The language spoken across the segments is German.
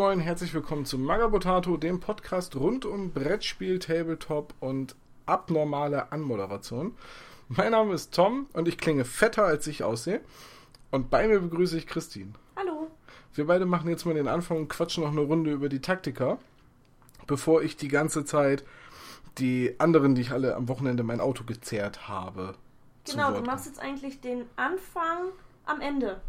Moin herzlich willkommen zu Magabotato, dem Podcast rund um Brettspiel, Tabletop und abnormale Anmoderation. Mein Name ist Tom und ich klinge fetter, als ich aussehe. Und bei mir begrüße ich Christine. Hallo. Wir beide machen jetzt mal den Anfang und quatschen noch eine Runde über die Taktika, bevor ich die ganze Zeit die anderen, die ich alle am Wochenende mein Auto gezerrt habe. Genau, du machst jetzt eigentlich den Anfang am Ende.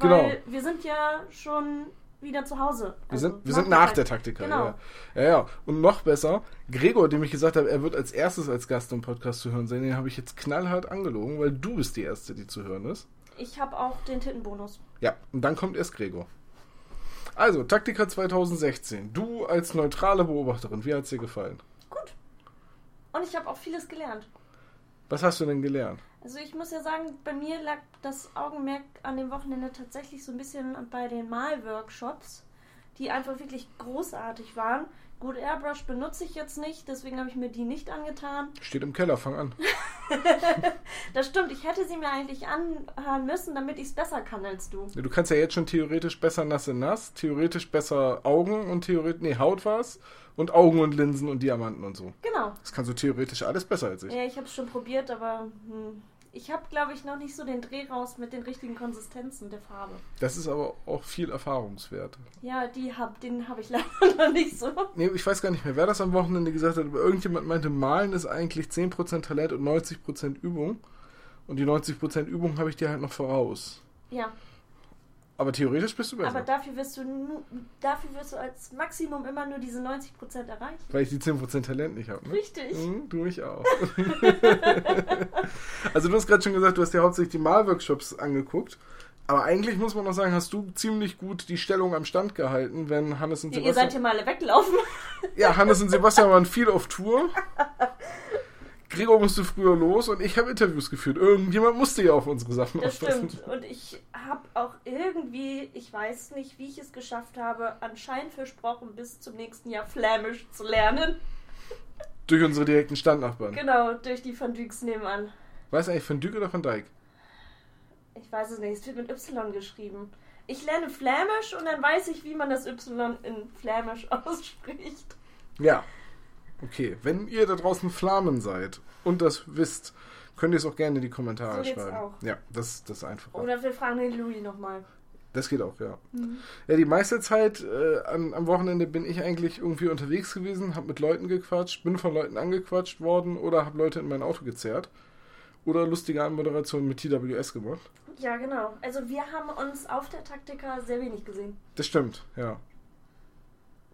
Genau. Weil wir sind ja schon wieder zu Hause. Wir Also sind, wir sind nach der Taktik. Taktika, Genau. ja. ja. Ja, Und noch besser, Gregor, dem ich gesagt habe, er wird als erstes als Gast im Podcast zu hören sein, den habe ich jetzt knallhart angelogen, weil du bist die Erste, die zu hören ist. Ich habe auch den Tittenbonus. Ja, und dann kommt erst Gregor. Also, Taktika 2016. Du als neutrale Beobachterin, wie hat es dir gefallen? Gut. Und ich habe auch vieles gelernt. Was hast du denn gelernt? Also ich muss ja sagen, bei mir lag das Augenmerk an dem Wochenende tatsächlich so ein bisschen bei den Malworkshops, die einfach wirklich großartig waren. Gut, Airbrush benutze ich jetzt nicht, deswegen habe ich mir die nicht angetan. Steht im Keller, fang an. Das stimmt, ich hätte sie mir eigentlich anhören müssen, damit ich es besser kann als du. Du kannst ja jetzt schon theoretisch besser nass in nass, theoretisch besser Augen und theoretisch, nee, Haut war's und Augen und Linsen und Diamanten und so. Genau. Das kannst du theoretisch alles besser als ich. Ja, ich habe es schon probiert, aber hm, ich habe, glaube ich, noch nicht so den Dreh raus mit den richtigen Konsistenzen der Farbe. Das ist aber auch viel Erfahrungswert. Ja, die hab, den habe ich leider noch nicht so. Nee, ich weiß gar nicht mehr, wer das am Wochenende gesagt hat, aber irgendjemand meinte, Malen ist eigentlich 10% Talent und 90% Übung. Und die 90% Übung habe ich dir halt noch voraus. Ja, Aber theoretisch bist du besser. aber dafür wirst du dafür wirst du als Maximum immer nur diese 90% erreichen. weil ich die 10% Talent nicht habe. Ne? Richtig. Mhm, du mich auch. also du hast gerade schon gesagt, du hast dir hauptsächlich die Malworkshops angeguckt. Aber eigentlich muss man noch sagen, hast du ziemlich gut die Stellung am Stand gehalten, wenn Hannes und Ja, ihr seid Sebastian... hier mal weglaufen. Ja, Hannes und Sebastian waren viel auf Tour. Gregor musste früher los und ich habe Interviews geführt. Irgendjemand musste ja auf unsere Sachen Das aufpassen. stimmt. Und ich habe auch irgendwie, ich weiß nicht, wie ich es geschafft habe, anscheinend versprochen, bis zum nächsten Jahr Flämisch zu lernen. Durch unsere direkten Standnachbarn. Genau, durch die Van Dykes nebenan. Weißt du eigentlich von Dück oder von Dijk? Ich weiß es nicht, es wird mit Y geschrieben. Ich lerne Flämisch und dann weiß ich, wie man das Y in Flämisch ausspricht. Ja. Okay, wenn ihr da draußen Flamen seid und das wisst, könnt ihr es auch gerne in die Kommentare So schreiben. auch. Ja, das, das ist einfach. Oder wir fragen den Louis nochmal. Das geht auch, ja. Ja, die meiste Zeit äh, am, am Wochenende bin ich eigentlich irgendwie unterwegs gewesen, habe mit Leuten gequatscht, bin von Leuten angequatscht worden oder habe Leute in mein Auto gezerrt. Oder lustige Anmoderationen mit TWS gemacht. Ja, genau. Also wir haben uns auf der Taktika sehr wenig gesehen. Das stimmt, ja.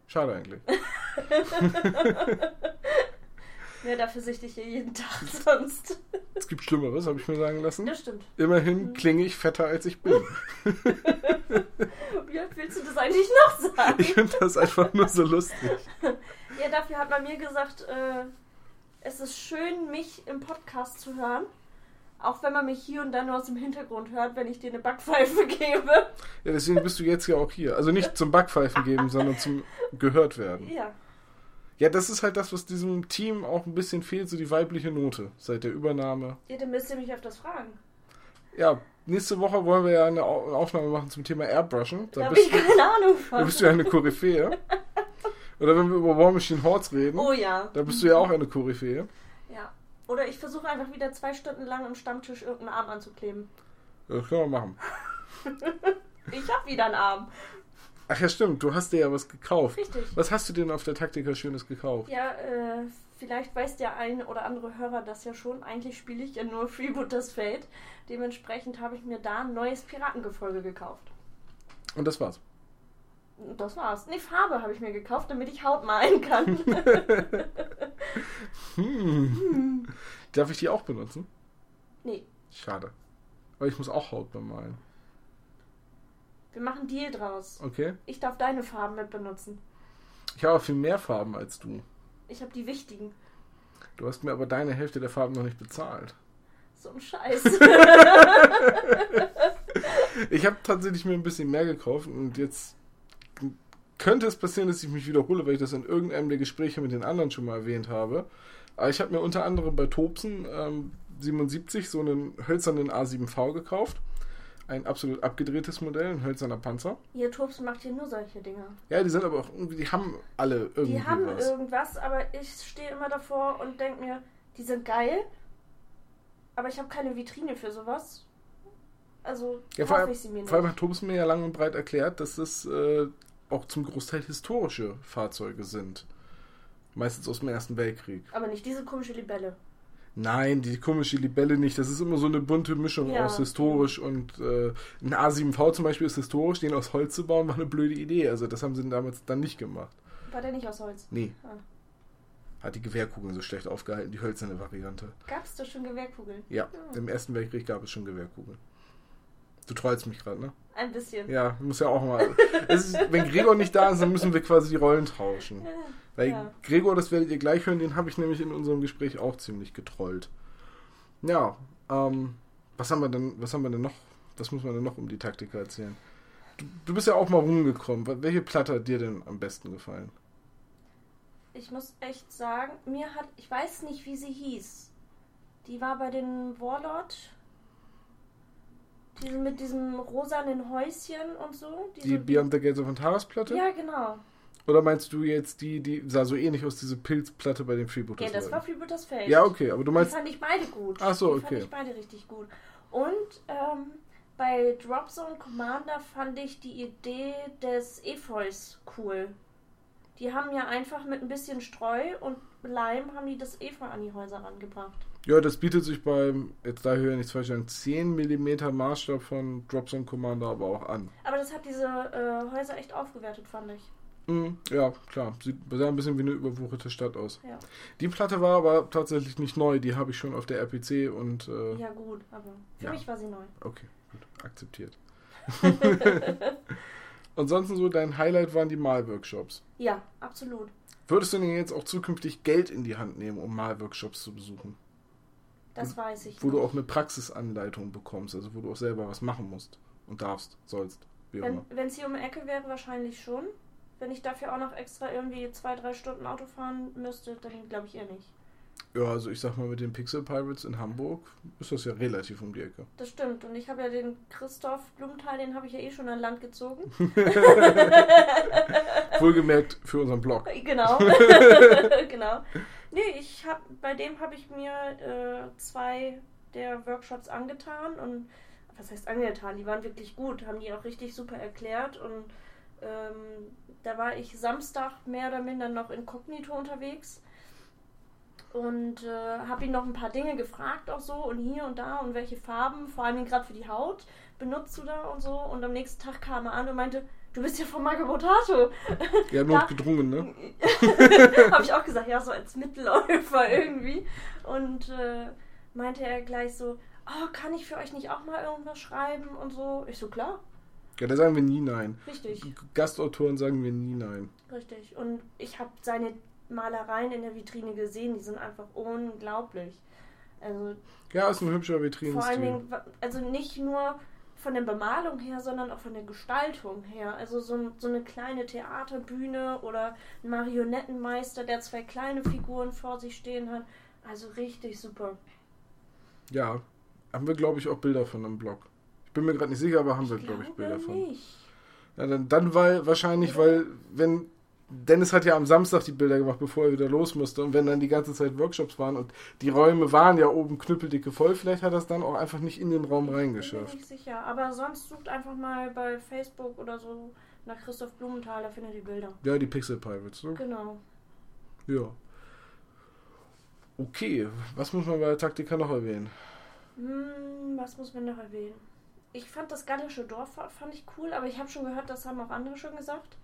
Schade eigentlich. Ja, dafür sichte ich hier jeden Tag sonst. Es gibt Schlimmeres, habe ich mir sagen lassen. Das stimmt. Immerhin klinge ich fetter, als ich bin. Wie willst du das eigentlich noch sagen? Ich finde das einfach nur so lustig. Ja, dafür hat man mir gesagt, äh, es ist schön, mich im Podcast zu hören. Auch wenn man mich hier und da nur aus dem Hintergrund hört, wenn ich dir eine Backpfeife gebe. Ja, deswegen bist du jetzt ja auch hier. Also nicht zum Backpfeifen geben, sondern zum gehört werden. Ja. Ja, das ist halt das, was diesem Team auch ein bisschen fehlt, so die weibliche Note seit der Übernahme. Ja, dann müsst ihr mich öfters fragen. Ja, nächste Woche wollen wir ja eine Au- eine Aufnahme machen zum Thema Airbrushen. Da Da bist, ich du, keine Ahnung da von. bist du ja eine Koryphäe. Oder wenn wir über War Machine Hordes reden, Oh ja. da bist du ja auch eine Koryphäe. Oder ich versuche einfach wieder zwei Stunden lang am Stammtisch irgendeinen Arm anzukleben. Das können wir machen. Ich habe wieder einen Arm. Ach ja, stimmt, du hast dir ja was gekauft. Richtig. Was hast du denn auf der Taktika Schönes gekauft? Ja, äh, vielleicht weiß der ein oder andere Hörer das ja schon. Eigentlich spiele ich ja nur Freebooters Fate. Dementsprechend habe ich mir da ein neues Piratengefolge gekauft. Und das war's. Das war's. Ne, Farbe habe ich mir gekauft, damit ich Haut malen kann. Hm. Darf ich die auch benutzen? nee, Schade. Weil ich muss auch Haut bemalen. wir machen Deal draus. Okay? Ich darf deine Farben mit benutzen. Ich habe viel mehr Farben als du. Ich habe die wichtigen. Du hast mir aber deine Hälfte der Farben noch nicht bezahlt. So ein Scheiß. Ich habe tatsächlich mir ein bisschen mehr gekauft und jetzt könnte es passieren, dass ich mich wiederhole, weil ich das in irgendeinem der Gespräche mit den anderen schon mal erwähnt habe. Aber ich habe mir unter anderem bei Tobsen ähm, 77 so einen hölzernen A7V gekauft. ein absolut abgedrehtes Modell, ein hölzerner Panzer. Ihr Tops macht hier nur solche Dinge. Ja, die sind aber auch irgendwie, die haben alle irgendwie Die haben was. irgendwas, aber ich stehe immer davor und denke mir, die sind geil, aber ich habe keine Vitrine für sowas. Also Ja, vor kaufe allem, ich sie mir nicht. vor allem hat Tobis mir ja lang und breit erklärt, dass das äh, auch zum Großteil historische Fahrzeuge sind. Meistens aus dem Ersten Weltkrieg. aber nicht diese komische Libelle. Nein, die komische Libelle nicht. Das ist immer so eine bunte Mischung Ja. aus historisch und äh, ein A7V zum Beispiel ist historisch. Den aus Holz zu bauen, war eine blöde Idee. Also das haben sie damals dann nicht gemacht. War der nicht aus Holz? Nee. Ah. Hat die Gewehrkugeln so schlecht aufgehalten, die hölzerne Variante. Gab es da schon Gewehrkugeln? Ja, Ah. im Ersten Weltkrieg gab es schon Gewehrkugeln. Du trollst mich gerade, ne? Ein bisschen. Ja, muss ja auch mal. ist, wenn Gregor nicht da ist, dann müssen wir quasi die Rollen tauschen. Weil Ja. Gregor, das werdet ihr gleich hören, den habe ich nämlich in unserem Gespräch auch ziemlich getrollt. Ja, ähm, was haben wir denn, was haben wir denn noch? Das muss man denn noch um die Taktiker erzählen. Du, du bist ja auch mal rumgekommen. Welche Platte hat dir denn am besten gefallen? Ich muss echt sagen, mir hat, ich weiß nicht, wie sie hieß. Die war bei den Warlord. Die mit diesem rosanen Häuschen und so. Die Diese- Beyond the Gates of Antares Platte? Ja, genau. Oder meinst du jetzt die, die sah so ähnlich aus, diese Pilzplatte bei den Freebooters? Ja, das war Freebooters Feld. Ja, okay, aber du Die meinst. fand ich beide gut. Ach so, Die okay. fand ich beide richtig gut. Und ähm, bei Dropzone Commander fand ich die Idee des Efeus cool. Die haben ja einfach mit ein bisschen Streu und Leim haben die das Efeu an die Häuser rangebracht. Ja, das bietet sich beim, jetzt da höre ich nichts falsch sagen, 10 mm Maßstab von Dropzone Commander aber auch an. Aber das hat diese äh, Häuser echt aufgewertet, fand ich. Mhm, ja, klar. Sieht sah ein bisschen wie eine überwucherte Stadt aus. Ja, Die Platte war aber tatsächlich nicht neu. Die habe ich schon auf der RPC und. Äh, ja gut, aber für Ja. mich war sie neu. Okay, gut. Akzeptiert. Ansonsten so, dein Highlight waren die Malworkshops. Ja, absolut. Würdest du denn jetzt auch zukünftig Geld in die Hand nehmen, um Malworkshops zu besuchen? Das weiß ich. Wo du nicht. auch eine Praxisanleitung bekommst, also wo du auch selber was machen musst und darfst, sollst, wie. Wenn es hier um die Ecke wäre, wahrscheinlich schon. Wenn ich dafür auch noch extra irgendwie zwei, drei Stunden Auto fahren müsste, dann glaube ich eher nicht. Ja, also ich sag mal, mit den Pixel Pirates in Hamburg ist das ja relativ um die Ecke. Das stimmt. Und ich habe ja den Christoph Blumenthal, den habe ich ja eh schon an Land gezogen. Wohlgemerkt für unseren Blog. genau. genau. Nee, ich hab, bei dem habe ich mir äh, zwei der Workshops angetan und was heißt angetan? Die waren wirklich gut, haben die auch richtig super erklärt und ähm, da war ich Samstag mehr oder minder noch inkognito unterwegs und äh, habe ihn noch ein paar Dinge gefragt auch so und hier und da und welche Farben, vor allem gerade für die Haut, benutzt du da und so und am nächsten Tag kam er an und meinte, du bist ja von Marco Botato. Ja, Da- notgedrungen, ne? habe ich auch gesagt, ja, so als Mittelläufer irgendwie. Und äh, meinte er gleich so, oh, kann ich für euch nicht auch mal irgendwas schreiben und so. Ich so, klar, Ja, da sagen wir nie nein. richtig, Gastautoren sagen wir nie nein. richtig. Und ich habe seine Malereien in der Vitrine gesehen, die sind einfach unglaublich. Also Ja, ist ein hübscher vor allen. Dingen, also nicht nur von der Bemalung her, sondern auch von der Gestaltung her. Also so, so eine kleine Theaterbühne oder ein Marionettenmeister, der zwei kleine Figuren vor sich stehen hat. Also richtig super. Ja, haben wir, glaube ich, auch Bilder von im Blog. Ich bin mir gerade nicht sicher, aber haben wir, glaube ich, Bilder von. nicht. Ja, dann, dann weil wahrscheinlich, weil, wenn. Dennis hat ja am Samstag die Bilder gemacht, bevor er wieder los musste. Und wenn dann die ganze Zeit Workshops waren und die Räume waren ja oben knüppeldicke voll, vielleicht hat er es dann auch einfach nicht in den Raum Bin mir reingeschafft. nicht sicher. Aber sonst sucht einfach mal bei Facebook oder so nach Christoph Blumenthal, da findet ihr die Bilder. Ja, die Pixel Pirates, ne? Genau. Ja. Okay, was muss man bei der Taktika noch erwähnen? Hm, was muss man noch erwähnen? Ich fand das gallische Dorf fand ich cool, aber ich habe schon gehört, das haben auch andere schon gesagt.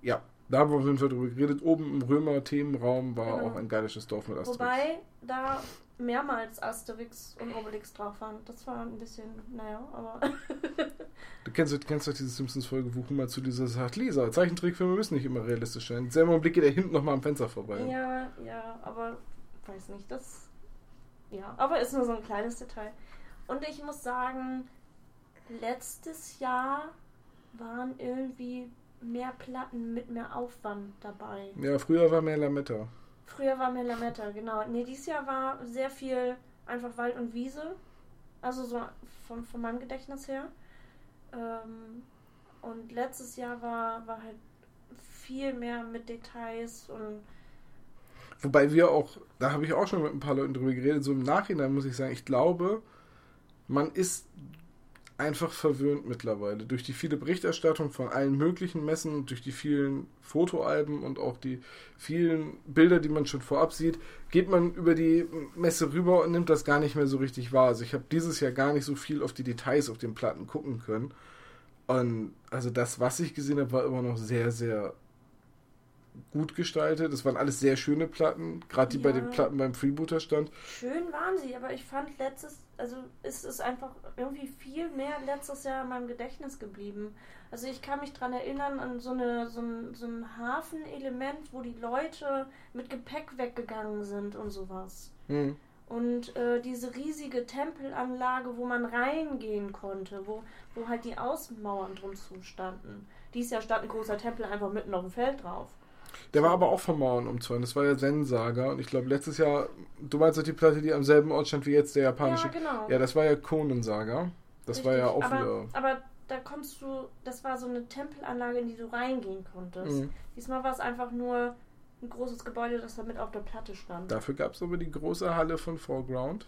Ja, da haben wir auf jeden Fall drüber geredet. Oben im Römer-Themenraum war Genau. auch ein gallisches Dorf mit Asterix. Wobei da mehrmals Asterix und Obelix drauf waren. Das war ein bisschen, naja, aber Du kennst, kennst doch diese Simpsons-Folge, wo Homer zu dieser sagt, Lisa, Zeichentrickfilme müssen nicht immer realistisch sein. Im selben Augenblick geht er hinten nochmal am Fenster vorbei. ja, ja, aber weiß nicht, das ja, aber ist nur so ein kleines Detail. Und ich muss sagen, letztes Jahr waren irgendwie mehr Platten mit mehr Aufwand dabei. Ja, früher war mehr Lametta. Früher war mehr Lametta, genau. Nee, dieses Jahr war sehr viel einfach Wald und Wiese. Also so von, von meinem Gedächtnis her. Ähm, und letztes Jahr war, war halt viel mehr mit Details und Wobei wir auch, da habe ich auch schon mit ein paar Leuten drüber geredet, so im Nachhinein muss ich sagen, ich glaube, man ist einfach verwöhnt mittlerweile. Durch die viele Berichterstattung von allen möglichen Messen, durch die vielen Fotoalben und auch die vielen Bilder, die man schon vorab sieht, geht man über die Messe rüber und nimmt das gar nicht mehr so richtig wahr. Also ich habe dieses Jahr gar nicht so viel auf die Details auf den Platten gucken können. Und also das, was ich gesehen habe, war immer noch sehr, sehr gut gestaltet. Das waren alles sehr schöne Platten, gerade die Ja. bei den Platten beim Freebooter stand. schön waren sie, aber ich fand letztes, also es ist einfach irgendwie viel mehr letztes Jahr in meinem Gedächtnis geblieben. Also ich kann mich dran erinnern an so, eine, so, ein, so ein Hafenelement, wo die Leute mit Gepäck weggegangen sind und sowas. Hm. Und äh, diese riesige Tempelanlage, wo man reingehen konnte, wo, wo halt die Außenmauern drum zustanden. Dies Jahr stand ein großer Tempel einfach mitten auf dem Feld drauf. Der war aber auch vom Mauern umzäunt. Das war ja Zen-Saga. Und ich glaube, letztes Jahr, du meinst doch die Platte, die am selben Ort stand wie jetzt der japanische. Ja, genau. Ja, das war ja Konen-Saga. Das war ja Richtig, auch aber, wieder. Aber da konntest du, das war so eine Tempelanlage, in die du reingehen konntest. Mhm. Diesmal war es einfach nur ein großes Gebäude, das da mit auf der Platte stand. Dafür gab es aber die große Halle von Foreground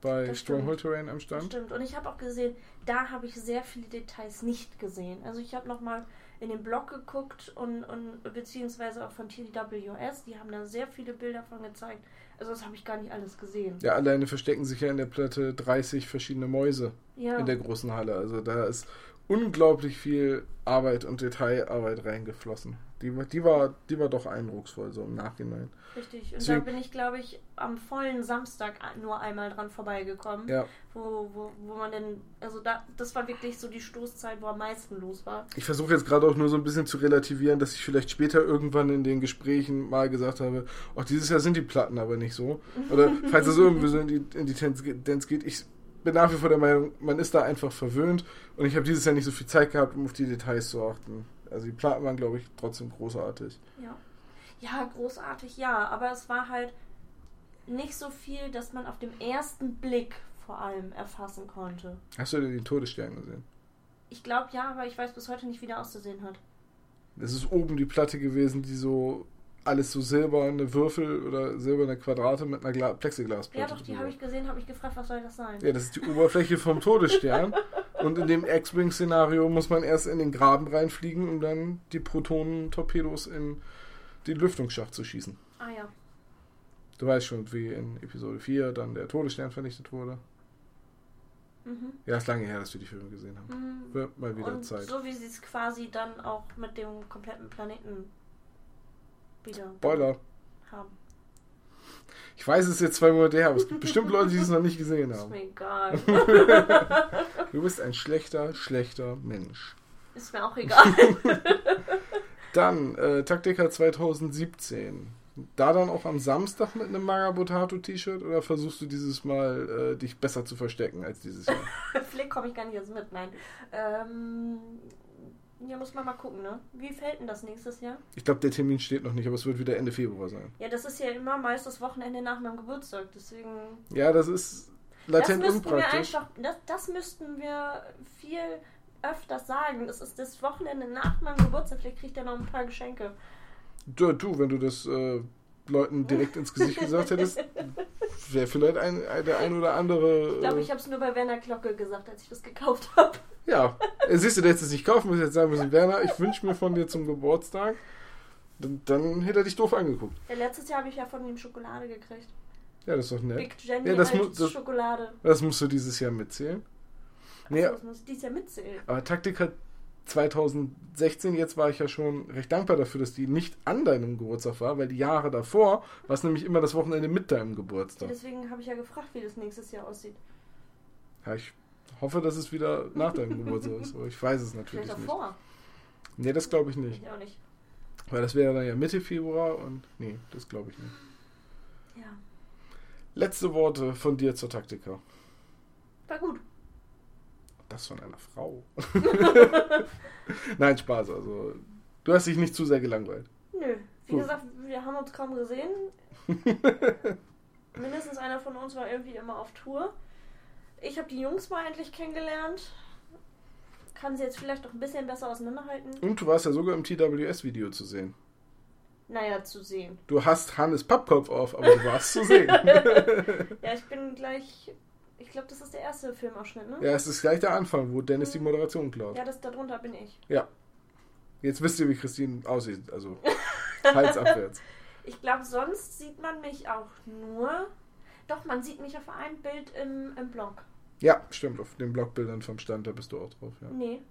bei Das Stronghold Terrain am Das Stand. stimmt. Und ich habe auch gesehen, da habe ich sehr viele Details nicht gesehen. Also ich habe nochmal in den Blog geguckt und, und beziehungsweise auch von TWS, die haben da sehr viele Bilder von gezeigt. Also das habe ich gar nicht alles gesehen. Ja, alleine verstecken sich ja in der Platte 30 verschiedene Mäuse Ja. in der großen Halle. Also da ist unglaublich viel Arbeit und Detailarbeit reingeflossen. Die, war- die, war, die war doch eindrucksvoll, so im Nachhinein. Richtig. Und Deswegen- da bin ich, glaube ich, am vollen Samstag nur einmal dran vorbeigekommen. Ja, Wo, wo, wo man denn, also da, das war wirklich so die Stoßzeit, wo am meisten los war. ich versuche jetzt gerade auch nur so ein bisschen zu relativieren, dass ich vielleicht später irgendwann in den Gesprächen mal gesagt habe, ach, dieses Jahr sind die Platten aber nicht so. Oder falls es irgendwie so in die, in die Tendenz geht, ich bin nach wie vor der Meinung, man ist da einfach verwöhnt und ich habe dieses Jahr nicht so viel Zeit gehabt, um auf die Details zu achten. Also die Platten waren, glaube ich, trotzdem großartig. Ja. Ja, großartig, ja. Aber es war halt nicht so viel, dass man auf dem ersten Blick vor allem erfassen konnte. Hast du denn den Todesstern gesehen? Ich glaube ja, aber ich weiß bis heute nicht, wie der auszusehen hat. Das ist oben die Platte gewesen, die so alles so silberne Würfel oder silberne Quadrate mit einer Gla Plexiglasplatte. Ja, doch, die habe ich gesehen, habe ich gefragt, was soll das sein? Ja, das ist die Oberfläche vom Todesstern. Und in dem X-Wing-Szenario muss man erst in den Graben reinfliegen, um dann die Protonen-Torpedos in den Lüftungsschacht zu schießen. Ah ja. Du weißt schon, wie in Episode 4 dann der Todesstern vernichtet wurde. Mhm. Ja, ist lange her, dass wir die Filme gesehen haben. Mhm. Wird mal wieder Und Zeit. so wie sie es quasi dann auch mit dem kompletten Planeten wieder Spoiler. haben. Ich weiß, es ist jetzt zwei Monate her, aber es gibt bestimmt Leute, die es noch nicht gesehen Ist haben. mir egal. Du bist ein schlechter, schlechter Mensch. Ist mir auch egal. Dann, äh, Taktika 2017. Da dann auch am Samstag mit einem Magabotato-T-Shirt oder versuchst du dieses Mal äh, dich besser zu verstecken als dieses Jahr? Vielleicht komme ich gar nicht jetzt mit, nein. Ähm, ja, muss man mal gucken, ne? Wie fällt denn das nächstes Jahr? Ich glaube, der Termin steht noch nicht, aber es wird wieder Ende Februar sein. Ja, das ist ja immer meist das Wochenende nach meinem Geburtstag, deswegen. Ja, das ist Das latent müssten wir einfach, das, das müssten wir viel öfters sagen. Das ist das Wochenende nach meinem Geburtstag, vielleicht kriegt er noch ein paar Geschenke. Du, du, wenn du das äh, Leuten direkt ins Gesicht gesagt hättest, wäre vielleicht ein, der ein oder andere. Ich glaube, äh, ich habe es nur bei Werner Glocke gesagt, als ich das gekauft habe. Ja, Äh, siehst du, der hätte es nicht kaufen müssen, jetzt sagen müssen, Werner, ich wünsche mir von dir zum Geburtstag. Dann, dann hätte er dich doof angeguckt. Ja, letztes Jahr habe ich ja von ihm Schokolade gekriegt. Ja, das ist doch nett. Big Jenny Ja, das mu- das- Schokolade. Das musst du dieses Jahr mitzählen. Nee, das muss ich dieses Jahr mitzählen. aber Taktika 2016, jetzt war ich ja schon recht dankbar dafür, dass die nicht an deinem Geburtstag war, weil die Jahre davor war es nämlich immer das Wochenende mit deinem Geburtstag. deswegen habe ich ja gefragt, wie das nächstes Jahr aussieht. Ja, ich hoffe, dass es wieder nach deinem Geburtstag ist, aber ich weiß es natürlich Vielleicht nicht. davor. Nee, das glaube ich nicht. Ich auch nicht. Weil das wäre dann ja Mitte Februar und nee, das glaube ich nicht. Ja. Letzte Worte von dir zur Taktika. War gut. Das von einer Frau. Nein, Spaß. Also, du hast dich nicht zu sehr gelangweilt. Nö. Wie Gut. gesagt, wir haben uns kaum gesehen. Mindestens einer von uns war irgendwie immer auf Tour. Ich habe die Jungs mal endlich kennengelernt. kann sie jetzt vielleicht auch ein bisschen besser auseinanderhalten. Und du warst ja sogar im TWS-Video zu sehen. Naja, zu sehen. Du hast Hannes Pappkopf auf, aber du warst zu sehen. Ja, ich bin gleich. Ich glaube, das ist der erste Filmausschnitt, ne? ja, es ist gleich der Anfang, wo Dennis die Moderation klaut. Ja, das darunter bin ich. Jetzt wisst ihr, wie Christine aussieht. Also Hals abwärts. Ich glaube, sonst sieht man mich auch nur. Doch, man sieht mich auf einem Bild im, im Blog. Ja, stimmt. Auf den Blogbildern vom Stand, da bist du auch drauf. Ja. Nee,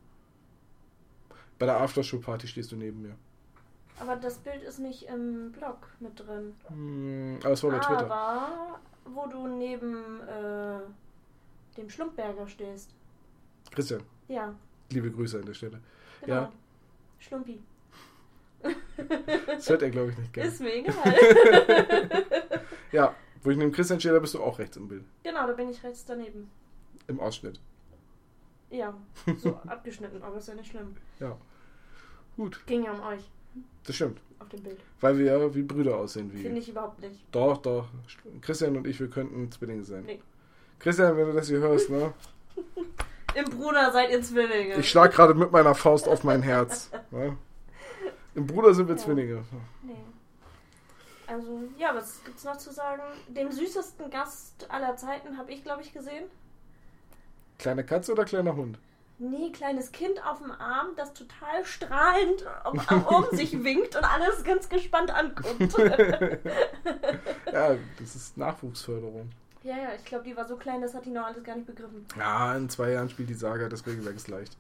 Bei der Aftershow-Party stehst du neben mir. aber das Bild ist nicht im Blog mit drin. Hm, aber es war bei Twitter. Aber wo du neben äh, dem Schlumpberger stehst. Christian, Ja, liebe Grüße an der Stelle. genau. Ja. Schlumpi. Das hört er, glaube ich, nicht gerne. Ist mir egal. Ja, wo ich neben Christian stehe, da bist du auch rechts im Bild. genau, da bin ich rechts daneben. Im Ausschnitt. Ja, so abgeschnitten, aber ist ja nicht schlimm. Ja. Gut, Ging ja um euch das stimmt. auf dem Bild. Weil wir ja wie Brüder aussehen. Wie Finde ich überhaupt nicht. Doch, doch. Christian und ich, wir könnten Zwillinge sein. Nee. Christian, wenn du das hier hörst, ne? Im Bruder seid ihr Zwillinge. Ich schlag gerade mit meiner Faust auf mein Herz. Ne? Im Bruder sind wir Ja. Zwillinge. Nee. Also, ja, was gibt's noch zu sagen? Den süßesten Gast aller Zeiten habe ich, glaube ich, gesehen. Kleine Katze oder kleiner Hund? Nee, kleines Kind auf dem Arm, das total strahlend um, um sich winkt und alles ganz gespannt anguckt. Ja, das ist Nachwuchsförderung. ja, ja, ich glaube, die war so klein, das hat die noch alles gar nicht begriffen. Ja, in zwei Jahren spielt die Saga, das Regelwerk ist leicht.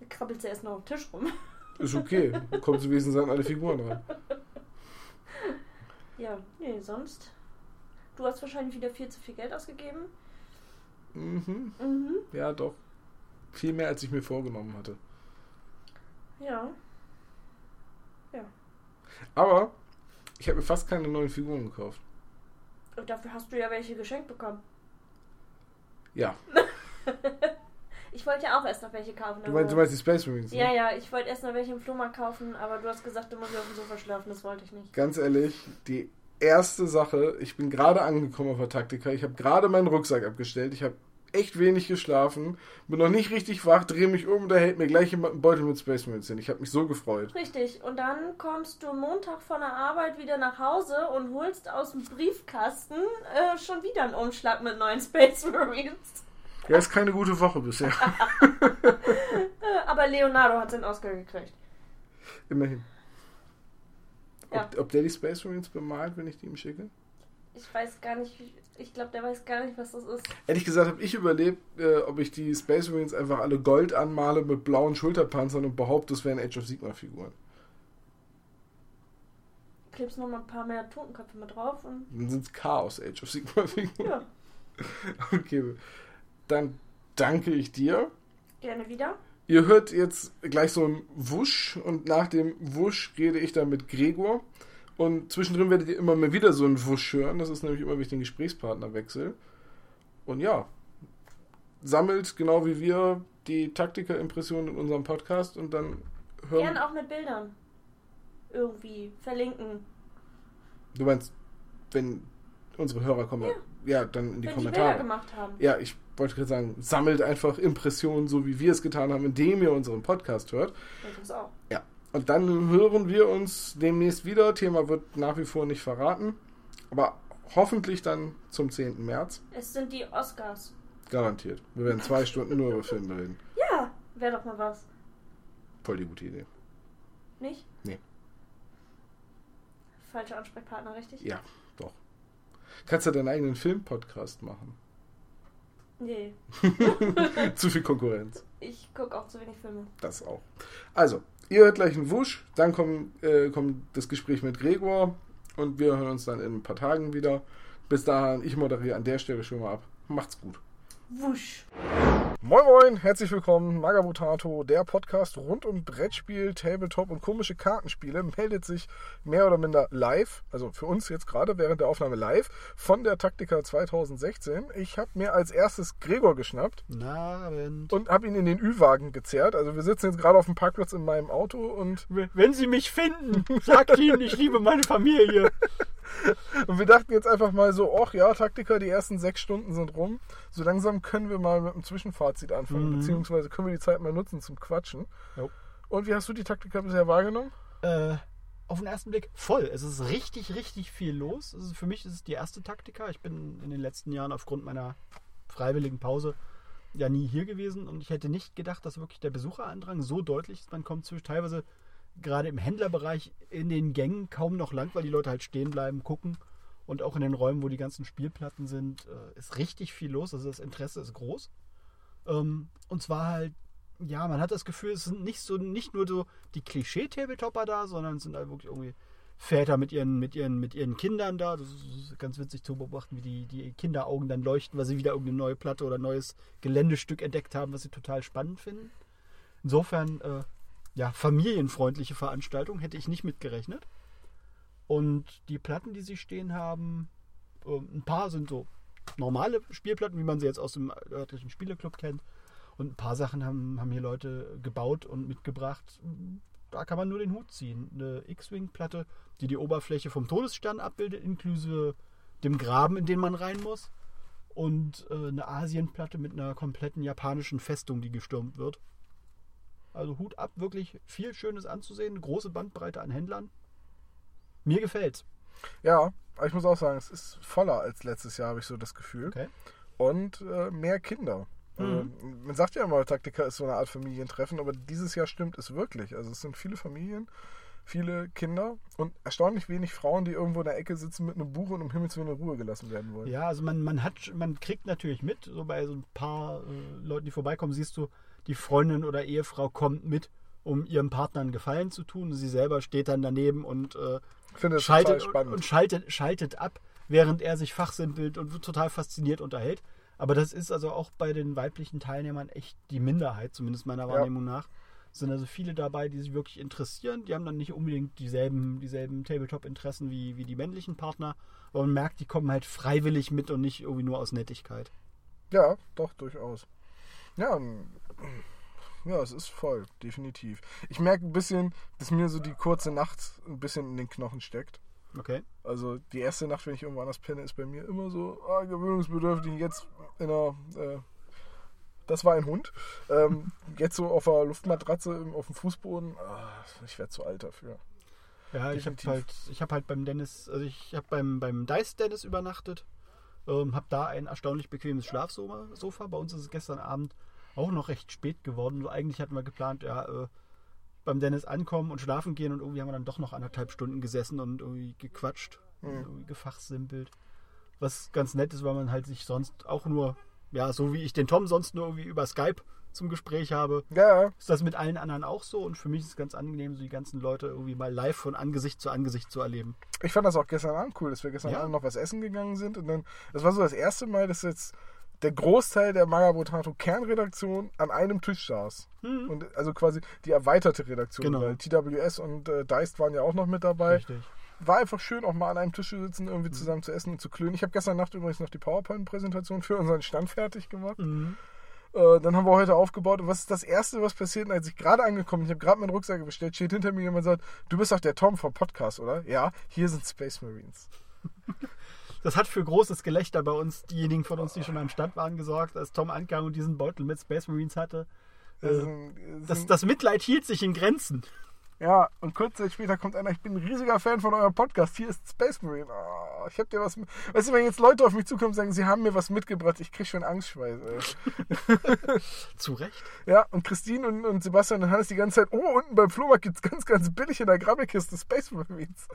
Da krabbelt sie erst noch auf den Tisch rum. Ist okay. Kommt zu Wesen an alle Figuren ran. Ja, nee, sonst. Du hast wahrscheinlich wieder viel zu viel Geld ausgegeben. Mhm. Mhm. Ja, doch. Viel mehr, als ich mir vorgenommen hatte. Ja. Aber ich habe mir fast keine neuen Figuren gekauft. Und dafür hast du ja welche geschenkt bekommen. Ja. Ich wollte ja auch erst noch welche kaufen. Du meinst, du meinst die Space Marines? Ne? ja, ja, ich wollte erst noch welche im Flohmarkt kaufen, aber du hast gesagt, du musst auf dem Sofa schlafen, das wollte ich nicht. Ganz ehrlich, die erste Sache, ich bin gerade angekommen auf der Taktika, ich habe gerade meinen Rucksack abgestellt, ich habe echt wenig geschlafen, bin noch nicht richtig wach, drehe mich um, da hält mir gleich jemand einen Beutel mit Space Marines hin. Ich habe mich so gefreut. Richtig, und dann kommst du Montag von der Arbeit wieder nach Hause und holst aus dem Briefkasten äh, schon wieder einen Umschlag mit neuen Space Marines. Ja, ist keine gute Woche bisher. Äh, aber Leonardo hat seinen Oscar gekriegt. Immerhin. Ja. Ob, ob der die Space Marines bemalt, wenn ich die ihm schicke? Ich weiß gar nicht, ich glaube, der weiß gar nicht, was das ist. Ehrlich gesagt habe ich überlebt, äh, ob ich die Space Marines einfach alle gold anmale mit blauen Schulterpanzern und behaupte, es wären Age of Sigma Figuren. Klebst noch mal ein paar mehr Totenköpfe mit drauf und Dann sind es Chaos Age of Sigma Figuren. ja, Okay, dann danke ich dir. gerne wieder. Ihr hört jetzt gleich so ein Wusch und nach dem Wusch rede ich dann mit Gregor. Und zwischendrin werdet ihr immer mal wieder so einen Wusch hören. Das ist nämlich immer, wenn ich den Gesprächspartner wechsle. Und ja, sammelt genau wie wir die Taktiker-Impressionen in unserem Podcast und dann hören. Gerne auch mit Bildern. Irgendwie verlinken. Du meinst, wenn unsere Hörer kommen, ja, Ja. dann in die wenn die Kommentare. gemacht haben. Ja, ich wollte gerade sagen, sammelt einfach Impressionen, so wie wir es getan haben, indem ihr unseren Podcast hört. Uns auch. Ja. Und dann hören wir uns demnächst wieder. Thema wird nach wie vor nicht verraten. Aber hoffentlich dann zum 10. März. Es sind die Oscars. Garantiert. Wir werden zwei Stunden nur über Filme reden. Ja, wäre doch mal was. Voll die gute Idee. Nicht? Nee. Falscher Ansprechpartner, richtig? Ja. Kannst du deinen eigenen Filmpodcast machen? Nee. Zu viel Konkurrenz. Ich gucke auch zu wenig Filme. Das auch. Also, ihr hört gleich einen Wusch, dann kommt, äh, kommt das Gespräch mit Gregor und wir hören uns dann in ein paar Tagen wieder. Bis dahin, ich moderiere an der Stelle schon mal ab. Macht's gut. Wusch. Moin Moin, herzlich willkommen. Magabotato, der Podcast rund um Brettspiel, Tabletop und komische Kartenspiele, meldet sich mehr oder minder live, also für uns jetzt gerade während der Aufnahme live, von der Taktika 2016. Ich habe mir als erstes Gregor geschnappt Na, Abend. und habe ihn in den Ü-Wagen gezerrt. Also wir sitzen jetzt gerade auf dem Parkplatz in meinem Auto und Wenn Sie mich finden, sagt Ihnen, ich liebe meine Familie. Und wir dachten jetzt einfach mal so, ach ja, Taktiker, die ersten sechs Stunden sind rum. So langsam können wir mal mit einem Zwischenfazit anfangen, Mhm. beziehungsweise können wir die Zeit mal nutzen zum Quatschen. Jo. Und wie hast du die Taktiker bisher wahrgenommen? Äh, auf den ersten Blick voll. Es ist richtig, richtig viel los. Ist, für mich ist es die erste Taktika. Ich bin in den letzten Jahren aufgrund meiner freiwilligen Pause ja nie hier gewesen und ich hätte nicht gedacht, dass wirklich der Besucherandrang so deutlich ist. Man kommt zwischen teilweise gerade im Händlerbereich in den Gängen kaum noch lang, weil die Leute halt stehen bleiben, gucken. Und auch in den Räumen, wo die ganzen Spielplatten sind, äh, ist richtig viel los. Also das Interesse ist groß. Ähm, und zwar halt ja, man hat das Gefühl, es sind nicht so nicht nur so die Klischee-Tabletopper da, sondern es sind halt wirklich irgendwie Väter mit ihren, mit ihren, mit ihren Kindern da. Das ist ganz witzig zu beobachten, wie die, die Kinderaugen dann leuchten, weil sie wieder irgendeine neue Platte oder neues Geländestück entdeckt haben, was sie total spannend finden. Insofern, äh, ja, familienfreundliche Veranstaltung, hätte ich nicht mitgerechnet. Und die Platten, die sie stehen haben, äh, ein paar sind so normale Spielplatten, wie man sie jetzt aus dem örtlichen Spieleclub kennt. Und ein paar Sachen haben, haben hier Leute gebaut und mitgebracht. Da kann man nur den Hut ziehen. Eine X-Wing-Platte, die die Oberfläche vom Todesstern abbildet, inklusive dem Graben, in den man rein muss. Und äh, eine Asien-Platte mit einer kompletten japanischen Festung, die gestürmt wird. Also Hut ab, wirklich viel Schönes anzusehen. Große Bandbreite an Händlern. Mir gefällt's. Ja, aber ich muss auch sagen, es ist voller als letztes Jahr, habe ich so das Gefühl. Okay. Und äh, mehr Kinder. Mhm. Äh, man sagt ja immer, Taktika ist so eine Art Familientreffen, aber dieses Jahr stimmt es wirklich. Also es sind viele Familien, viele Kinder und erstaunlich wenig Frauen, die irgendwo in der Ecke sitzen mit einem Buch und um Himmels Willen in Ruhe gelassen werden wollen. Ja, also man, man hat, man kriegt natürlich mit, so bei so ein paar äh, Leuten, die vorbeikommen, siehst du, die Freundin oder Ehefrau kommt mit, um ihrem Partner einen Gefallen zu tun. Sie selber steht dann daneben und äh, finde das schaltet, spannend. und schaltet, schaltet ab, während er sich fachsimpelt und total fasziniert unterhält. Aber das ist also auch bei den weiblichen Teilnehmern echt die Minderheit, zumindest meiner Wahrnehmung nach. Es sind also viele dabei, die sich wirklich interessieren. Die haben dann nicht unbedingt dieselben, dieselben Tabletop-Interessen wie, wie die männlichen Partner. Aber man merkt, die kommen halt freiwillig mit und nicht irgendwie nur aus Nettigkeit. Ja, doch, durchaus. Ja, ähm, ja, es ist voll, definitiv. Ich merke ein bisschen, dass mir so die kurze Nacht ein bisschen in den Knochen steckt. Okay. Also die erste Nacht, wenn ich irgendwo anders penne, ist bei mir immer so ah, gewöhnungsbedürftig. Jetzt in einer, äh, das war ein Hund. Ähm, jetzt so auf der Luftmatratze auf dem Fußboden. Ah, ich werde zu alt dafür. Ja, ich habe Definitiv. halt, ich habe halt beim Dennis, also ich habe beim, beim Dice Dennis übernachtet, ähm, habe da ein erstaunlich bequemes Schlafsofa. Sofa. Bei uns ist es gestern Abend auch noch recht spät geworden. So, eigentlich hatten wir geplant, ja, äh, beim Dennis ankommen und schlafen gehen und irgendwie haben wir dann doch noch anderthalb Stunden gesessen und irgendwie gequatscht, und Hm. irgendwie gefachsimpelt. Was ganz nett ist, weil man halt sich sonst auch nur, ja, so wie ich den Tom sonst nur irgendwie über Skype zum Gespräch habe, ja. ist das mit allen anderen auch so und für mich ist es ganz angenehm, so die ganzen Leute irgendwie mal live von Angesicht zu Angesicht zu erleben. Ich fand das auch gestern Abend cool, dass wir gestern Ja. Abend noch was essen gegangen sind. Und dann, das war so das erste Mal, dass jetzt der Großteil der Magabotato Kernredaktion an einem Tisch saß. Und also quasi die erweiterte Redaktion, Genau. weil TWS und äh, Deist waren ja auch noch mit dabei. Richtig. War einfach schön, auch mal an einem Tisch zu sitzen, irgendwie zusammen zu essen und zu klönen. Ich habe gestern Nacht übrigens noch die PowerPoint-Präsentation für unseren Stand fertig gemacht. Mhm. Äh, dann haben wir heute aufgebaut. Und was ist das Erste, was passiert, als ich gerade angekommen bin? Ich habe gerade meinen Rucksack bestellt, steht hinter mir jemand und sagt, du bist doch der Tom vom Podcast, oder? Ja, hier sind Space Marines. Das hat für großes Gelächter bei uns, diejenigen von uns, die schon am Stand waren, gesorgt, als Tom ankam und diesen Beutel mit Space Marines hatte. Das Äh, das Das, das Mitleid hielt sich in Grenzen. Ja, und kurz Zeit später kommt einer, ich bin ein riesiger Fan von eurem Podcast, hier ist Space Marine. Ah, ich hab dir was. Weißt du, wenn jetzt Leute auf mich zukommen und sagen, sie haben mir was mitgebracht, ich krieg schon Angstschweiß, ey. Zu Recht. Ja, und Christine und, und Sebastian und Hannes die ganze Zeit, oh, unten beim Flohmarkt gibt's ganz, ganz billig in der Grabbelkiste Space Marines.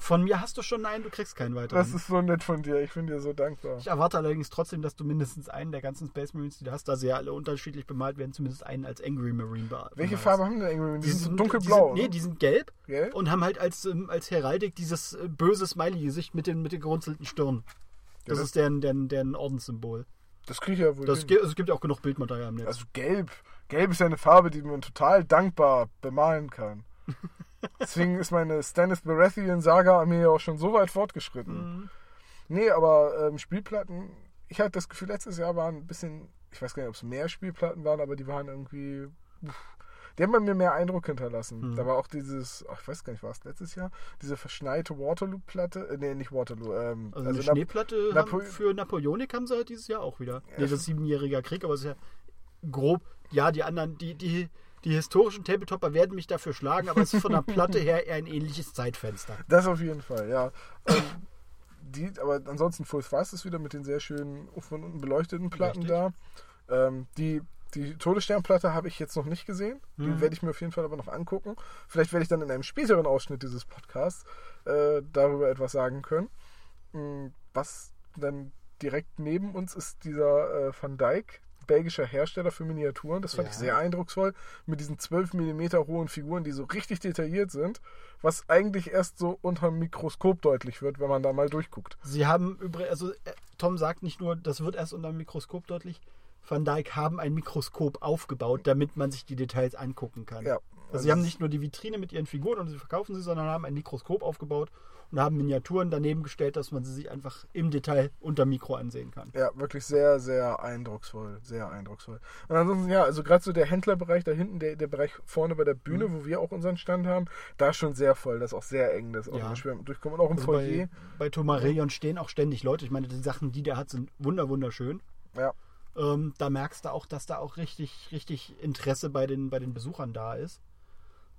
Von mir hast du schon einen, du kriegst keinen weiteren. Das ist so nett von dir, ich bin dir so dankbar. ich erwarte allerdings trotzdem, dass du mindestens einen der ganzen Space Marines, die du hast, da sie ja alle unterschiedlich bemalt werden, zumindest einen als Angry Marine be Welche. Farbe haben denn Angry Marines? Die, sind so Die dunkelblau, sind, nee, ne? die sind gelb Gell? und haben halt als, ähm, als Heraldik dieses äh, böse Smiley-Gesicht mit den, mit den gerunzelten Stirn. Das Ja, ist deren, deren, deren Ordenssymbol. Das kriege ich ja wohl Das gibt, also es gibt ja auch genug Bildmaterial im Netz. Also gelb. Gelb ist ja eine Farbe, die man total dankbar bemalen kann. Deswegen ist meine Stannis Baratheon-Saga an mir ja auch schon so weit fortgeschritten. Mhm. Nee, aber ähm, Spielplatten, ich hatte das Gefühl, letztes Jahr waren ein bisschen, ich weiß gar nicht, ob es mehr Spielplatten waren, aber die waren irgendwie. uff. Die haben bei mir mehr Eindruck hinterlassen. Hm. Da war auch dieses, ach, ich weiß gar nicht, war es letztes Jahr, diese verschneite Waterloo-Platte, äh, nee, nicht Waterloo, ähm, Also, eine Nap- Schneeplatte Napo- für Napoleonik haben sie halt dieses Jahr auch wieder. Ja, Nee, das ist siebenjähriger Krieg, aber es ist ja grob. Ja, die anderen, die, die, die historischen Tabletopper werden mich dafür schlagen, aber es ist von der Platte her eher ein ähnliches Zeitfenster. Das auf jeden Fall, ja. ähm, die, aber ansonsten Full Thrust ist wieder mit den sehr schönen von unten beleuchteten Platten Richtig. da. Ähm, die, die Todessternplatte habe ich jetzt noch nicht gesehen. Die Mhm. werde ich mir auf jeden Fall aber noch angucken. Vielleicht werde ich dann in einem späteren Ausschnitt dieses Podcasts äh, darüber etwas sagen können. Mm, Was dann direkt neben uns ist dieser äh, Van Dyck, belgischer Hersteller für Miniaturen. Das fand Ja. ich sehr eindrucksvoll. Mit diesen 12 mm hohen Figuren, die so richtig detailliert sind. Was eigentlich erst so unter dem Mikroskop deutlich wird, wenn man da mal durchguckt. Sie haben übrigens, also äh, Tom sagt nicht nur, das wird erst unter dem Mikroskop deutlich. Van Dyck haben ein Mikroskop aufgebaut, damit man sich die Details angucken kann. Ja, Also sie haben nicht nur die Vitrine mit ihren Figuren und sie verkaufen sie, sondern haben ein Mikroskop aufgebaut und haben Miniaturen daneben gestellt, dass man sie sich einfach im Detail unter Mikro ansehen kann. Ja, wirklich sehr, sehr eindrucksvoll. Sehr eindrucksvoll. Und ansonsten, ja, also gerade so der Händlerbereich da hinten, der, der Bereich vorne bei der Bühne, Mhm. wo wir auch unseren Stand haben, da ist schon sehr voll. Das ist auch sehr eng, das ist auch Ja. schwer durchkommen. Und auch im Also Foyer. bei, bei Tomareon stehen auch ständig Leute. Ich meine, die Sachen, die der hat, sind wunder wunderschön. Ja. Ähm, da merkst du auch, dass da auch richtig, richtig Interesse bei den, bei den Besuchern da ist.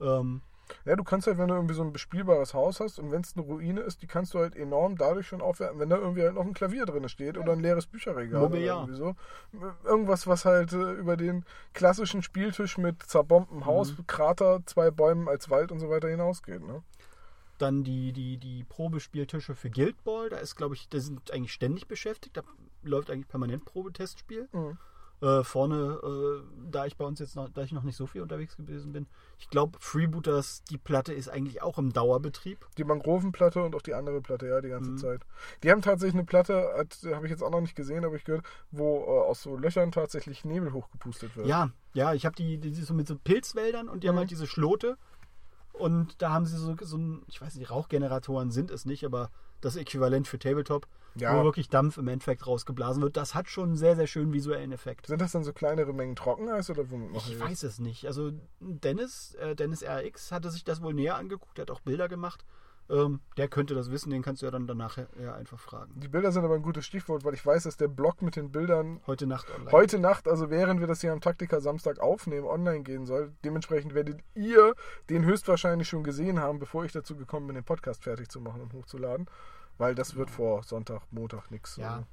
Ähm, Ja, du kannst halt, wenn du irgendwie so ein bespielbares Haus hast und wenn es eine Ruine ist, die kannst du halt enorm dadurch schon aufwerten, wenn da irgendwie halt noch ein Klavier drin steht oder ein leeres Bücherregal. Mobiliar. Oder irgendwie so. Irgendwas, was halt äh, über den klassischen Spieltisch mit zerbombtem Haus, Mhm. Krater, zwei Bäumen als Wald und so weiter hinausgeht. Ne? dann die, die, die Probespieltische für Guild Ball. Da ist, glaube ich, die sind eigentlich ständig beschäftigt. Da läuft eigentlich permanent Probetestspiel. Mhm. Äh, vorne, äh, da ich bei uns jetzt noch, da ich noch nicht so viel unterwegs gewesen bin, ich glaube, Freebooters, die Platte ist eigentlich auch im Dauerbetrieb. Die Mangrovenplatte und auch die andere Platte, ja, die ganze Mhm. Zeit. Die haben tatsächlich eine Platte, habe ich jetzt auch noch nicht gesehen, aber ich gehört, wo äh, aus so Löchern tatsächlich Nebel hochgepustet wird. Ja, ja, ich habe die, die so mit so Pilzwäldern und die haben Mhm. halt diese Schlote. Und da haben sie so, so ein, ich weiß nicht, Rauchgeneratoren sind es nicht, aber das Äquivalent für Tabletop, Ja. wo wirklich Dampf im Endeffekt rausgeblasen wird. Das hat schon einen sehr, sehr schönen visuellen Effekt. Sind das dann so kleinere Mengen Trockeneis oder womit Ich weiß es nicht. Also Dennis, äh, Dennis RX hatte sich das wohl näher angeguckt, der hat auch Bilder gemacht. Ähm, der könnte das wissen, den kannst du ja dann danach ja einfach fragen. Die Bilder sind aber ein gutes Stichwort, weil ich weiß, dass der Blog mit den Bildern Heute Nacht online. heute Nacht, also während wir das hier am Taktika Samstag aufnehmen, online gehen soll. Dementsprechend werdet ihr den höchstwahrscheinlich schon gesehen haben, bevor ich dazu gekommen bin, den Podcast fertig zu machen und hochzuladen. Weil das wird vor Sonntag, Montag nichts. Ja.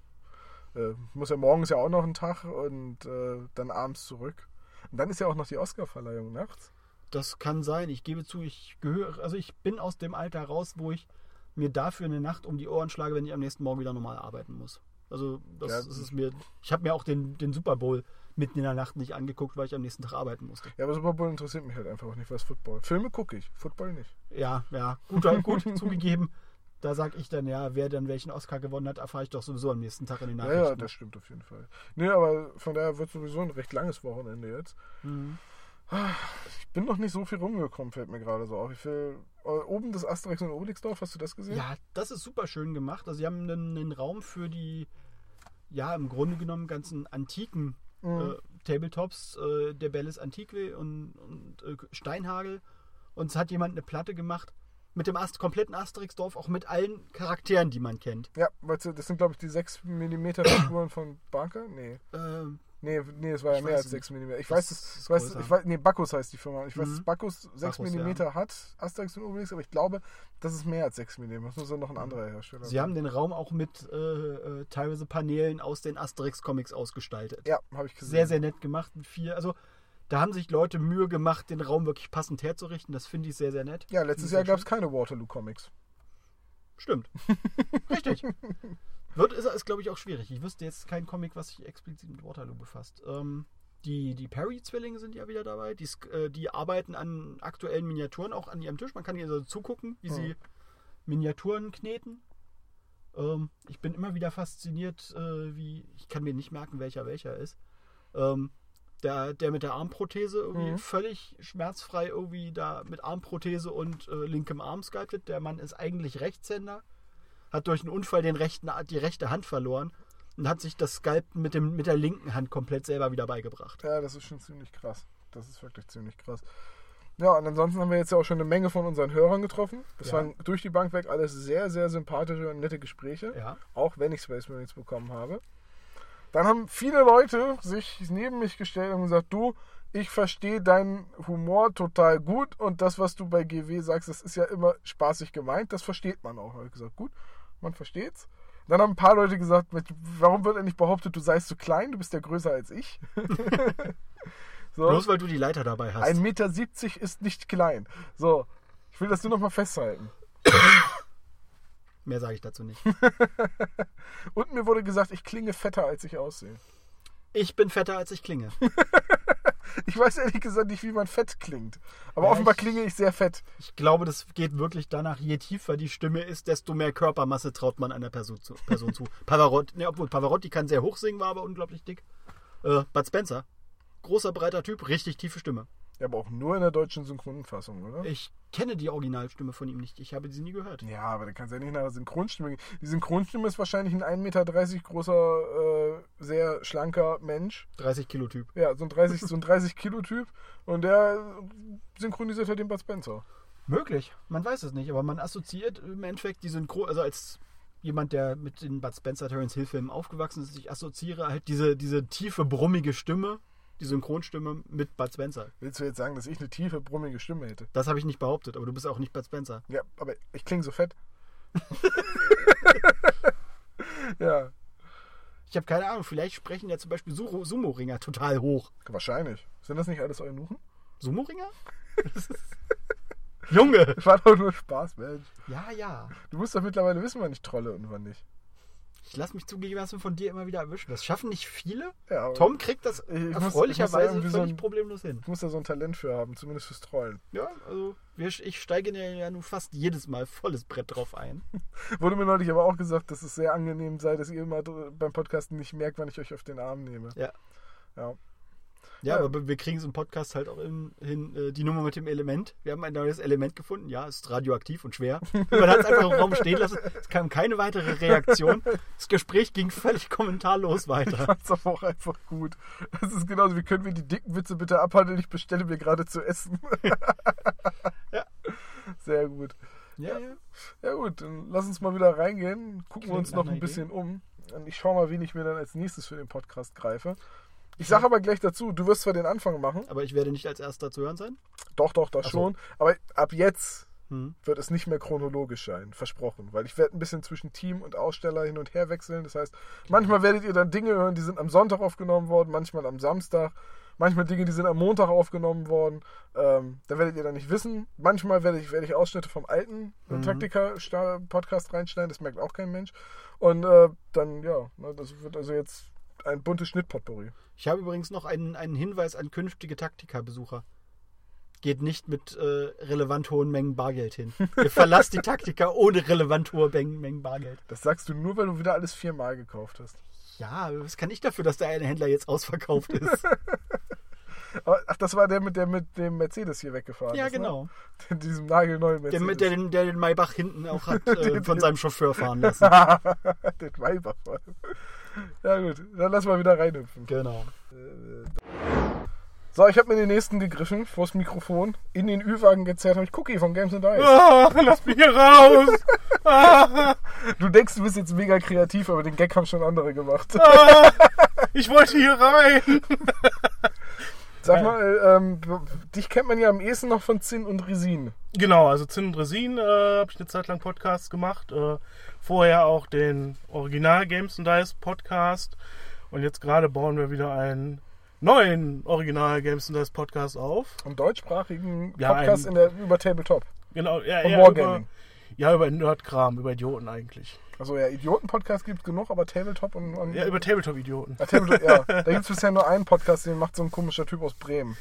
Äh, muss ja morgens ja auch noch ein Tag und äh, dann abends zurück. Und dann ist ja auch noch die Oscarverleihung nachts. Das kann sein. Ich gebe zu, ich gehöre, also ich bin aus dem Alter raus, wo ich mir dafür eine Nacht um die Ohren schlage, wenn ich am nächsten Morgen wieder normal arbeiten muss. Also das Ja. ist es mir. Ich habe mir auch den, den Super Bowl mitten in der Nacht nicht angeguckt, weil ich am nächsten Tag arbeiten musste. Ja, aber Super Bowl interessiert mich halt einfach auch nicht, was Football. Filme gucke ich, Football nicht. Ja, ja, gut, gut zugegeben. Da sag ich dann, ja, wer dann welchen Oscar gewonnen hat, erfahre ich doch sowieso am nächsten Tag in den Ja, Nachrichten. ja, das stimmt auf jeden Fall. Nee, aber von daher wird sowieso ein recht langes Wochenende jetzt. Mhm. Ich bin noch nicht so viel rumgekommen, fällt mir gerade so auf. Ich will, äh, oben das Asterix und Obelixdorf, hast du das gesehen? Ja, das ist super schön gemacht. Also sie haben einen, einen Raum für die, ja, im Grunde genommen ganzen antiken Mhm. äh, Tabletops, äh, der Bellis Antique und, und äh, Steinhagel. Und es hat jemand eine Platte gemacht mit dem Ast kompletten Asterixdorf, auch mit allen Charakteren, die man kennt. Ja, weißt du, das sind, glaube ich, die 6 mm Figuren von Barker? Nee. Ähm, Nee, nee, es war ja mehr als es 6 mm. Ich weiß, das, ich weiß, ich weiß, nee, Bacchus heißt die Firma. Ich weiß, Mhm. dass Bacchus 6 Bacchus, mm ja. hat, Asterix und Obelix, aber ich glaube, das ist mehr als 6 mm. Das muss ja noch ein anderer Hersteller sie haben den Raum auch mit äh, äh, teilweise Paneelen aus den Asterix-Comics ausgestaltet. Ja, habe ich gesehen. Sehr, sehr nett gemacht. Vier, also da haben sich Leute Mühe gemacht, den Raum wirklich passend herzurichten. Das finde ich sehr, sehr nett. Ja, letztes Jahr gab es keine Waterloo-Comics. Stimmt. Richtig. Wird ist, ist glaube ich, auch schwierig. Ich wüsste jetzt kein Comic, was sich explizit mit Waterloo befasst. Ähm, die die Perry-Zwillinge sind ja wieder dabei. Die, äh, die arbeiten an aktuellen Miniaturen auch an ihrem Tisch. Man kann ihnen also zugucken, wie sie Miniaturen kneten. Ähm, ich bin immer wieder fasziniert, äh, wie ich kann mir nicht merken, welcher welcher ist. Ähm, der, der mit der Armprothese irgendwie Mhm. völlig schmerzfrei irgendwie da mit Armprothese und äh, linkem Arm sculptet. Der Mann ist eigentlich Rechtshänder, hat durch einen Unfall den rechten, die rechte Hand verloren und hat sich das Sculpten mit, dem, mit der linken Hand komplett selber wieder beigebracht. Ja, das ist schon ziemlich krass. Das ist wirklich ziemlich krass. Ja, und ansonsten haben wir jetzt ja auch schon eine Menge von unseren Hörern getroffen. Das Ja. waren durch die Bank weg alles sehr, sehr sympathische und nette Gespräche. Ja. Auch wenn ich Space Marines bekommen habe. Dann haben viele Leute sich neben mich gestellt und gesagt, du, ich verstehe deinen Humor total gut und das, was du bei GW sagst, das ist ja immer spaßig gemeint. Das versteht man auch. Da habe ich gesagt, gut, man versteht's. Dann haben ein paar Leute gesagt, warum wird endlich behauptet, du seist zu klein, du bist ja größer als ich. so. Bloß weil du die Leiter dabei hast. 1,70 Meter ist nicht klein. So, ich will das nur noch mal festhalten. Mehr sage ich dazu nicht. Und mir wurde gesagt, ich klinge fetter, als ich aussehe. Ich bin fetter, als ich klinge. Ich weiß ehrlich gesagt nicht, wie man fett klingt. Aber Ja, offenbar ich- klinge ich sehr fett. Ich glaube, das geht wirklich danach, je tiefer die Stimme ist, desto mehr Körpermasse traut man einer Person zu. Person zu. Pavarotti, ne, obwohl Pavarotti kann sehr hoch singen, war aber unglaublich dick. Äh, Bud Spencer. Großer, breiter Typ, richtig tiefe Stimme. Ja, aber auch nur in der deutschen Synchronfassung, oder? Ich kenne die Originalstimme von ihm nicht. Ich habe sie nie gehört. Ja, aber dann kannst du ja nicht nach der Synchronstimme gehen. Die Synchronstimme ist wahrscheinlich ein 1,30 Meter großer, äh, sehr schlanker Mensch. 30 Kilo Typ. Ja, so ein 30, so ein 30 Kilo Typ. Und der synchronisiert halt den Bud Spencer. Möglich, man weiß es nicht, aber man assoziiert im Endeffekt die Synchro, also als jemand, der mit den Bud Spencer Terence Hill Filmen aufgewachsen ist, ich assoziiere halt diese, diese tiefe, brummige Stimme, die Synchronstimme mit Bud Spencer. Willst du jetzt sagen, dass ich eine tiefe, brummige Stimme hätte? Das habe ich nicht behauptet, aber du bist auch nicht Bud Spencer. Ja, aber ich klinge so fett. ja, Ich habe keine Ahnung, vielleicht sprechen ja zum Beispiel Sumo-Ringer total hoch. wahrscheinlich. Sind das nicht alles Eunuchen? Sumo-Ringer? Junge! Das war doch nur Spaß, Mensch. Ja, ja. Du musst doch mittlerweile wissen, wann ich trolle und wann nicht. Ich lasse mich zugegebenermaßen von dir immer wieder erwischen. Das schaffen nicht viele. Ja, Tom kriegt das erfreulicherweise irgendwie so völlig ein- problemlos hin. ich muss da so ein Talent für haben, zumindest fürs Trollen. Ja, also wir, ich steige ja, nun fast jedes Mal volles Brett drauf ein. Wurde mir neulich aber auch gesagt, dass es sehr angenehm sei, dass ihr immer beim Podcasten nicht merkt, wann ich euch auf den Arm nehme. Ja. Ja. Ja, Ja. aber wir kriegen es im Podcast halt auch im, hin, äh, die Nummer mit dem Element. Wir haben ein neues Element gefunden. Ja, es ist radioaktiv und schwer. Man hat es einfach im Raum stehen lassen. Es kam keine weitere Reaktion. Das Gespräch ging völlig kommentarlos weiter. fand's aber auch einfach gut. Das ist genauso, wie können wir die dicken Witze bitte abhandeln? Ich bestelle mir gerade zu essen. Ja. Sehr gut. Ja, ja. Ja gut, dann lass uns mal wieder reingehen. Gucken wir Klingt uns nach noch ein Idee. bisschen um. Und ich schaue mal, wen ich mir dann als nächstes für den Podcast greife. Ich sage aber gleich dazu, du wirst zwar den Anfang machen. Aber ich werde nicht als erster zu hören sein. Doch, doch, das Ach so. schon. Aber ab jetzt Hm. wird es nicht mehr chronologisch sein, versprochen. Weil ich werde ein bisschen zwischen Team und Aussteller hin und her wechseln. Das heißt, manchmal werdet ihr dann Dinge hören, die sind am Sonntag aufgenommen worden, manchmal am Samstag, manchmal Dinge, die sind am Montag aufgenommen worden. Ähm, da werdet ihr dann nicht wissen. Manchmal werde ich, werde ich Ausschnitte vom alten Mhm. Taktika-Podcast reinschneiden, das merkt auch kein Mensch. Und äh, dann, ja, ne, das wird also jetzt ein buntes Schnittpotpourri. Ich habe übrigens noch einen, einen Hinweis an künftige Taktika-Besucher. Geht nicht mit äh, relevant hohen Mengen Bargeld hin. Ihr verlasst die Taktika ohne relevant hohe Mengen, Bargeld. Das sagst du nur, weil du wieder alles viermal gekauft hast. Ja, was kann ich dafür, dass der eine Händler jetzt ausverkauft ist? Ach, das war der mit, der mit dem Mercedes hier weggefahren ja, ist, ne? genau. In diesem nagelneuen Der, Mercedes. mit- der, den, der den Maybach hinten auch hat äh, von seinem Chauffeur fahren lassen. den Maybach. Ja gut, dann lass mal wieder reinhüpfen. Genau. So, ich habe mir den nächsten gegriffen vors Mikrofon, in den Ü-Wagen gezerrt und ich Cookie von Games and Dice. Ah, lass mich hier raus! Du denkst, du bist jetzt mega kreativ, aber den Gag haben schon andere gemacht. ah, ich wollte hier rein! Sag mal, ähm, dich kennt man ja am ehesten noch von Zinn und Resin. Genau, also Zinn und Resin äh, habe ich eine Zeit lang Podcasts gemacht. Äh, vorher auch den Original Games and Dice Podcast. Und jetzt gerade bauen wir wieder einen neuen Original Games and Dice Podcast auf. Einen deutschsprachigen Ja, Podcast ein- in der, über Tabletop. Genau, ja, Und über. Ja, über Nerdkram, über Idioten eigentlich. Also ja, Idioten-Podcast gibt es genug, aber Tabletop und... und Ja, über Tabletop-Idioten. ja, Tabletop, ja. Da gibt es bisher nur einen Podcast, den macht so ein komischer Typ aus Bremen.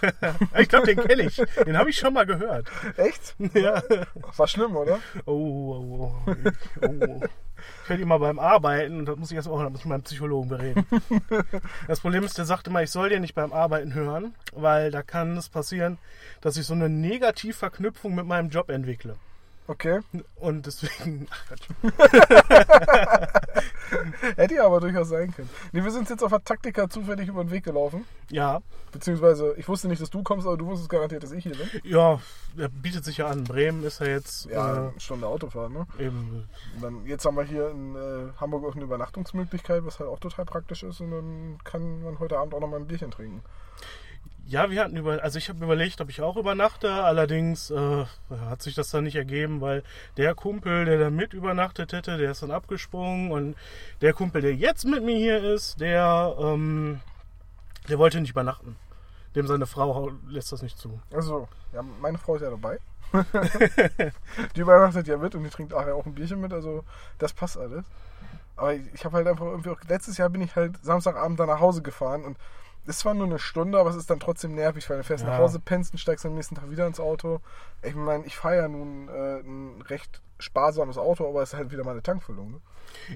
Ich glaube, den kenne ich. Den habe ich schon mal gehört. Echt? Ja. War schlimm, oder? Oh, oh, oh. Ich, oh. ich werde immer beim Arbeiten und das muss ich erst auch noch mit meinem Psychologen bereden. Das Problem ist, der sagt immer, ich soll den nicht beim Arbeiten hören, weil da kann es passieren, dass ich so eine Negativverknüpfung mit meinem Job entwickle. Okay. Und deswegen, ach Quatsch. Hätte ja aber durchaus sein können. Nee, wir sind jetzt auf der Taktika zufällig über den Weg gelaufen. Ja, Beziehungsweise, ich wusste nicht, dass du kommst, aber du wusstest garantiert, dass ich hier bin. ja, er bietet sich ja an. Bremen ist ja jetzt Ja, äh, Stunde Autofahren, ne? eben. Und dann, jetzt haben wir hier in äh, Hamburg auch eine Übernachtungsmöglichkeit, was halt auch total praktisch ist. Und dann kann man heute Abend auch noch mal ein Bierchen trinken. Ja, wir hatten über, also ich habe überlegt, ob ich auch übernachte. Allerdings äh, hat sich das dann nicht ergeben, weil der Kumpel, der da mit übernachtet hätte, der ist dann abgesprungen und der Kumpel, der jetzt mit mir hier ist, der, ähm, der wollte nicht übernachten. Dem seine Frau lässt das nicht zu. Also, ja, meine Frau ist ja dabei. die übernachtet ja mit und die trinkt nachher auch ein Bierchen mit, also das passt alles. Aber ich, ich habe halt einfach irgendwie auch, letztes Jahr bin ich halt Samstagabend dann nach Hause gefahren und es war nur eine Stunde, aber es ist dann trotzdem nervig, weil du fährst Ja. nach Hause, pennst und steigst am nächsten Tag wieder ins Auto. Ich meine, ich fahre ja nun äh, ein recht sparsames Auto, aber es ist halt wieder meine Tankfüllung. Ne?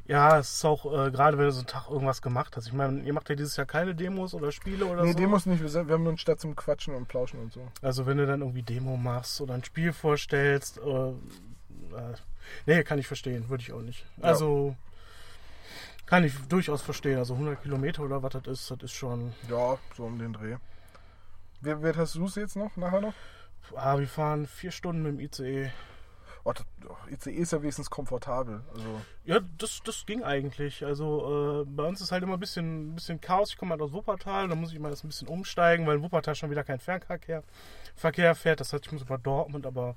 Ja, es ist auch, äh, gerade wenn du so einen Tag irgendwas gemacht hast. Ich meine, ihr macht ja dieses Jahr keine Demos oder Spiele oder nee, so. Demos nicht, wir, sind, wir haben nur eine Stadt zum Quatschen und Plauschen und so. Also wenn du dann irgendwie Demo machst oder ein Spiel vorstellst, äh, äh, nee, kann ich verstehen, würde ich auch nicht. Ja. Kann ich durchaus verstehen. Also 100 Kilometer oder was das ist, das ist schon. Ja, so um den Dreh. Wer, wer hast du es jetzt noch, nachher noch? Ah, wir fahren vier Stunden mit dem ICE. Oh, das, oh, ICE ist ja wenigstens komfortabel. Also, Ja, das, das ging eigentlich. Also äh, bei uns ist halt immer ein bisschen, bisschen Chaos. Ich komme halt aus Wuppertal, da muss ich mal das ein bisschen umsteigen, weil in Wuppertal schon wieder kein Fernverkehr Verkehr fährt. Das heißt, ich muss über Dortmund, aber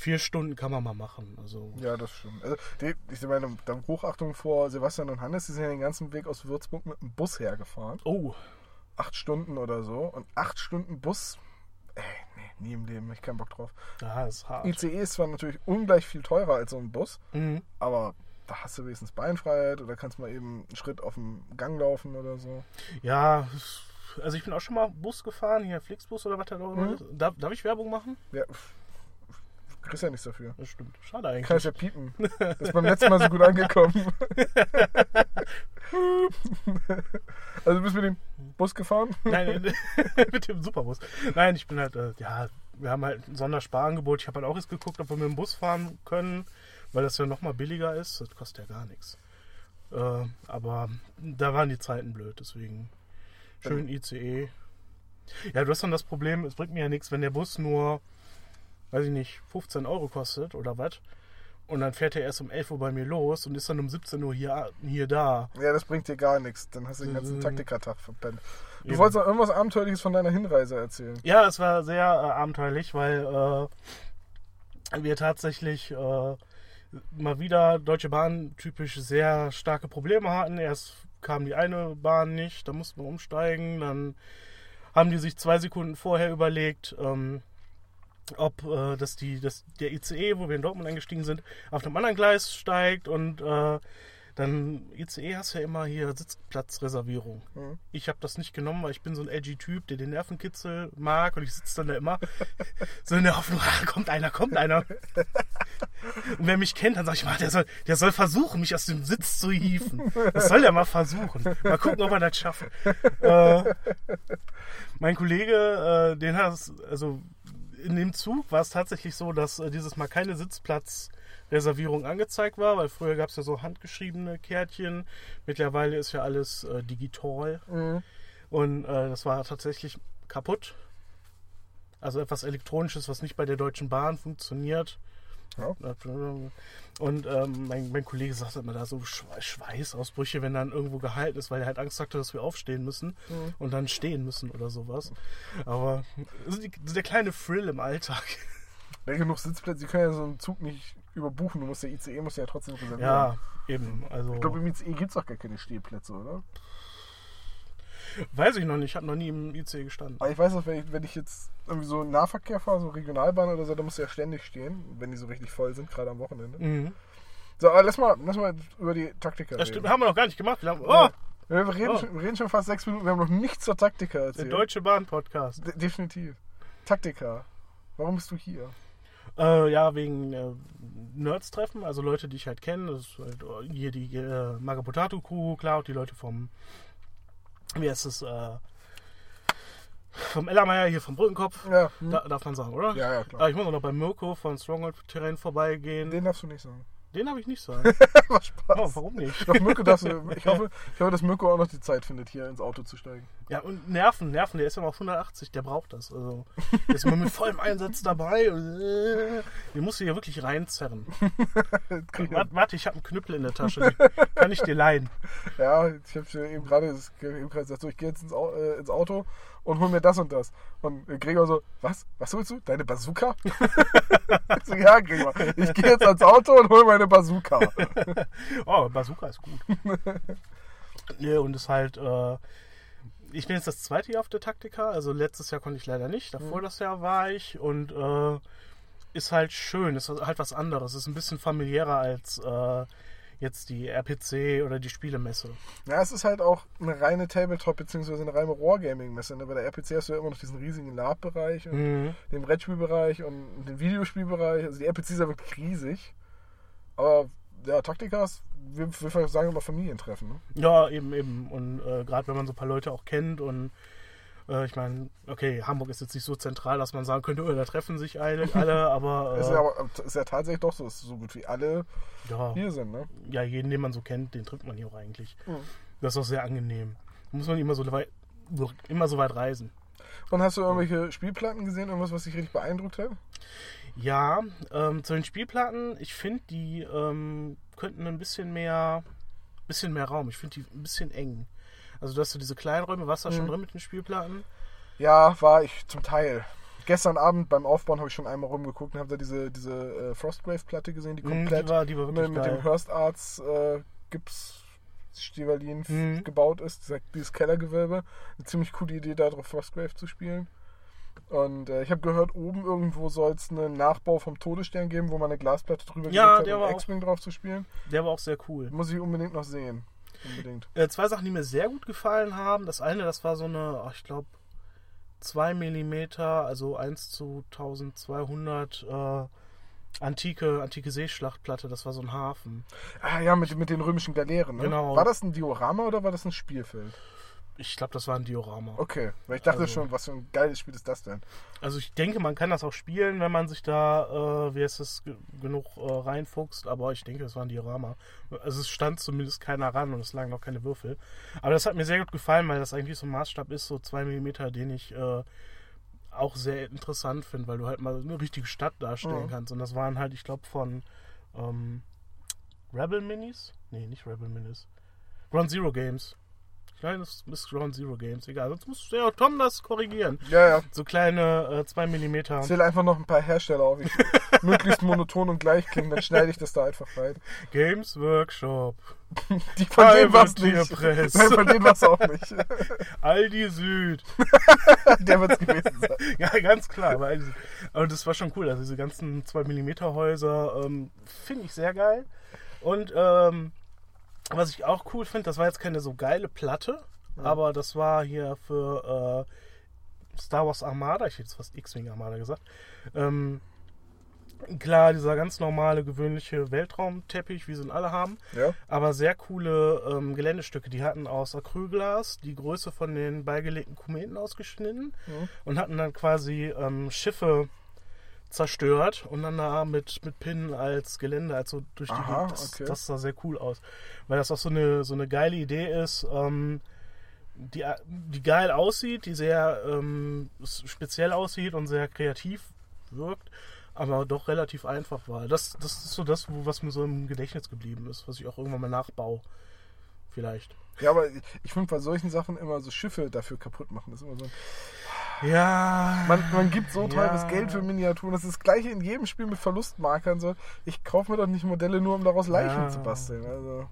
vier Stunden kann man mal machen. Also ja, das stimmt. Also, die, ich meine, dann Hochachtung vor Sebastian und Hannes, die sind ja den ganzen Weg aus Würzburg mit dem Bus hergefahren. oh, Acht Stunden oder so. Und acht Stunden Bus, ey, nee, nie im Leben, ich keinen Bock drauf. da ist hart. ICE ist zwar natürlich ungleich viel teurer als so ein Bus, Mhm. aber da hast du wenigstens Beinfreiheit oder kannst mal eben einen Schritt auf dem Gang laufen oder so. Ja, also ich bin auch schon mal Bus gefahren, hier Flixbus oder was da immer Mhm. Darf, darf ich Werbung machen? Ja, kriegst ja nichts dafür. Das stimmt. Schade eigentlich. Kannst ja piepen. Das ist beim letzten Mal so gut angekommen. also du bist mit dem Bus gefahren? Nein, mit dem Superbus. Nein, ich bin halt, äh, ja, wir haben halt ein Sondersparangebot. Ich habe halt auch jetzt geguckt, ob wir mit dem Bus fahren können, weil das ja nochmal billiger ist. Das kostet ja gar nichts. Äh, aber da waren die Zeiten blöd, deswegen schön ICE. Ja, du hast dann das Problem, es bringt mir ja nichts, wenn der Bus nur, weiß ich nicht, 15 Euro kostet oder was. Und dann fährt er erst um 11 Uhr bei mir los und ist dann um 17 Uhr hier, hier da. Ja, das bringt dir gar nichts. Dann hast du den ganzen Mhm. Taktikertag verpennt. Du Eben. wolltest noch irgendwas Abenteuerliches von deiner Hinreise erzählen. Ja, es war sehr äh, abenteuerlich, weil äh, wir tatsächlich äh, mal wieder Deutsche Bahn typisch sehr starke Probleme hatten. Erst kam die eine Bahn nicht, da mussten wir umsteigen. Dann haben die sich zwei Sekunden vorher überlegt, ähm, ob äh, dass die, dass der ICE, wo wir in Dortmund eingestiegen sind, auf einem anderen Gleis steigt und äh, dann ICE hast ja immer hier Sitzplatzreservierung. Mhm. Ich habe das nicht genommen, weil ich bin so ein edgy Typ, der den Nervenkitzel mag und ich sitze dann da immer so in der Hoffnung, ah, kommt einer, kommt einer. Und wer mich kennt, dann sag ich mal, der soll, der soll versuchen, mich aus dem Sitz zu hieven. Das soll er mal versuchen. Mal gucken, ob er das schafft. Äh, mein Kollege, äh, den hat es, also in dem Zug war es tatsächlich so, dass äh, dieses Mal keine Sitzplatzreservierung angezeigt war, weil früher gab es ja so handgeschriebene Kärtchen. Mittlerweile ist ja alles äh, digital. Mhm. Und äh, das war tatsächlich kaputt. Also etwas Elektronisches, was nicht bei der Deutschen Bahn funktioniert. Ja. Und ähm, mein, mein Kollege sagt immer da so Schwe- Schweißausbrüche, wenn dann irgendwo gehalten ist, weil er halt Angst hatte, dass wir aufstehen müssen Mhm. und dann stehen müssen oder sowas. Aber das ist der kleine Thrill im Alltag. Wenn genug Sitzplätze, die können ja so einen Zug nicht überbuchen. Du musst der ICE muss ja trotzdem reservieren. Ja, eben. Also Ich glaube, im ICE gibt es doch gar keine Stehplätze, oder? Weiß ich noch nicht. Ich habe noch nie im IC gestanden. Aber ich weiß auch, wenn ich, wenn ich jetzt irgendwie so Nahverkehr fahre, so Regionalbahn oder so, da musst du ja ständig stehen, wenn die so richtig voll sind, gerade am Wochenende. Mhm. So, aber lass mal, lass mal über die Taktiker Das reden. stimmt, haben wir noch gar nicht gemacht. Wir haben, oh, wir, reden Oh. schon, wir reden schon fast sechs Minuten, wir haben noch nichts zur Taktika der erzählt. Deutsche Bahn Podcast. De definitiv. Taktika. Warum bist du hier? Äh, ja, wegen äh, Nerds-Treffen, also Leute, die ich halt kenne. Das ist halt äh, hier die äh, Magapotato Crew, klar, auch die Leute vom, wie heißt es, äh, Vom Ellermeier hier vom Brückenkopf. Ja, hm. Da, darf man sagen, oder? ja, ja, klar. ich muss auch noch bei Mirko von Stronghold Terrain vorbeigehen. Den darfst du nicht sagen. Habe ich nicht sagen. Was Spaß. Oh, warum nicht? Doch, Mirko darfst du, ich, hoffe, ich hoffe, dass Mirko auch noch die Zeit findet, hier ins Auto zu steigen. Ja, und Nerven, Nerven, der ist ja noch auf 180, der braucht das. Also, der ist immer mit vollem Einsatz dabei. Äh, den musst du hier wirklich reinzerren. Warte, warte ich habe einen Knüppel in der Tasche. Den kann ich dir leihen. Ja, ich habe eben gerade das- eben gerade gesagt, so, ich gehe jetzt ins, äh, ins Auto und hol mir das und das. Und Gregor so, was? Was holst du? Deine Bazooka? ich so, ja, Gregor, ich gehe jetzt ans Auto und hol meine Bazooka. Oh, Bazooka ist gut. nee, und ist halt, äh, ich bin jetzt das zweite Jahr auf der Taktika, also letztes Jahr konnte ich leider nicht, davor das Jahr war ich und äh, ist halt schön, ist halt was anderes, ist ein bisschen familiärer als äh, jetzt die RPC oder die Spielemesse. Ja, es ist halt auch eine reine Tabletop- bzw. eine reine Wargaming-Messe. Ne? Bei der RPC hast du ja immer noch diesen riesigen Lab-Bereich und Mhm. den Brettspielbereich und den Videospielbereich. Also die RPC ist ja wirklich riesig. Aber ja, Taktikas, wir, wir sagen immer Familientreffen. Ne? Ja, eben, eben. Und äh, gerade wenn man so ein paar Leute auch kennt und äh, ich meine, okay, Hamburg ist jetzt nicht so zentral, dass man sagen könnte, oh, da treffen sich alle, alle aber, äh, Ist, ja, aber ist ja tatsächlich doch so, dass so gut wie alle ja, hier sind. Ne? ja, jeden, den man so kennt, den trifft man hier auch eigentlich. Mhm. Das ist auch sehr angenehm. Da muss man immer so weit, immer so weit reisen. Und hast du irgendwelche Spielplatten gesehen? Irgendwas, was dich richtig beeindruckt hat? Ja, ähm, zu den Spielplatten, ich finde, die ähm, könnten ein bisschen mehr, bisschen mehr Raum. Ich finde die ein bisschen eng. Also, du hast so diese kleinen Räume, warst du da schon Mhm. drin mit den Spielplatten? Ja, war ich zum Teil. Gestern Abend beim Aufbauen habe ich schon einmal rumgeguckt und habe da diese, diese äh, Frostgrave-Platte gesehen, die Mhm, komplett die war, die war mit, mit dem Hearst Arts äh, Gips Stivalin Mhm. gebaut ist, dieser, dieses Kellergewölbe. Eine ziemlich coole Idee, da drauf Frostgrave zu spielen. Und äh, ich habe gehört, oben irgendwo soll es einen Nachbau vom Todesstern geben, wo man eine Glasplatte drüber Ja, gelegt hat, um X-Wing drauf zu spielen. Der war auch sehr cool. Muss ich unbedingt noch sehen. Unbedingt. Äh, zwei Sachen, die mir sehr gut gefallen haben. Das eine, das war so eine, ach, ich glaube, 2 mm, also 1 zu 1200 äh, antike, antike Seeschlachtplatte. Das war so ein Hafen. Ah ja, mit, mit den römischen Galeeren. Ne? Genau. War das ein Diorama oder war das ein Spielfeld? Ich glaube, das war ein Diorama. Okay, weil ich dachte Also- schon, was für ein geiles Spiel ist das denn? Also ich denke, man kann das auch spielen, wenn man sich da, äh, wie heißt es, ge- genug äh, reinfuchst, aber ich denke, das war ein Diorama. Also es stand zumindest keiner ran und es lagen auch keine Würfel. Aber das hat mir sehr gut gefallen, weil das eigentlich so ein Maßstab ist, so 2 mm, den ich äh, auch sehr interessant finde, weil du halt mal eine richtige Stadt darstellen Mhm. kannst. Und das waren halt, ich glaube, von ähm, Rebel Minis? Nee, nicht Rebel Minis. Ground Zero Games. Das ist Ground Zero Games, egal. Sonst muss ja Tom das korrigieren. Ja, ja. So kleine äh, 2 mm. Ich zähle einfach noch ein paar Hersteller auf. Ich, möglichst monoton und gleich klingen, dann schneide ich das da einfach rein. Games Workshop. Die von denen war es Albert nicht. Tierpress. Nein, von denen war es auch nicht. Aldi Süd. Der wird es gewesen sein. Ja, ganz klar. Aber das war schon cool. Also diese ganzen 2 mm Häuser ähm, finde ich sehr geil. Und ähm, was ich auch cool finde, das war jetzt keine so geile Platte, aber das war hier für äh, Star Wars Armada, ich hätte jetzt fast X-Wing Armada gesagt. Ähm, klar, dieser ganz normale, gewöhnliche Weltraumteppich, wie sie ihn alle haben. Ja? aber sehr coole ähm, Geländestücke. Die hatten aus Acrylglas die Größe von den beigelegten Kometen ausgeschnitten Mhm. und hatten dann quasi ähm, Schiffe zerstört und dann da mit, mit Pinnen als Gelände, also durch die Aha, das, okay. das sah sehr cool aus. Weil das auch so eine, so eine geile Idee ist, ähm, die, die geil aussieht, die sehr ähm, speziell aussieht und sehr kreativ wirkt, aber doch relativ einfach war. Das, das ist so das, was mir so im Gedächtnis geblieben ist, was ich auch irgendwann mal nachbaue. Vielleicht. Ja, aber ich finde bei solchen Sachen immer so Schiffe dafür kaputt machen. Das ist immer so. Ja. Man, man gibt so teures Ja. Geld für Miniaturen. Das ist das gleiche in jedem Spiel mit Verlustmarkern. So, ich kaufe mir doch nicht Modelle nur, um daraus Leichen Ja. zu basteln. Also,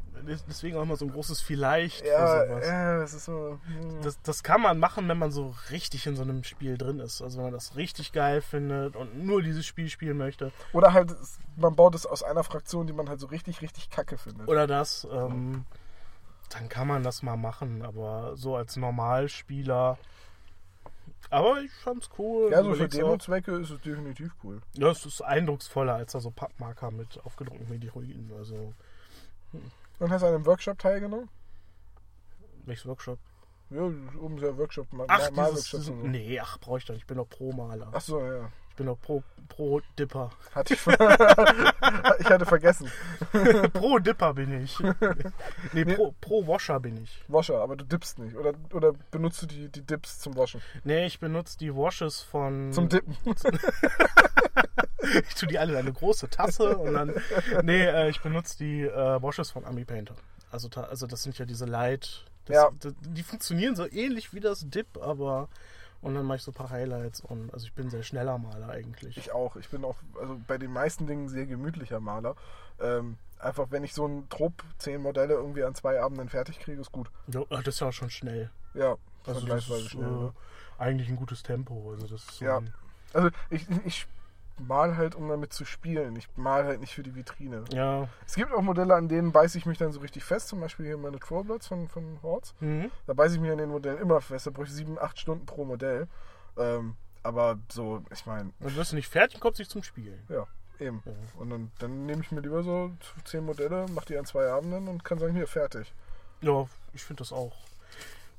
Deswegen auch immer so ein großes Vielleicht ja, für sowas. ja, das ist so. hm. Das, das kann man machen, wenn man so richtig in so einem Spiel drin ist. Also wenn man das richtig geil findet und nur dieses Spiel spielen möchte. Oder halt, man baut es aus einer Fraktion, die man halt so richtig, richtig kacke findet. Oder das, ähm, dann kann man das mal machen. Aber so als Normalspieler. Aber ich fand's cool. ja, so für. Demo-Zwecke ist es definitiv cool. Ja, es ist eindrucksvoller als da so Pappmarker mit aufgedruckten Medieruinen. Also, Und hast du an einem Workshop teilgenommen? welches Workshop? Ja, oben ja Workshop, mal, Ach, mal dieses, Workshop dieses, so. nee, ach, brauche ich doch nicht. Ich bin doch Pro-Maler. Ach so, ja. Ich bin doch Pro- Pro-Dipper. Hatte ich, ich hatte vergessen. Pro-Dipper bin ich. nee, Pro- Pro-Washer bin ich. Washer, aber du dippst nicht. Oder, oder benutzt du die, die Dips zum Waschen? Nee, ich benutze die Washes von... Zum Dippen. ich tue die alle in eine große Tasse und dann... Nee, äh, ich benutze die äh, Washes von Ami Painter. Also, also das sind ja diese Light... Das, Ja. Die funktionieren so ähnlich wie das Dip, aber... Und dann mache ich so ein paar Highlights und also ich bin sehr schneller Maler eigentlich. Ich auch. Ich bin auch also bei den meisten Dingen sehr gemütlicher Maler. Ähm, einfach, wenn ich so ein Trupp, zehn Modelle irgendwie an zwei Abenden fertig kriege, ist gut. Ja, das ist ja auch schon schnell. Ja, Also das vergleichsweise ist schnell. äh, ne? eigentlich ein gutes Tempo. Also das ist so Ja. Also ich, ich mal halt, um damit zu spielen. Ich mal halt nicht für die Vitrine. ja. Es gibt auch Modelle, an denen beiße ich mich dann so richtig fest. Zum Beispiel hier meine Trollbloods von, von Horts. Mhm. Da beiße ich mich an den Modellen immer fest. Da brauche ich sieben, acht Stunden pro Modell. Ähm, aber so, ich meine, Dann wirst du nicht fertig, kommst nicht zum Spielen. ja, eben. Ja. Und dann, dann nehme ich mir lieber so zehn Modelle, mache die an zwei Abenden und kann sagen, hier, fertig. Ja, ich finde das auch.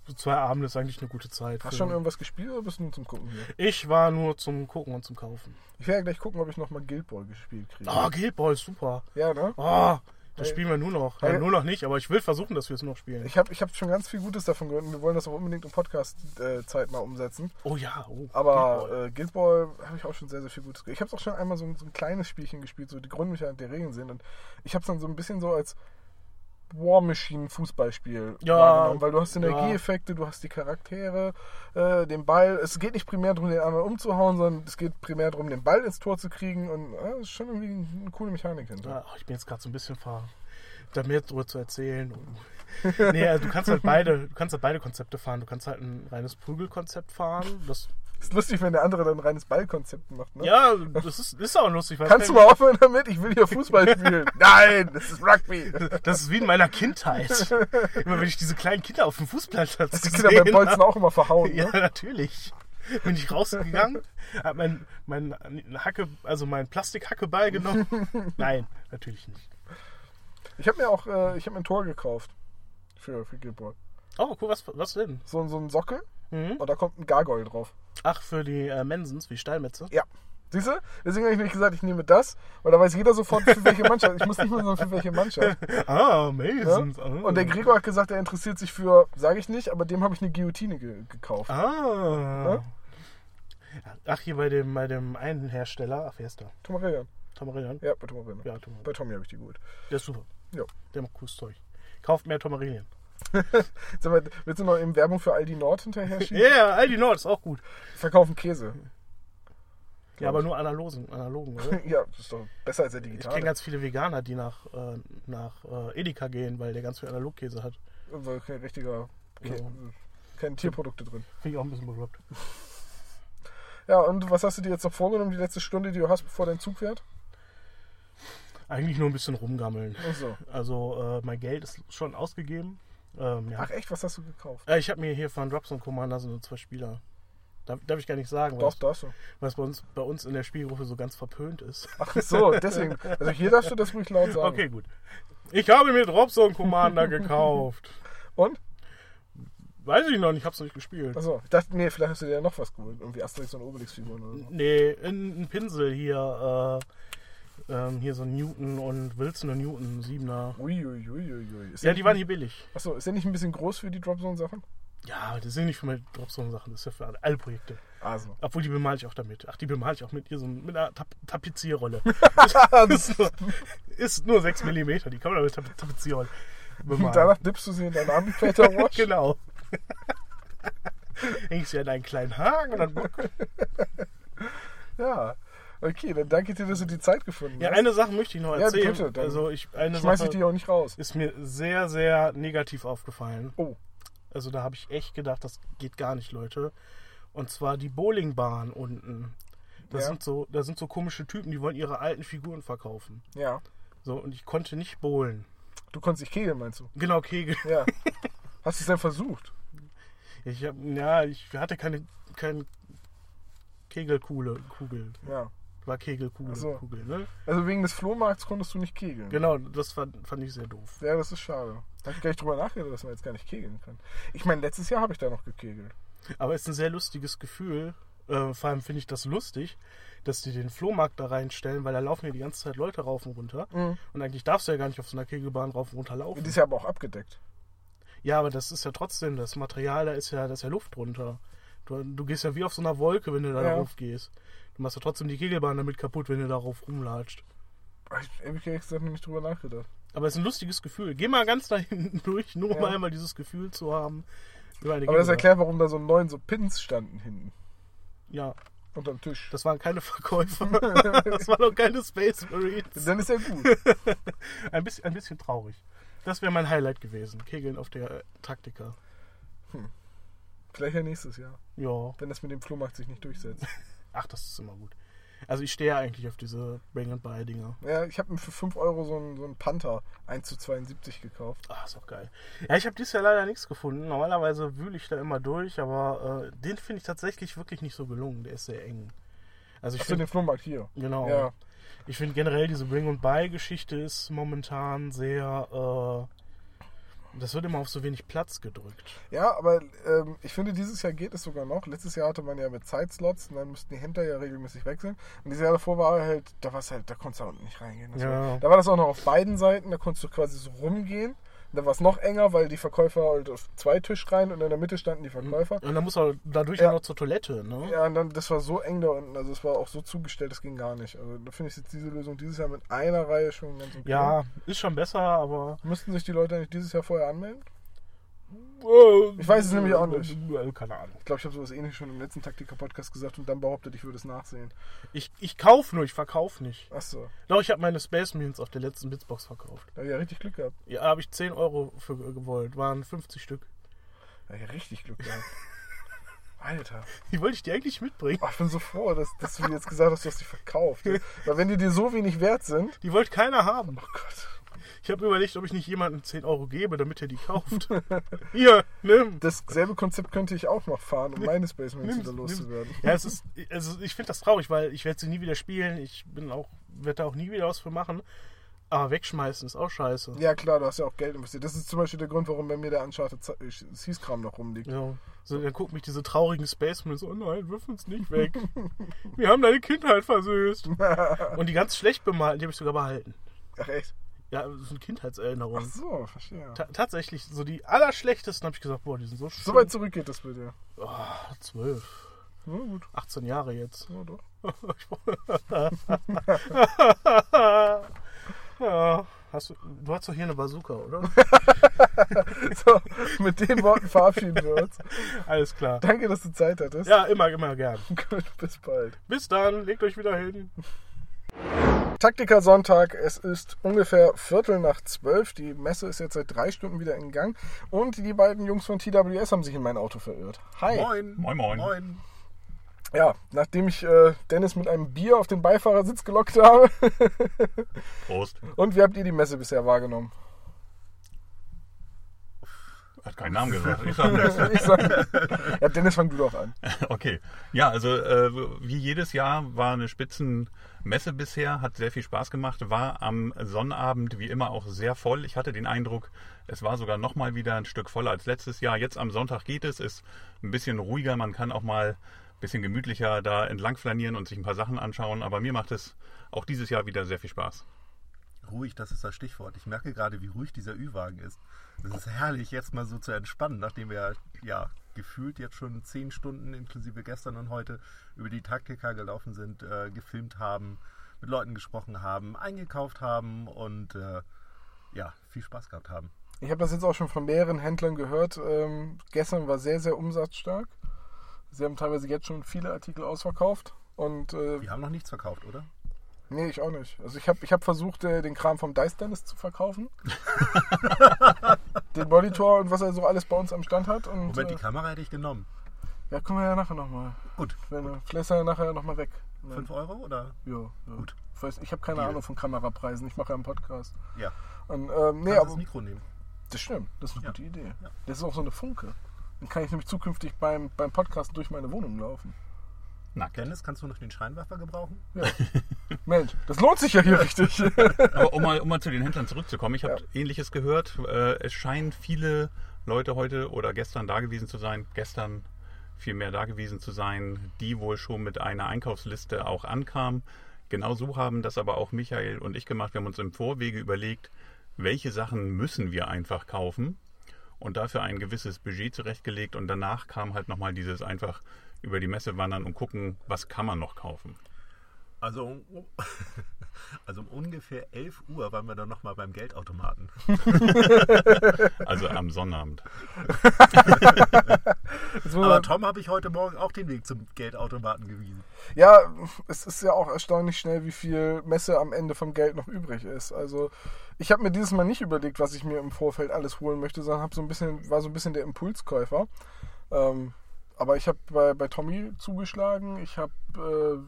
So zwei Abende ist eigentlich eine gute Zeit. Hast du schon irgendwas gespielt oder bist du nur zum Gucken hier? ich war nur zum Gucken und zum Kaufen. Ich werde gleich gucken, ob ich nochmal Guild Ball gespielt kriege. Ah, Guild Ball ist super. Ja, ne? Ah, das Ey. spielen wir nur noch. Ja, Ey. nur noch nicht, aber ich will versuchen, dass wir es noch spielen. Ich habe ich hab schon ganz viel Gutes davon gehört und wir wollen das auch unbedingt im Podcast-Zeit mal umsetzen. oh ja, oh. Guild Aber Ball. äh, Guild Ball habe ich auch schon sehr, sehr viel Gutes gehört. Ich habe es auch schon einmal so, ein- so ein kleines Spielchen gespielt, so die Grundmechanik der Regeln sind. Und ich habe es dann so ein bisschen so als War Machine Fußballspiel Ja, wahrgenommen, weil du hast ja. Energieeffekte, du hast die Charaktere, äh, den Ball. Es geht nicht primär darum, den anderen umzuhauen, sondern es geht primär darum, den Ball ins Tor zu kriegen. Und äh, das ist schon irgendwie eine coole Mechanik hinter. Ja, ich bin jetzt gerade so ein bisschen ver... Da mehr drüber zu erzählen. Nee, also du kannst halt beide, du kannst halt beide Konzepte fahren. Du kannst halt ein reines Prügelkonzept fahren. Das, Ist lustig, wenn der andere dann ein reines Ballkonzept macht. Ne? ja, das ist, ist auch lustig. Kannst du mal aufhören damit? Ich will hier Fußball spielen. Nein, das ist Rugby. Das ist wie in meiner Kindheit. Immer wenn ich diese kleinen Kinder auf dem Fußplatz Hast die Kinder beim Bolzen habe. auch immer verhauen. Ja, Ne? natürlich. Bin ich rausgegangen, hab mein, mein Hacke, also mein Plastikhackeball genommen. Nein, natürlich nicht. Ich habe mir auch äh, ich hab mir ein Tor gekauft. Für, für Ball. Oh, cool, was, was denn? So, so ein Sockel Mhm. und da kommt ein Gargoyle drauf. Ach, für die äh, Mensens, wie Steinmetze? Ja. Siehst du? Deswegen habe ich nicht gesagt, ich nehme das, weil da weiß jeder sofort, für welche Mannschaft. Ich muss nicht mehr sagen, für welche Mannschaft. Ah, Ja? Masons. Ah. Und der Gregor hat gesagt, er interessiert sich für, sage ich nicht, aber dem habe ich eine Guillotine ge gekauft. Ah. Ach, hier bei dem, bei dem einen Hersteller. Ach, wer ist der? Tomarillion. Tomarillion? Ja, bei Tomarillion. Ja, Tomarillion. Bei Tommy habe ich die geholt. Der ist super. Ja. Der macht cooles Zeug. Kauft mehr Tomarillion. Willst du noch eben Werbung für Aldi Nord hinterher Ja, schieben? yeah, Aldi Nord ist auch gut. Verkaufen Käse. Ja, aber nur analogen, analogen oder? Ja, das ist doch besser als der Ich kenne digitale. ganz viele Veganer, die nach, äh, nach äh, Edeka gehen, weil der ganz viel Analogkäse hat. Also kein richtiger, Ja. kein, keine Tierprodukte drin. Finde ich auch ein bisschen bekloppt. Ja, und was hast du dir jetzt noch vorgenommen, die letzte Stunde, die du hast, bevor dein Zug fährt? Eigentlich nur ein bisschen rumgammeln. Ach so. Also äh, mein Geld ist schon ausgegeben. Ähm, ja. Ach echt, was hast du gekauft? Äh, ich habe mir hier von Dropzone Commander so zwei Spieler. Darf, darf ich gar nicht sagen, Doch, was, darfst du. was bei, uns, bei uns in der Spielgruppe so ganz verpönt ist. Ach so, deswegen. Also hier darfst du das ruhig laut sagen. Okay, gut. Ich habe mir Dropzone Commander gekauft. Und? Weiß ich noch nicht, ich hab's noch nicht gespielt. Achso, ich dachte, nee, vielleicht hast du dir ja noch was geholt. Irgendwie Asterix und Obelix-Figuren oder so. Nee, ein, ein Pinsel hier, äh, ähm, hier so ein Newton und Wilson und Newton, Siebener. Uiuiuiui. Ist Ja, die waren hier billig. Achso, ist der nicht ein bisschen groß für die Dropzone-Sachen? Ja, das sind nicht für meine Dropzone-Sachen, das ist ja für alle, Projekte. Also. Obwohl, die bemale ich auch damit. Ach, die bemale ich auch mit, hier so, mit einer Tap Tapezierrolle. ist, nur, ist nur 6 mm, die kann man mit Tap Tapezierrolle bemalen. Und danach dippst du sie in deinen Wash. genau. Hängst du an einen kleinen Haken und dann. Ja. Okay, dann danke dir, dass du die Zeit gefunden Ja, hast. eine Sache möchte ich noch Ja, erzählen. bitte, dann also ich, eine Schmeiß Sache ich dich auch nicht raus. ist mir sehr, sehr negativ aufgefallen. Oh. Also da habe ich echt gedacht, das geht gar nicht, Leute. Und zwar die Bowlingbahn unten. Das, Ja. sind so, das sind so komische Typen, die wollen ihre alten Figuren verkaufen. Ja. So, und ich konnte nicht bowlen. Du konntest dich kegeln, meinst du? Genau, Kegel. Ja. Hast du es denn versucht? Ich hab, ja, ich hatte keine, keine Kegelkugel. Kugel. Ja. War Kegelkugel. Ach so. Kugel, ne? Also wegen des Flohmarkts konntest du nicht kegeln. Genau, das fand, fand ich sehr doof. Ja, das ist schade. Da hab ich gar nicht drüber nachgedacht, dass man jetzt gar nicht kegeln kann. Ich meine, letztes Jahr habe ich da noch gekegelt. Aber es ist ein sehr lustiges Gefühl. Äh, vor allem finde ich das lustig, dass die den Flohmarkt da reinstellen, weil da laufen ja die ganze Zeit Leute rauf und runter. Mhm. Und eigentlich darfst du ja gar nicht auf so einer Kegelbahn rauf und runter laufen. Die ist ja aber auch abgedeckt. Ja, aber das ist ja trotzdem, das Material, da ist ja, da ist ja Luft drunter. Du, du gehst ja wie auf so einer Wolke, wenn du da Ja. drauf gehst. Du machst ja trotzdem die Kegelbahn damit kaputt, wenn du darauf rumlatscht. Ich habe ehrlich gesagt noch nicht drüber nachgedacht. Aber es ist ein lustiges Gefühl. Geh mal ganz da hinten durch, nur um Ja. einmal dieses Gefühl zu haben. Aber das erklärt, warum da so neun so Pins standen hinten. Ja, Unterm Tisch. das waren keine Verkäufer. das waren auch keine Space Marines. Dann ist ja gut. Ein bisschen, ein bisschen traurig. Das wäre mein Highlight gewesen. Kegeln auf der äh, Taktika. Vielleicht ja nächstes Jahr. Ja. Wenn das mit dem Flohmarkt sich nicht durchsetzt. Ach, das ist immer gut. Also ich stehe ja eigentlich auf diese Bring and Buy Dinger. Ja, ich habe mir für 5 Euro so einen, so einen Panther 1 zu 72 gekauft. Ah, ist auch geil. Ja, ich habe dieses Jahr leider nichts gefunden. Normalerweise wühle ich da immer durch, aber äh, den finde ich tatsächlich wirklich nicht so gelungen. Der ist sehr eng. Also ich Ach, finde den Flohmarkt hier. genau. Ja. Ich finde generell diese Bring and Buy Geschichte ist momentan sehr. Das wird immer auf so wenig Platz gedrückt. Ja, aber ähm, ich finde, dieses Jahr geht es sogar noch. Letztes Jahr hatte man ja mit Zeitslots und dann mussten die Händler ja regelmäßig wechseln. Und dieses Jahr davor war halt, da war halt, da konntest du auch nicht reingehen. Das Ja. war, da war das auch noch auf beiden Seiten, da konntest du quasi so rumgehen. Da war es noch enger, weil die Verkäufer halt auf zwei Tisch rein und in der Mitte standen die Verkäufer. Und dann muss er dadurch Ja. auch noch zur Toilette, ne? Ja, und dann, das war so eng da unten, also es war auch so zugestellt, das ging gar nicht. Also da finde ich jetzt diese Lösung dieses Jahr mit einer Reihe schon ganz okay. Ja, ist schon besser, aber. Müssten sich die Leute nicht dieses Jahr vorher anmelden? Ich weiß es nämlich auch nicht. Keine Ahnung. Ich glaube, ich habe sowas ähnlich schon im letzten Taktiker-Podcast gesagt und dann behauptet, ich würde es nachsehen. Ich, ich kaufe nur, ich verkaufe nicht. Achso, Doch, ich habe meine Space Marines auf der letzten Bitsbox verkauft. da hab ich ja richtig Glück gehabt. Ja, habe ich 10 Euro für gewollt. Waren 50 Stück. Da hab ich ja richtig Glück gehabt. Alter. Die wollte ich dir eigentlich mitbringen. Oh, ich bin so froh, dass, dass du mir jetzt gesagt hast, du hast die verkauft. Weil wenn die dir so wenig wert sind. Die wollte keiner haben. Oh Gott. Ich habe überlegt, ob ich nicht jemandem 10 Euro gebe, damit er die kauft. Hier, nimm. Dasselbe Konzept könnte ich auch noch fahren, um meine Space Marines Nimm's, wieder loszuwerden. Ja, es ist, also ich finde das traurig, weil ich werde sie nie wieder spielen. Ich bin auch, werde da auch nie wieder was für machen. Aber wegschmeißen ist auch scheiße. Ja klar, du hast ja auch Geld investiert. Das ist zum Beispiel der Grund, warum bei mir der Uncharted Seas-Kram noch rumliegt. Ja. So, dann gucken mich diese traurigen Spacemen so, oh nein, wirf uns nicht weg. Wir haben deine Kindheit versüßt. Und die ganz schlecht bemalten, die habe ich sogar behalten. Ach echt? Ja, das sind Ach Kindheitserinnerungen. so, verstehe. Ta tatsächlich, so die allerschlechtesten habe ich gesagt, boah, die sind so schön. So weit zurück geht das bei dir. Oh, 12, Na gut, 18 Jahre jetzt. ja, doch. ja, hast du, du hast doch hier eine Bazooka, oder? So, mit den Worten verabschieden wir uns. Alles klar. Danke, dass du Zeit hattest. Ja, immer, immer gern. Gut, bis bald. Bis dann, legt euch wieder hin. Taktiker Sonntag, es ist ungefähr Viertel nach zwölf. Die Messe ist jetzt seit drei Stunden wieder in Gang. Und die beiden Jungs von TWS haben sich in mein Auto verirrt. Hi. Moin. Moin, moin. Moin. Ja, nachdem ich äh, Dennis mit einem Bier auf den Beifahrersitz gelockt habe. Prost. Und wie habt ihr die Messe bisher wahrgenommen? Hat keinen Namen gesagt. Ich sag nichts. Ich sag, ja, Dennis, fang du doch an. Okay. Ja, also äh, wie jedes Jahr war eine Spitzenmesse bisher, hat sehr viel Spaß gemacht, war am Sonnabend wie immer auch sehr voll. Ich hatte den Eindruck, es war sogar noch mal wieder ein Stück voller als letztes Jahr. Jetzt am Sonntag geht es, ist ein bisschen ruhiger, man kann auch mal ein bisschen gemütlicher da entlang flanieren und sich ein paar Sachen anschauen, aber mir macht es auch dieses Jahr wieder sehr viel Spaß. Ruhig, das ist das Stichwort. Ich merke gerade, wie ruhig dieser Ü-Wagen ist. Es ist herrlich, jetzt mal so zu entspannen, nachdem wir ja gefühlt jetzt schon zehn Stunden inklusive gestern und heute über die Taktika gelaufen sind, äh, gefilmt haben, mit Leuten gesprochen haben, eingekauft haben und äh, ja, viel Spaß gehabt haben. Ich habe das jetzt auch schon von mehreren Händlern gehört. Ähm, gestern war sehr, sehr umsatzstark. Sie haben teilweise jetzt schon viele Artikel ausverkauft. Und äh, Wir haben noch nichts verkauft, oder? Nee, ich auch nicht. Also ich habe ich hab versucht, äh, den Kram vom Dice Dennis zu verkaufen. den Monitor und was er so alles bei uns am Stand hat. Und, Moment, die äh, Kamera hätte ich genommen. ja, kommen wir ja nachher nochmal. Gut. Wenn, äh, Vielleicht ist er ja nachher nochmal weg. 5 Euro oder? Ja, ja. Gut. Ich, weiß, ich habe keine Deal. Ahnung von Kamerapreisen. Ich mache ja einen Podcast. Ja. Und, ähm, nee, aber das Mikro nehmen. das stimmt. Das ist eine Ja. gute Idee. Ja. Das ist auch so eine Funke. Dann kann ich nämlich zukünftig beim, beim Podcast durch meine Wohnung laufen. Nackt. Dennis, kannst du noch den Scheinwerfer gebrauchen? Mensch, das lohnt sich ja hier richtig. Aber um mal, um mal zu den Händlern zurückzukommen, ich habe ähnliches gehört. Äh, es scheinen viele Leute heute oder gestern da gewesen zu sein, gestern viel mehr da gewesen zu sein, die wohl schon mit einer Einkaufsliste auch ankamen. Genau so haben das aber auch Michael und ich gemacht. Wir haben uns im Vorwege überlegt, welche Sachen müssen wir einfach kaufen und dafür ein gewisses Budget zurechtgelegt und danach kam halt nochmal dieses einfach über die Messe wandern und gucken, was kann man noch kaufen. Also also um ungefähr 11 Uhr waren wir dann nochmal beim Geldautomaten. Also am Sonnabend. Aber Tom habe ich heute Morgen auch den Weg zum Geldautomaten gewiesen. Ja, es ist ja auch erstaunlich schnell, wie viel Messe am Ende vom Geld noch übrig ist. Also ich habe mir dieses Mal nicht überlegt, was ich mir im Vorfeld alles holen möchte, sondern hab so ein bisschen, war so ein bisschen der Impulskäufer. Ähm, aber ich habe bei, bei Tommy zugeschlagen, ich habe äh,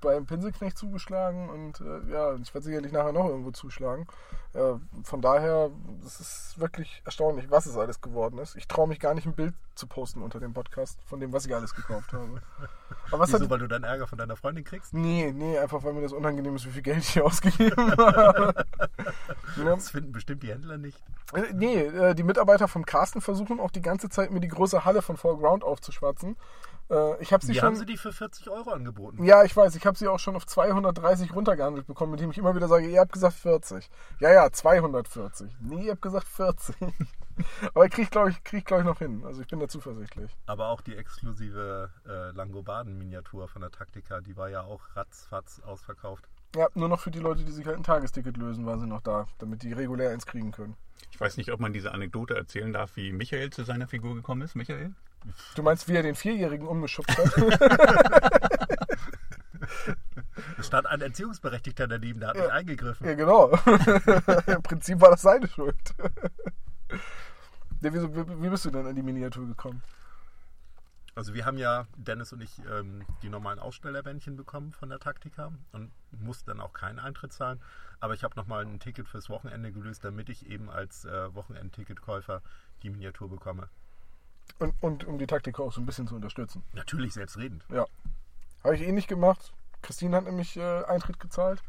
beim Pinselknecht zugeschlagen und äh, ja, ich werde sicherlich nachher noch irgendwo zuschlagen. Äh, von daher, es ist wirklich erstaunlich, was es alles geworden ist. Ich traue mich gar nicht ein Bild zu posten unter dem Podcast von dem, was ich alles gekauft habe. Aber was Wieso, hat, weil du dann Ärger von deiner Freundin kriegst? Nee, nee, einfach weil mir das unangenehm ist, wie viel Geld ich hier ausgegeben habe. Ne? Das finden bestimmt die Händler nicht. Äh, Nee, äh, die Mitarbeiter vom Carsten versuchen auch die ganze Zeit, mir die große Halle von Foreground aufzuschwatzen. Äh, Ich habe sie Wie schon. haben sie die für 40 Euro angeboten? Ja, ich weiß, ich habe sie auch schon auf 230 runtergehandelt bekommen, mit dem ich immer wieder sage, ihr habt gesagt 40. Ja, ja, 240. Nee, ihr habt gesagt 40. Aber ich krieg, glaube ich, krieg, glaub ich, noch hin. Also ich bin da zuversichtlich. Aber auch die exklusive äh, Langobarden-Miniatur von der Taktika, die war ja auch ratzfatz ausverkauft. Ja, nur noch für die Leute, die sich halt ein Tagesticket lösen, war sie noch da, damit die regulär eins kriegen können. Ich weiß nicht, ob man diese Anekdote erzählen darf, wie Michael zu seiner Figur gekommen ist. Michael? Du meinst, wie er den Vierjährigen umgeschubst hat? Es stand ein Erziehungsberechtigter daneben, der hat nicht eingegriffen. Ja, genau. Im Prinzip war das seine Schuld. Ja, wieso, wie, wie bist du denn an die Miniatur gekommen? Also wir haben ja, Dennis und ich, ähm, die normalen Ausstellerbändchen bekommen von der Taktika und mussten dann auch keinen Eintritt zahlen. Aber ich habe nochmal ein Ticket fürs Wochenende gelöst, damit ich eben als äh, Wochenendticketkäufer die Miniatur bekomme. Und, und um die Taktik auch so ein bisschen zu unterstützen. Natürlich selbstredend. Ja. Habe ich eh nicht gemacht. Christine hat nämlich äh, Eintritt gezahlt.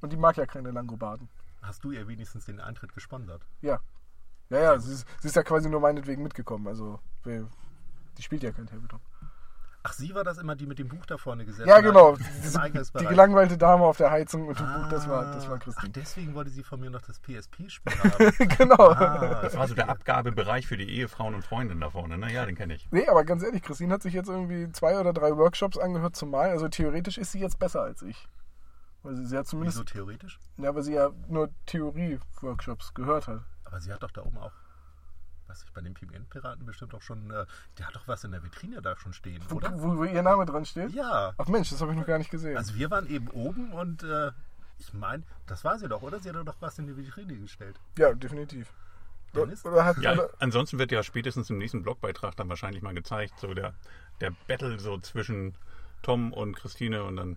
Und die mag ja keine Langobarden. Hast du ihr wenigstens den Eintritt gesponsert? Ja. Ja, ja, sie ist, sie ist ja quasi nur meinetwegen mitgekommen. Also, wir, die spielt ja kein Tabletop. Ach, sie war das immer, die mit dem Buch da vorne gesessen Ja, genau. Die Eingangsbereich. gelangweilte Dame auf der Heizung und dem Buch, das war, das war Ach, Christine. deswegen wollte sie von mir noch das PSP-Spiel haben. genau. Ah, Das war so der Abgabebereich für die Ehefrauen und Freundinnen da vorne. Ne? Ja, den kenne ich. Nee, aber ganz ehrlich, Christine hat sich jetzt irgendwie zwei oder drei Workshops angehört zum Malen. Also theoretisch ist sie jetzt besser als ich. Weil sie, sie hat zumindest, Wieso theoretisch? ja, weil sie ja nur Theorie-Workshops gehört hat. Aber sie hat doch da oben auch, weiß ich, bei den Pigmentpiraten bestimmt auch schon, äh, die hat doch was in der Vitrine da schon stehen, Wo, oder? wo, wo ihr Name dran steht? Ja. Ach Mensch, das habe ich noch gar nicht gesehen. Also wir waren eben oben und äh, ich meine, das war sie doch, oder? Sie hat doch was in die Vitrine gestellt. ja, definitiv. Dennis? Oder hat, Ja, oder, ansonsten wird ja spätestens im nächsten Blogbeitrag dann wahrscheinlich mal gezeigt, so der, der Battle so zwischen Tom und Christine und dann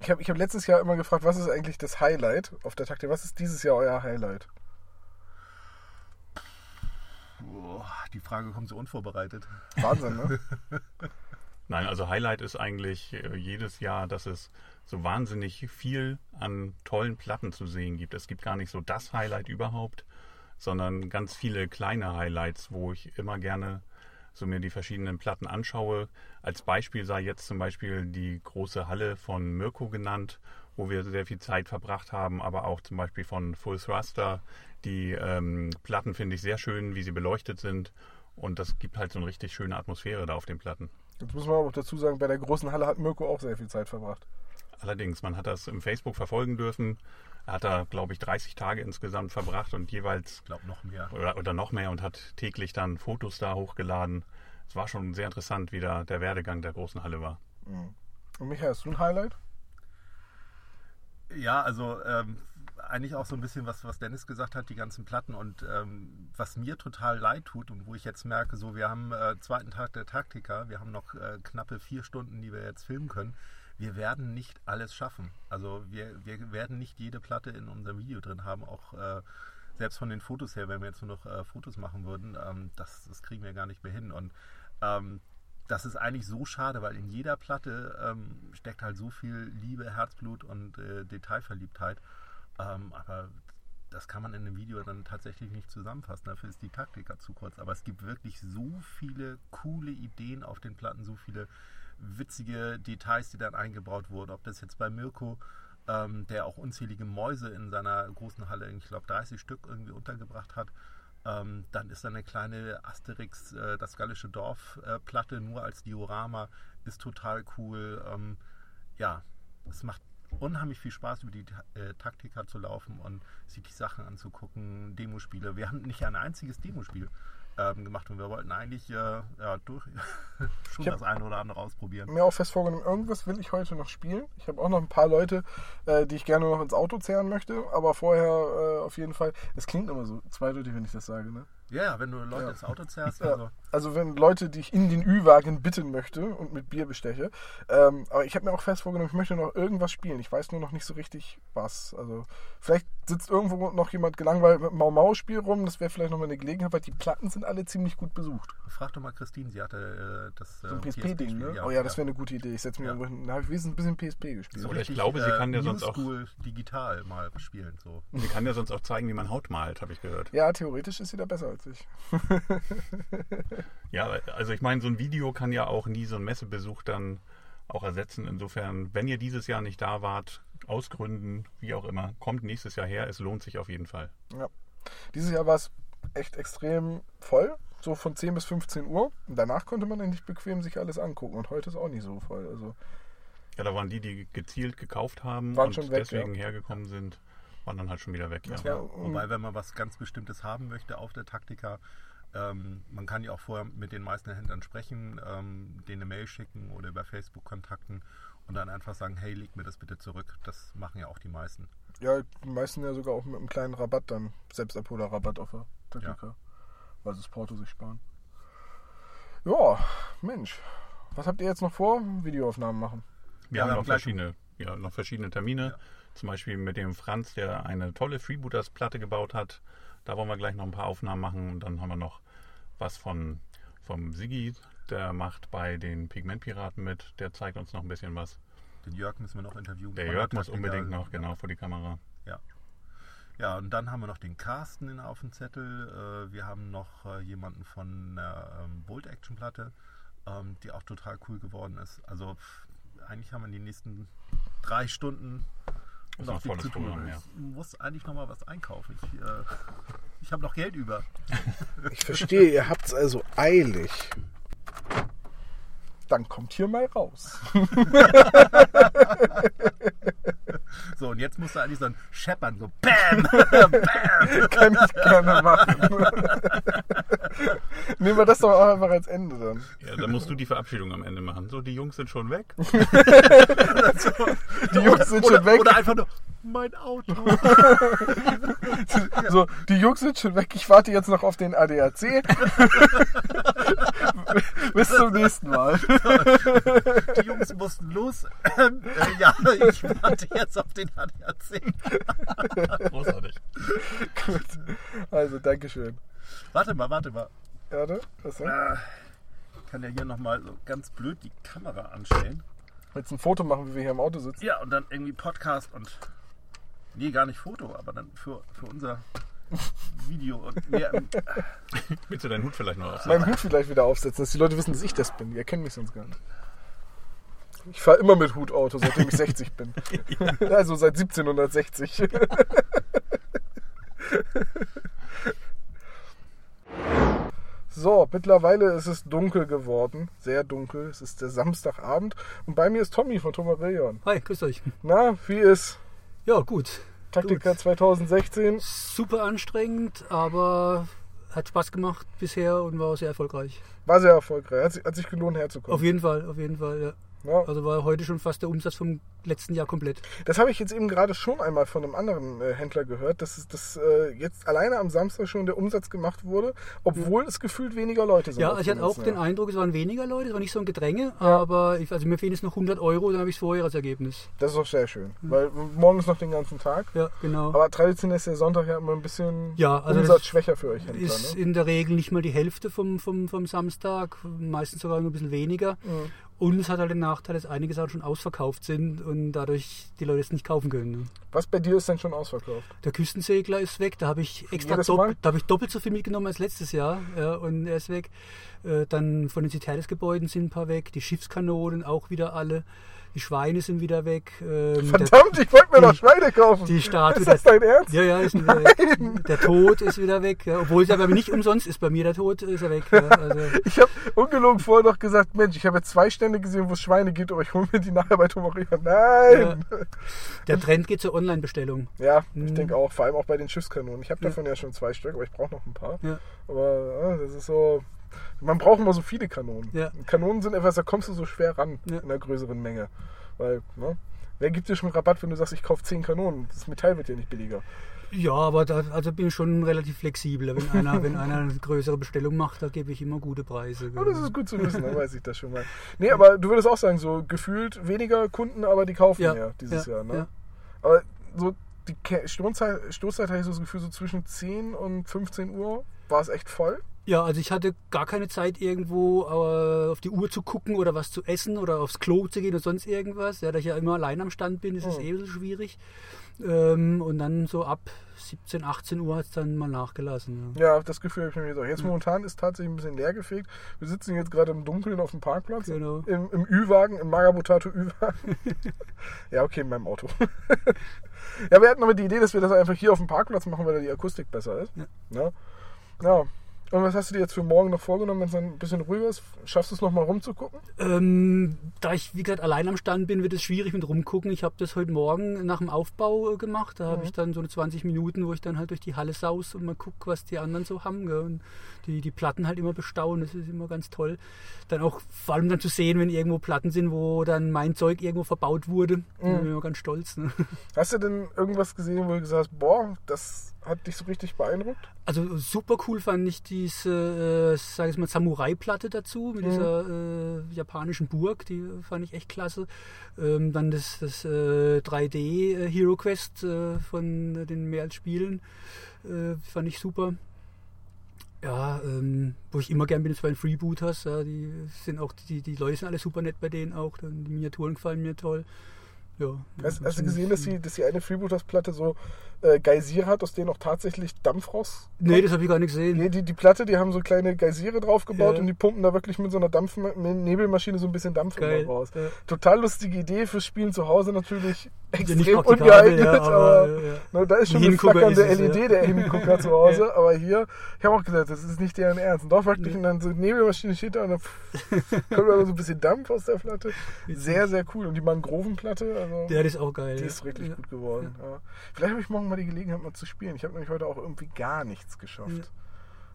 ich habe ich hab letztes Jahr immer gefragt, was ist eigentlich das Highlight auf der Taktik? Was ist dieses Jahr euer Highlight? Boah, die Frage kommt so unvorbereitet. Wahnsinn, ne? Nein, also Highlight ist eigentlich äh, jedes Jahr, dass es so wahnsinnig viel an tollen Platten zu sehen gibt. Es gibt gar nicht so das Highlight überhaupt, sondern ganz viele kleine Highlights, wo ich immer gerne so mir die verschiedenen Platten anschaue. Als Beispiel sei jetzt zum Beispiel die große Halle von Mirko genannt, wo wir sehr viel Zeit verbracht haben, aber auch zum Beispiel von Full Thruster. Die ähm, Platten finde ich sehr schön, wie sie beleuchtet sind. Und das gibt halt so eine richtig schöne Atmosphäre da auf den Platten. Jetzt muss man aber auch dazu sagen, bei der großen Halle hat Mirko auch sehr viel Zeit verbracht. Allerdings, man hat das im Facebook verfolgen dürfen. Er hat da, glaube ich, 30 Tage insgesamt verbracht und jeweils Ich glaube noch mehr. oder, oder noch mehr und hat täglich dann Fotos da hochgeladen. Es war schon sehr interessant, wie da der Werdegang der großen Halle war. Und Michael, hast du ein Highlight? Ja, also ähm, eigentlich auch so ein bisschen was, was Dennis gesagt hat, die ganzen Platten und ähm, was mir total leid tut und wo ich jetzt merke, so wir haben äh, zweiten Tag der Taktika, wir haben noch äh, knappe vier Stunden, die wir jetzt filmen können. Wir werden nicht alles schaffen. Also wir, wir werden nicht jede Platte in unserem Video drin haben, auch äh, selbst von den Fotos her, wenn wir jetzt nur noch äh, Fotos machen würden, ähm, das, das kriegen wir gar nicht mehr hin. Und ähm, das ist eigentlich so schade, weil in jeder Platte ähm, steckt halt so viel Liebe, Herzblut und äh, Detailverliebtheit. Ähm, aber das kann man in einem Video dann tatsächlich nicht zusammenfassen. Dafür ist die Taktika zu kurz. Aber es gibt wirklich so viele coole Ideen auf den Platten, so viele witzige Details, die dann eingebaut wurden. Ob das jetzt bei Mirko, ähm, der auch unzählige Mäuse in seiner großen Halle, ich glaube 30 Stück irgendwie untergebracht hat. Ähm, dann ist da eine kleine Asterix, äh, das gallische Dorf äh, nur als Diorama, ist total cool. Ähm, ja, es macht unheimlich viel Spaß, über die äh, Taktika zu laufen und sich die Sachen anzugucken, Demospiele. Wir haben nicht ein einziges Demospiel ähm, gemacht und wir wollten eigentlich äh, ja, durch, schon das eine oder andere ausprobieren. mir auch fest vorgenommen, irgendwas will ich heute noch spielen. Ich habe auch noch ein paar Leute, äh, die ich gerne noch ins Auto zehren möchte, aber vorher äh, auf jeden Fall. Es klingt immer so zweideutig, wenn ich das sage, ne? Ja, ja, wenn du Leute Ja. ins Auto zerrst, Ja. also Also wenn Leute, die ich in den Ü-Wagen bitten möchte und mit Bier besteche. Ähm, aber ich habe mir auch fest vorgenommen, ich möchte noch irgendwas spielen. Ich weiß nur noch nicht so richtig was. Also vielleicht sitzt irgendwo noch jemand gelangweilt mit dem Mau-Mau-Spiel rum. Das wäre vielleicht noch mal eine Gelegenheit, weil die Platten sind alle ziemlich gut besucht. frag doch mal Christine, sie hatte äh, das So ein äh, PSP-Ding, ne? PSP, oh ja, das wäre eine gute Idee. Ich setze mir Ja. irgendwo hin. Da habe ich wenigstens ein bisschen PSP gespielt. So. Oder ich richtig, glaube, sie kann ja sonst auch- digital mal spielen. So. Sie kann ja sonst auch zeigen, wie man Haut malt, habe ich gehört. Ja, theoretisch ist sie da besser als ich. Ja, also ich meine, so ein Video kann ja auch nie so einen Messebesuch dann auch ersetzen. Insofern, wenn ihr dieses Jahr nicht da wart, aus Gründen, wie auch immer, kommt nächstes Jahr her. Es lohnt sich auf jeden Fall. Dieses Jahr war es echt extrem voll, so von 10 bis 15 Uhr. Und danach konnte man eigentlich bequem sich alles angucken. Und heute ist auch nicht so voll. Also Ja, da waren die, die gezielt gekauft haben und schon weg, deswegen hergekommen sind, waren dann halt schon wieder weg. Ja. Ja, Ja, um- wobei, wenn man was ganz Bestimmtes haben möchte auf der Taktika, ähm, man kann ja auch vorher mit den meisten Händlern sprechen, ähm, denen eine Mail schicken oder über Facebook kontakten und dann einfach sagen, hey, leg mir das bitte zurück. Das machen ja auch die meisten. ja, die meisten ja sogar auch mit einem kleinen Rabatt dann. Selbstabholer-Rabatt auf der Taktika. Weil sie das Porto sich sparen. Ja, Mensch. Was habt ihr jetzt noch vor? Videoaufnahmen machen. Wir Ja, haben wir noch haben gleich- verschiedene, ja, noch verschiedene Termine. Zum Beispiel mit dem Franz, der eine tolle Freebooters-Platte gebaut hat. Da wollen wir gleich noch ein paar Aufnahmen machen. Und dann haben wir noch was von vom Siggi, der macht bei den Pigmentpiraten mit. Der zeigt uns noch ein bisschen was. Den Jörg müssen wir noch interviewen. Der Jörg muss unbedingt noch genau vor die Kamera. Ja, und dann haben wir noch den Carsten in, auf dem Zettel. Äh, wir haben noch äh, jemanden von der ähm, Bolt Action Platte, ähm, die auch total cool geworden ist. Also eigentlich haben wir in den nächsten drei Stunden Ist noch noch viel zu tun. Ja. Ich muss eigentlich noch mal was einkaufen. Ich, äh, ich habe noch Geld über. Ich verstehe, ihr habt es also eilig. Dann kommt hier mal raus. So, und jetzt musst du eigentlich so ein Scheppern, so BAM! BAM! Kann ich gerne machen. Nehmen wir das doch auch einfach als Ende dann. Ja, dann musst du die Verabschiedung am Ende machen. So, die Jungs sind schon weg. Die Jungs sind oder, schon weg. Oder einfach nur, mein Auto. So, die Jungs sind schon weg. Ich warte jetzt noch auf den ADAC. Bis zum nächsten Mal. Die Jungs mussten los. Ähm, äh, ja, ich warte jetzt auf den ADAC. Großartig. Gut. Also, Dankeschön. Warte mal, warte mal. Erde, was denn? Ich kann ja hier nochmal so ganz blöd die Kamera anstellen. Jetzt ein Foto machen, wie wir hier im Auto sitzen. Ja, und dann irgendwie Podcast und. Nee, gar nicht Foto, aber dann für, für unser Video. Und mehr, Willst du deinen Hut vielleicht noch aufsetzen? Meinen Hut vielleicht wieder aufsetzen, dass die Leute wissen, dass ich das bin. Die erkennen mich sonst gar nicht. Ich fahre immer mit Hutauto, seitdem ich 60 bin. Also seit 1760. So, mittlerweile ist es dunkel geworden. Sehr dunkel. Es ist der Samstagabend. Und bei mir ist Tommy von Tomarillion. Hi, grüß euch. Na, wie ist Ja, gut. Taktika Gut. 2016? Super anstrengend, aber hat Spaß gemacht bisher und war sehr erfolgreich. War sehr erfolgreich. Hat sich, hat sich gelohnt herzukommen. Auf jeden Fall, auf jeden Fall, ja. Ja, Also war heute schon fast der Umsatz vom letzten Jahr komplett. Das habe ich jetzt eben gerade schon einmal von einem anderen äh, Händler gehört, dass, es- dass äh, jetzt alleine am Samstag schon der Umsatz gemacht wurde, obwohl es gefühlt weniger Leute sind. Ja, als ich hatte auch den. Eindruck, es waren weniger Leute, es war nicht so ein Gedränge, aber ich, also mir fehlen jetzt noch 100 Euro, dann habe ich es vorher als Ergebnis. Das ist auch sehr schön, weil morgen ist noch den ganzen Tag. Ja, genau. Aber traditionell ist der Sonntag ja immer ein bisschen Ja, also umsatzschwächer für euch Händler. ist Ne? in der Regel nicht mal die Hälfte vom, vom, vom Samstag, meistens sogar nur ein bisschen weniger. Und es hat halt den Nachteil, dass einige Sachen schon ausverkauft sind und dadurch die Leute es nicht kaufen können. ne? Was bei dir ist denn schon ausverkauft? Der Küstensegler ist weg, da habe ich extra Jedes dopp Mal? da habe ich doppelt so viel mitgenommen als letztes Jahr ja, und er ist weg. Äh, dann von den Citernes-Gebäuden sind ein paar weg, die Schiffskanonen auch wieder alle, die Schweine sind wieder weg. ähm, der- Verdammt, ich wollte mir die- noch Schweine kaufen. die Statue ist das dein Ernst? Ja, ja, ist wieder weg. Der Tod ist wieder weg. Ja, obwohl es aber nicht umsonst ist. Bei mir der Tod ist er weg. Ja, also, Ich habe ungelogen vorher noch gesagt, Mensch, ich habe jetzt zwei Stände gesehen, wo es Schweine gibt, aber ich hole mir die nachher bei Tomaria. Nein! der Trend geht zur Online-Bestellung. Ja, ich Mhm. denke auch, vor allem auch bei den Schiffskanonen. Ich habe Ja. davon ja schon zwei Stück, aber ich brauche noch ein paar. Ja. Aber ja, das ist so. Man braucht immer so viele Kanonen. Ja. Kanonen sind etwas, da kommst du so schwer ran Ja. in einer größeren Menge. Weil, ne? Wer gibt dir schon Rabatt, wenn du sagst, ich kaufe 10 Kanonen? Das Metall wird ja nicht billiger. Ja, aber da also bin ich schon relativ flexibel. Wenn einer, wenn einer eine größere Bestellung macht, da gebe ich immer gute Preise. Ja, das ist gut zu wissen, dann weiß ich das schon mal. Nee, aber du würdest auch sagen, so gefühlt weniger Kunden, aber die kaufen Ja, mehr dieses ja, Jahr, ne? ja. Aber so die Stoßzeit, Stoßzeit hatte ich so das Gefühl, so zwischen 10 und 15 Uhr war es echt voll. Ja, also ich hatte gar keine Zeit irgendwo äh, auf die Uhr zu gucken oder was zu essen oder aufs Klo zu gehen oder sonst irgendwas. Ja, da ich ja immer allein am Stand bin, ist es Mhm. eh bisschen schwierig. Ähm, und dann so ab 17, 18 Uhr hat es dann mal nachgelassen. Ja. Ja, das Gefühl habe ich mir jetzt auch. Jetzt momentan ist tatsächlich ein bisschen leer gefegt. Wir sitzen jetzt gerade im Dunkeln auf dem Parkplatz. Genau. Im, im Ü-Wagen, im Magabotato Ü-Wagen. ja, okay, in meinem Auto. ja, wir hatten aber die Idee, dass wir das einfach hier auf dem Parkplatz machen, weil da die Akustik besser ist. Ja. Ja. ja. Und was hast du dir jetzt für morgen noch vorgenommen, wenn es ein bisschen ruhiger ist? Schaffst du es nochmal rumzugucken? Ähm, da ich, wie gesagt, allein am Stand bin, wird es schwierig mit rumgucken. Ich habe das heute Morgen nach dem Aufbau äh, gemacht. Da habe Mhm. ich dann so eine 20 Minuten, wo ich dann halt durch die Halle saus und mal gucke, was die anderen so haben. Gell? Und die, die Platten halt immer bestaunen. Das ist immer ganz toll. Dann auch vor allem dann zu sehen, wenn irgendwo Platten sind, wo dann mein Zeug irgendwo verbaut wurde. Da bin ich immer ganz stolz. Ne? Hast du denn irgendwas gesehen, wo du gesagt hast, boah, das hat dich so richtig beeindruckt? Also super cool fand ich diese, äh, sag ich mal, Samurai-Platte dazu mit Mhm. dieser äh, japanischen Burg, die fand ich echt klasse. Ähm, dann das, das äh, 3D äh, Hero Quest äh, von den mehr als Spielen äh, fand ich super. Ja, ähm, wo ich immer gern bin, ist bei den Freebooters. Ja, die sind auch, die, die Leute sind alle super nett bei denen auch. Die Miniaturen gefallen mir toll. Ja, Hast, hast du gesehen, dass die, dass die eine Freebooters-Platte so äh, Geysire hat, aus denen auch tatsächlich Dampf raus? Nee, das habe ich gar nicht gesehen. Nee, die, die Platte, die haben so kleine Geysire draufgebaut Ja. und die pumpen da wirklich mit so einer Dampf Nebelmaschine so ein bisschen Dampf raus. Ja. Total lustige Idee fürs Spielen zu Hause natürlich extrem praktikabel, ungeeignet, ja, aber, aber, ja, ja. ne, da ist schon Ein eine flackernde ist es, LED, ja. der Hingucker zu Hause, aber hier, ich habe auch gesagt, das ist nicht deren Ernst. Und doch wirklich, und dann so Nebelmaschine steht da und dann kommt da so ein bisschen Dampf aus der Platte. Sehr, sehr cool. Und die Mangrovenplatte, also... Ja, das ist auch geil. Die ja. ist richtig ja. gut geworden. Ja. Vielleicht habe ich morgen mal die Gelegenheit, mal zu spielen. Ich habe nämlich heute auch irgendwie gar nichts geschafft.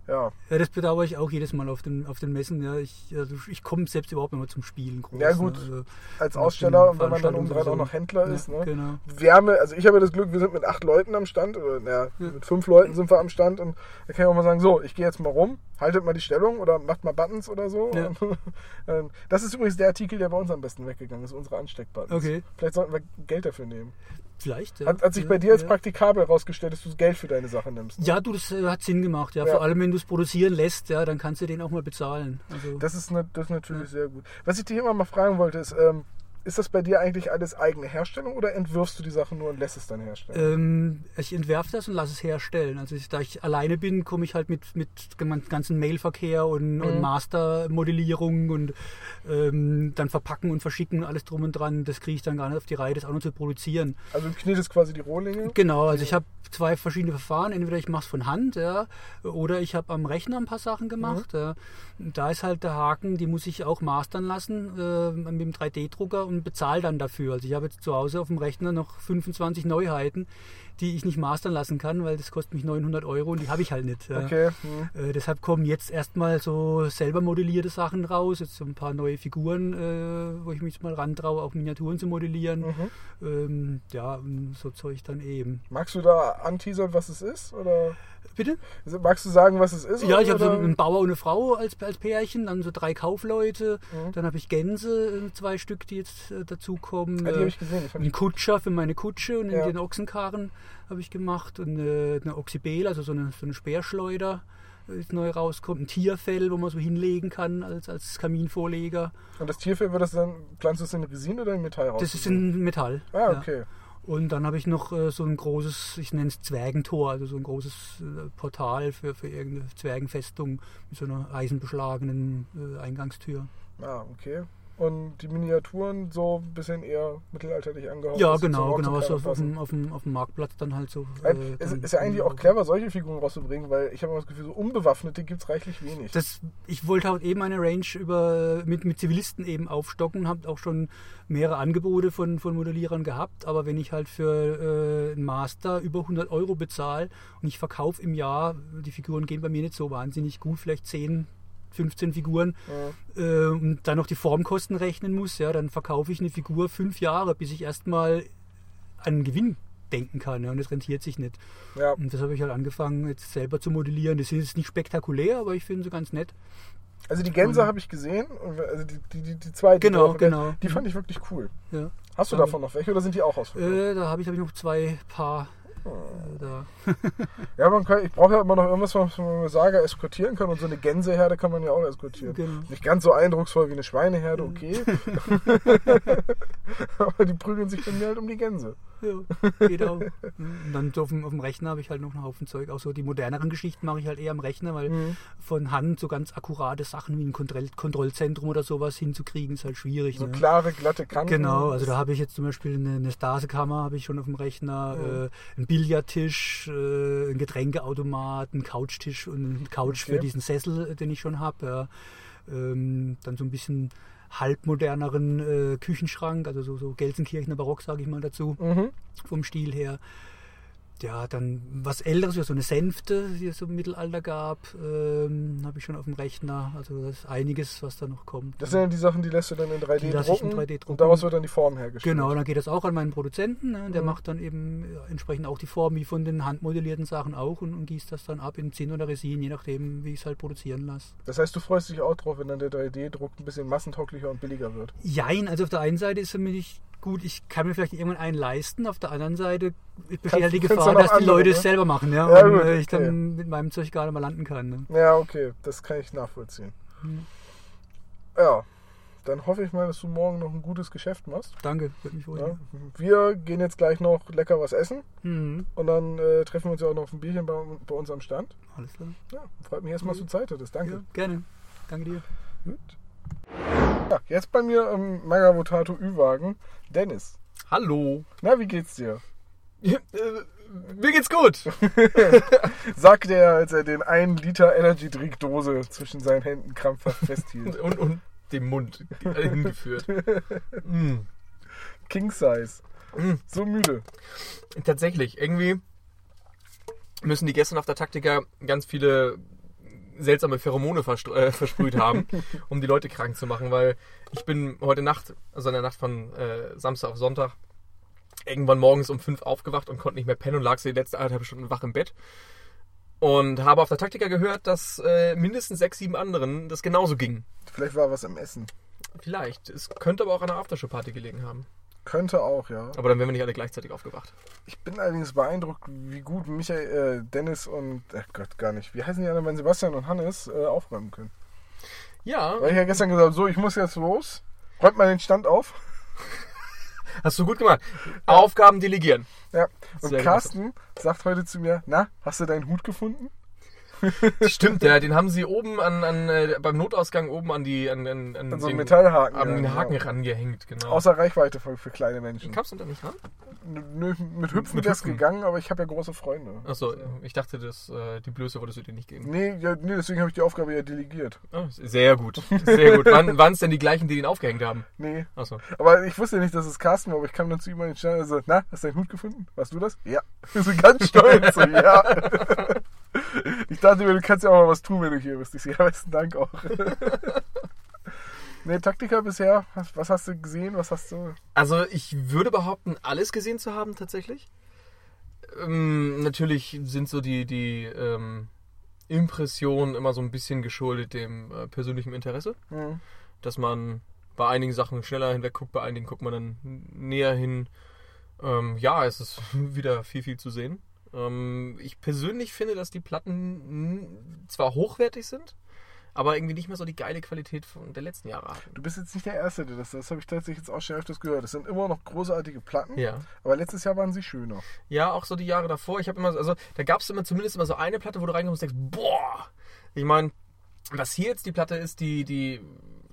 Ja, Ja, das bedauere ich auch jedes Mal auf den, auf den Messen. Ja, ich also ich komme selbst überhaupt nicht mehr zum Spielen. Groß, Ja, gut. Ne? Also, als Aussteller und wenn man dann Veranstaltungen obendrein auch noch Händler ja, ist. Ne? Genau. Wärme, also ich habe ja das Glück, wir sind mit acht Leuten am Stand, oder naja, Ja. mit fünf Leuten sind wir am Stand und da kann ich auch mal sagen, so, ich gehe jetzt mal rum, haltet mal die Stellung oder macht mal Buttons oder so. Und, ähm, das ist übrigens der Artikel, der bei uns am besten weggegangen ist, unsere Ansteckbuttons. Okay. Vielleicht sollten wir Geld dafür nehmen. Vielleicht. Ja. Hat, hat sich ja, bei dir als ja. praktikabel herausgestellt, dass du Geld für deine Sache nimmst. ne? Ja, du, das äh, hat Sinn gemacht. Ja. Ja. Vor allem, wenn du es produzieren lässt, ja, dann kannst du den auch mal bezahlen. Also, Das ist, ne, das ist natürlich sehr gut. Was ich dir immer mal fragen wollte, ist, ähm, ist das bei dir eigentlich alles eigene Herstellung oder entwirfst du die Sache nur und lässt es dann herstellen? ähm, ich entwerfe das und lasse es herstellen. Also ich, da ich alleine bin, komme ich halt mit, mit dem ganzen Mailverkehr und, und Mhm. Mastermodellierung und ähm, dann verpacken und verschicken, alles drum und dran. Das kriege ich dann gar nicht auf die Reihe, das auch noch zu produzieren. Also du knetest quasi die Rohlinge? Genau, also ich habe zwei verschiedene Verfahren. Entweder ich mache es von Hand, ja, oder ich habe am Rechner ein paar Sachen gemacht. Ja. Da ist halt der Haken, die muss ich auch mastern lassen äh, mit dem 3D-Drucker und bezahle dann dafür. Also ich habe jetzt zu Hause auf dem Rechner noch 25 Neuheiten, die ich nicht mastern lassen kann, weil das kostet mich 900 Euro und die habe ich halt nicht. Ja. Okay. Hm. Äh, deshalb kommen jetzt erstmal so selber modellierte Sachen raus. Jetzt so ein paar neue Figuren, äh, wo ich mich mal rantraue, auch Miniaturen zu modellieren. Mhm. Ähm, ja, und so Zeug dann eben. Magst du da anteasern, was es ist? Oder Bitte? magst du sagen, was es ist? Ja, ich habe so einen Bauer und eine Frau als, als Pärchen, dann so drei Kaufleute, Mhm. dann habe ich Gänse, äh, zwei Stück, die jetzt äh, dazukommen. Ah, die äh, habe ich gesehen. Die fand einen Kutscher für meine Kutsche und Ja. den Ochsenkarren habe ich gemacht und äh, eine Oxybel, also so eine, so eine Speerschleuder äh, ist neu rauskommt, ein Tierfell, wo man so hinlegen kann als, als Kaminvorleger. Und das Tierfell wird das dann, planst du es in Resin oder in Metall raus? Das ist in Metall. Ah, ja. Und dann habe ich noch äh, so ein großes, ich nenne es Zwergentor, also so ein großes äh, Portal für, für irgendeine Zwergenfestung mit so einer eisenbeschlagenen äh, Eingangstür. Ah, okay. Und die Miniaturen so ein bisschen eher mittelalterlich angehaucht. Ja, genau, genau, was auf, dem, auf, dem, auf dem Marktplatz dann halt so. Äh, es ist ja eigentlich auch clever, solche Figuren rauszubringen, weil ich habe immer das Gefühl, so unbewaffnete gibt es reichlich wenig. Das, ich wollte halt eben meine Range über, mit, mit Zivilisten eben aufstocken, habe auch schon mehrere Angebote von, von Modellierern gehabt, aber wenn ich halt für äh, einen Master über 100 Euro bezahle und ich verkaufe im Jahr, die Figuren gehen bei mir nicht so wahnsinnig gut, vielleicht 10, 15 Figuren ja. äh, und dann noch die Formkosten rechnen muss, ja, dann verkaufe ich eine Figur fünf Jahre, bis ich erstmal an einen Gewinn denken kann. Ja, und das rentiert sich nicht. ja. Und das habe ich halt angefangen, jetzt selber zu modellieren. Das ist nicht spektakulär, aber ich finde sie ganz nett. Also die Gänse habe ich gesehen, also die, die, die, die zwei, die Genau, genau. Die fand ich wirklich cool. Ja. Hast du Ja. davon noch welche oder sind die auch ausverkauft? Äh, da habe ich, hab ich noch zwei Paar. Da. Ja, man kann, ich brauche ja immer noch irgendwas, was man mit Saga eskortieren kann und so eine Gänseherde kann man ja auch eskortieren. Genau. Nicht ganz so eindrucksvoll wie eine Schweineherde, okay. Aber die prügeln sich dann halt um die Gänse. Ja, geht auch. Und dann so auf dem, auf dem Rechner habe ich halt noch einen Haufen Zeug. Auch so die moderneren Geschichten mache ich halt eher am Rechner, weil Mhm. von Hand so ganz akkurate Sachen wie ein Kontroll Kontrollzentrum oder sowas hinzukriegen, ist halt schwierig. So ne? klare, glatte Kanten. Genau, also da habe ich jetzt zum Beispiel eine, eine Stasekammer, habe ich schon auf dem Rechner, Mhm. äh, einen Billardtisch, äh, einen Getränkeautomat, einen Couchtisch und einen Couch Okay. für diesen Sessel, äh, den ich schon habe. Ja. Ähm, dann so ein bisschen halbmoderneren äh, Küchenschrank, also so, so Gelsenkirchener Barock, sage ich mal dazu, Mhm. vom Stil her. Ja, dann was Älteres, wie so eine Sänfte, die es im Mittelalter gab, ähm, habe ich schon auf dem Rechner. Also das ist einiges, was da noch kommt. Das sind ja die Sachen, die lässt du dann in 3D Die lasse ich in drucken. 3D drucken. Und daraus wird dann die Form hergestellt. Genau, dann geht das auch an meinen Produzenten. Ne? Der Mhm. macht dann eben entsprechend auch die Form wie von den handmodellierten Sachen auch und, und gießt das dann ab in Zinn oder Resin, je nachdem, wie ich es halt produzieren lasse. Das heißt, du freust dich auch drauf, wenn dann der 3D-Druck ein bisschen massentauglicher und billiger wird. Jein, also auf der einen Seite ist für mich gut, ich kann mir vielleicht irgendwann einen leisten, auf der anderen Seite besteht halt die Gefahr, dass die Leute ne? es selber machen, ja, Ja, und gut, äh, ich okay. dann mit meinem Zeug nicht mal landen kann. Ne? Ja, okay, das kann ich nachvollziehen. Mhm. Ja, dann hoffe ich mal, dass du morgen noch ein gutes Geschäft machst. Danke, würde mich wohl. Ja. Wir gehen jetzt gleich noch lecker was essen Mhm. und dann äh, treffen wir uns ja auch noch auf ein Bierchen bei, bei uns am Stand. Alles klar. Ja, freut mich erstmal, dass du Zeit hattest. Danke. Ja, gerne. Danke dir. Gut. Ja, jetzt bei mir im Magabotato Ü-Wagen, Dennis. Hallo. Na, wie geht's dir? Äh, mir geht's gut. Sagte er, als er den 1 Liter Energy Drink Dose zwischen seinen Händen krampfhaft festhielt. Und, und dem Mund äh, hingeführt. Mm. King Size. Mm. So müde. Tatsächlich, irgendwie müssen die gestern auf der Taktika ganz viele seltsame Pheromone äh, versprüht haben, um die Leute krank zu machen, weil ich bin heute Nacht, also in der Nacht von äh, Samstag auf Sonntag, irgendwann morgens um fünf aufgewacht und konnte nicht mehr pennen und lag so die letzten anderthalb Stunden wach im Bett. Und habe auf der Taktika gehört, dass äh, mindestens sechs, sieben anderen das genauso ging. Vielleicht war was im Essen. Vielleicht. Es könnte aber auch an einer Aftershow-Party gelegen haben. Könnte auch, ja. Aber dann wären wir nicht alle gleichzeitig aufgewacht. Ich bin allerdings beeindruckt, wie gut Michael, äh, Dennis und, ach Gott, gar nicht, wie heißen die anderen, wenn Sebastian und Hannes äh, aufräumen können. Ja, Weil ich ja gestern gesagt habe, so, ich muss jetzt los. Räumt mal den Stand auf. hast du gut gemacht. Aufgaben delegieren. Ja. Und Sehr Carsten sagt heute zu mir, na, hast du deinen Hut gefunden? Stimmt, ja, den haben sie oben an, an äh, beim Notausgang oben an die an, an, an An so einen den- Metallhaken. an den ja, Haken genau. rangehängt, genau. Außer Reichweite für, für kleine Menschen. Kamst du da nicht ran? Nö, mit Hüpfen wäre es gegangen, aber ich habe ja große Freunde. Achso, ich dachte, das, äh, die Blöße wolltest du dir nicht geben. Nee, ja, nee deswegen habe ich die Aufgabe ja delegiert. Ah, sehr gut, sehr gut. Wann waren es denn die gleichen, die den aufgehängt haben? Nee. Achso. Aber ich wusste nicht, dass es Carsten war, aber ich kam dann zu ihm an den Stand und so, na, hast du deinen Hut gefunden? Warst du das? Ja. so ganz stolz, so, ja. Ich dachte mir, du kannst ja auch mal was tun, wenn du hier bist. Ich ja, besten Dank auch. nee, Taktiker bisher, was, hast du gesehen? Was hast du? Also ich würde behaupten, alles gesehen zu haben tatsächlich. Ähm, natürlich sind so die, die ähm, Impressionen immer so ein bisschen geschuldet dem äh, persönlichen Interesse. Hm. Dass man bei einigen Sachen schneller hinweg guckt, bei einigen guckt man dann näher hin. Ähm, ja, es ist wieder viel, viel zu sehen. Ähm, ich persönlich finde, dass die Platten zwar hochwertig sind, aber irgendwie nicht mehr so die geile Qualität von der letzten Jahre hatten. Du bist jetzt nicht der Erste, der das Das habe ich tatsächlich jetzt auch schon öfters gehört. Das sind immer noch großartige Platten, Ja. aber letztes Jahr waren sie schöner. Ja, auch so die Jahre davor. Ich habe immer, also da gab es immer zumindest immer so eine Platte, wo du reinkommst und denkst, boah. Ich meine, was hier jetzt die Platte ist, die die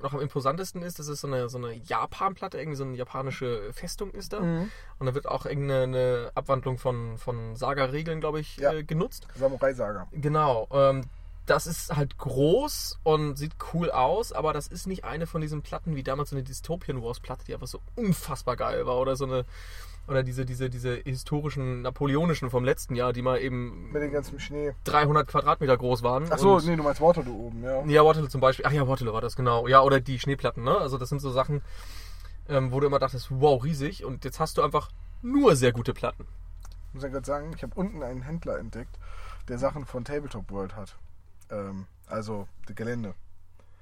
noch am imposantesten ist, das ist so eine, so eine Japan-Platte, irgendwie so eine japanische Festung ist da. Und da wird auch irgendeine eine Abwandlung von, von Saga-Regeln, glaube ich, Ja. äh, genutzt. Samurai-Saga. Genau. Ähm, das ist halt groß und sieht cool aus, aber das ist nicht eine von diesen Platten wie damals so eine Dystopian Wars Platte, die einfach so unfassbar geil war oder so eine oder diese diese diese historischen napoleonischen vom letzten Jahr, die mal eben Mit dem ganzen Schnee. 300 Quadratmeter groß waren. Ach so, nee, du meinst Waterloo oben, ja. ja, Waterloo zum Beispiel. Ach ja, Waterloo war das, genau. Ja, oder die Schneeplatten, ne? Also das sind so Sachen, ähm, wo du immer dachtest, wow, riesig. Und jetzt hast du einfach nur sehr gute Platten. Ich muss ja gerade sagen, ich habe unten einen Händler entdeckt, der Sachen von Tabletop World hat. Ähm, also das Gelände.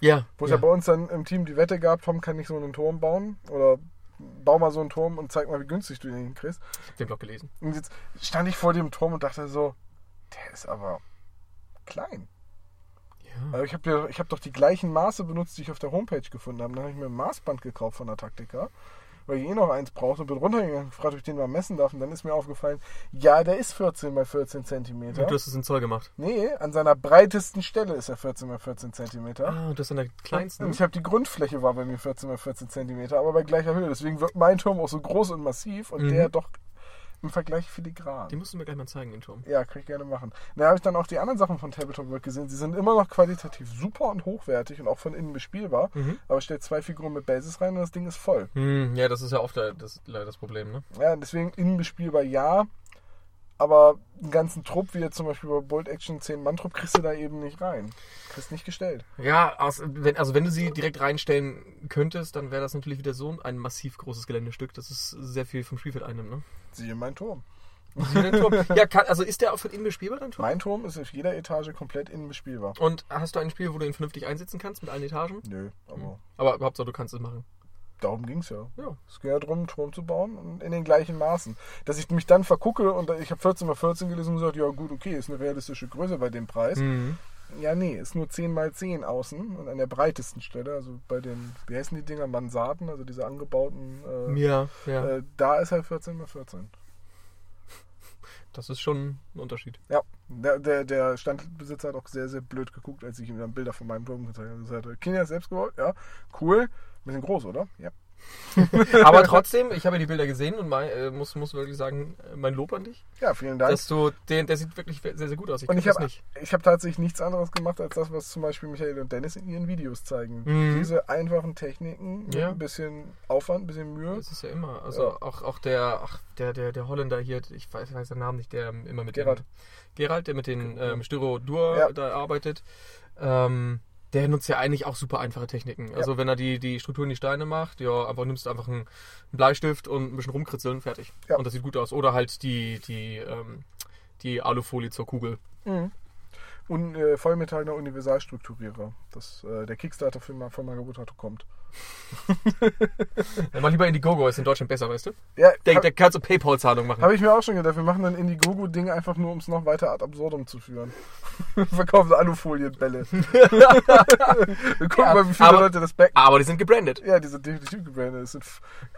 Ja. Wo es ja. ja bei uns dann im Team die Wette gab, Tom kann nicht so einen Turm bauen oder bau mal so einen Turm und zeig mal, wie günstig du den hinkriegst. Ich hab den Blog gelesen. Und jetzt stand ich vor dem Turm und dachte so, der ist aber klein. Ja. Also ich habe hab doch die gleichen Maße benutzt, die ich auf der Homepage gefunden habe. Dann habe ich mir ein Maßband gekauft von der Taktika, weil ich eh noch eins brauchte. Bin runtergegangen, gefragt, ob ich den mal messen darf. Und dann ist mir aufgefallen, ja, der ist 14 bei 14 Zentimeter. Und du hast es in Zoll gemacht. Nee, an seiner breitesten Stelle ist er 14 bei 14 Zentimeter. Ah, und das an der kleinsten. Und ich habe die Grundfläche war bei mir 14 bei 14 Zentimeter, aber bei gleicher Höhe. Deswegen wird mein Turm auch so groß und massiv und Mhm. der doch im Vergleich filigran. Die musst du mir gleich mal zeigen, den Turm. Ja, kann ich gerne machen. Da habe ich dann auch die anderen Sachen von Tabletop World gesehen. Sie sind immer noch qualitativ super und hochwertig und auch von innen bespielbar. Mhm. Aber stellt zwei Figuren mit Bases rein und das Ding ist voll. Hm, ja, das ist ja oft das, leider das Problem, ne? Ja, deswegen innen bespielbar ja. Aber einen ganzen Trupp, wie jetzt zum Beispiel bei Bolt Action 10 Mann Trupp, kriegst du da eben nicht rein. Kriegst nicht gestellt. Ja, aus, wenn, also wenn du sie direkt reinstellen könntest, dann wäre das natürlich wieder so ein massiv großes Geländestück, dass es sehr viel vom Spielfeld einnimmt, ne? Siehe mein Turm. Sieh den Turm. Ja, kann, also ist der auch von innen bespielbar, dein Turm? Mein Turm ist auf jeder Etage komplett innen bespielbar. Und hast du ein Spiel, wo du ihn vernünftig einsetzen kannst mit allen Etagen? Nö, aber Aber Hauptsache, du kannst es machen. Darum ging es ja. Ja. Es ging ja darum, einen Turm zu bauen und in den gleichen Maßen. Dass ich mich dann vergucke und ich habe 14 mal 14 gelesen und gesagt, ja gut, okay, ist eine realistische Größe bei dem Preis. Mhm. Ja, nee, ist nur 10 mal 10 außen und an der breitesten Stelle, also bei den, wie heißen die Dinger, Mansarden, also diese angebauten, äh, Ja, ja. äh, da ist halt 14 mal 14. Das ist schon ein Unterschied. Ja, der, der, der Standbesitzer hat auch sehr, sehr blöd geguckt, als ich ihm dann Bilder von meinem Turm gezeigt habe. Er Kinder selbst gebaut, ja, cool, bisschen groß, oder? Ja. Aber trotzdem, ich habe ja die Bilder gesehen und mein, äh, muss, muss wirklich sagen, äh, mein Lob an dich. Ja, vielen Dank. Dass du, den, der sieht wirklich sehr, sehr gut aus. Ich Und ich habe hab tatsächlich nichts anderes gemacht, als das, was zum Beispiel Michael und Dennis in ihren Videos zeigen. Mhm. Diese einfachen Techniken mit Ja. ein bisschen Aufwand, ein bisschen Mühe. Das ist ja immer. Also Ja. auch, auch der, ach, der, der, der Holländer hier, ich weiß, weiß den Namen nicht, der immer mit Gerald. dem Gerald, der mit den ähm, Styrodur Ja. da arbeitet. Ähm, der nutzt ja eigentlich auch super einfache Techniken. Also wenn er die, die Struktur in die Steine macht, ja, einfach nimmst du einfach einen, Bleistift und ein bisschen rumkritzeln, fertig. Ja. Und das sieht gut aus. Oder halt die, die, ähm, die Alufolie zur Kugel. Mhm. Und äh, Vollmetallener Universalstrukturierer. Das, äh, der Kickstarter für, Ma- von Magabotato kommt. Dann mach lieber Indiegogo, ist in Deutschland besser, weißt du? Ja, Der, hab, der kannst du PayPal-Zahlung machen. Habe ich mir auch schon gedacht, wir machen ein Indiegogo-Ding einfach nur, um es noch weiter ad absurdum zu führen. wir verkaufen Alufolienbälle. wir gucken mal, wie viele aber- Leute das backen. Aber die sind gebrandet. Ja, die sind definitiv gebrandet. Es sind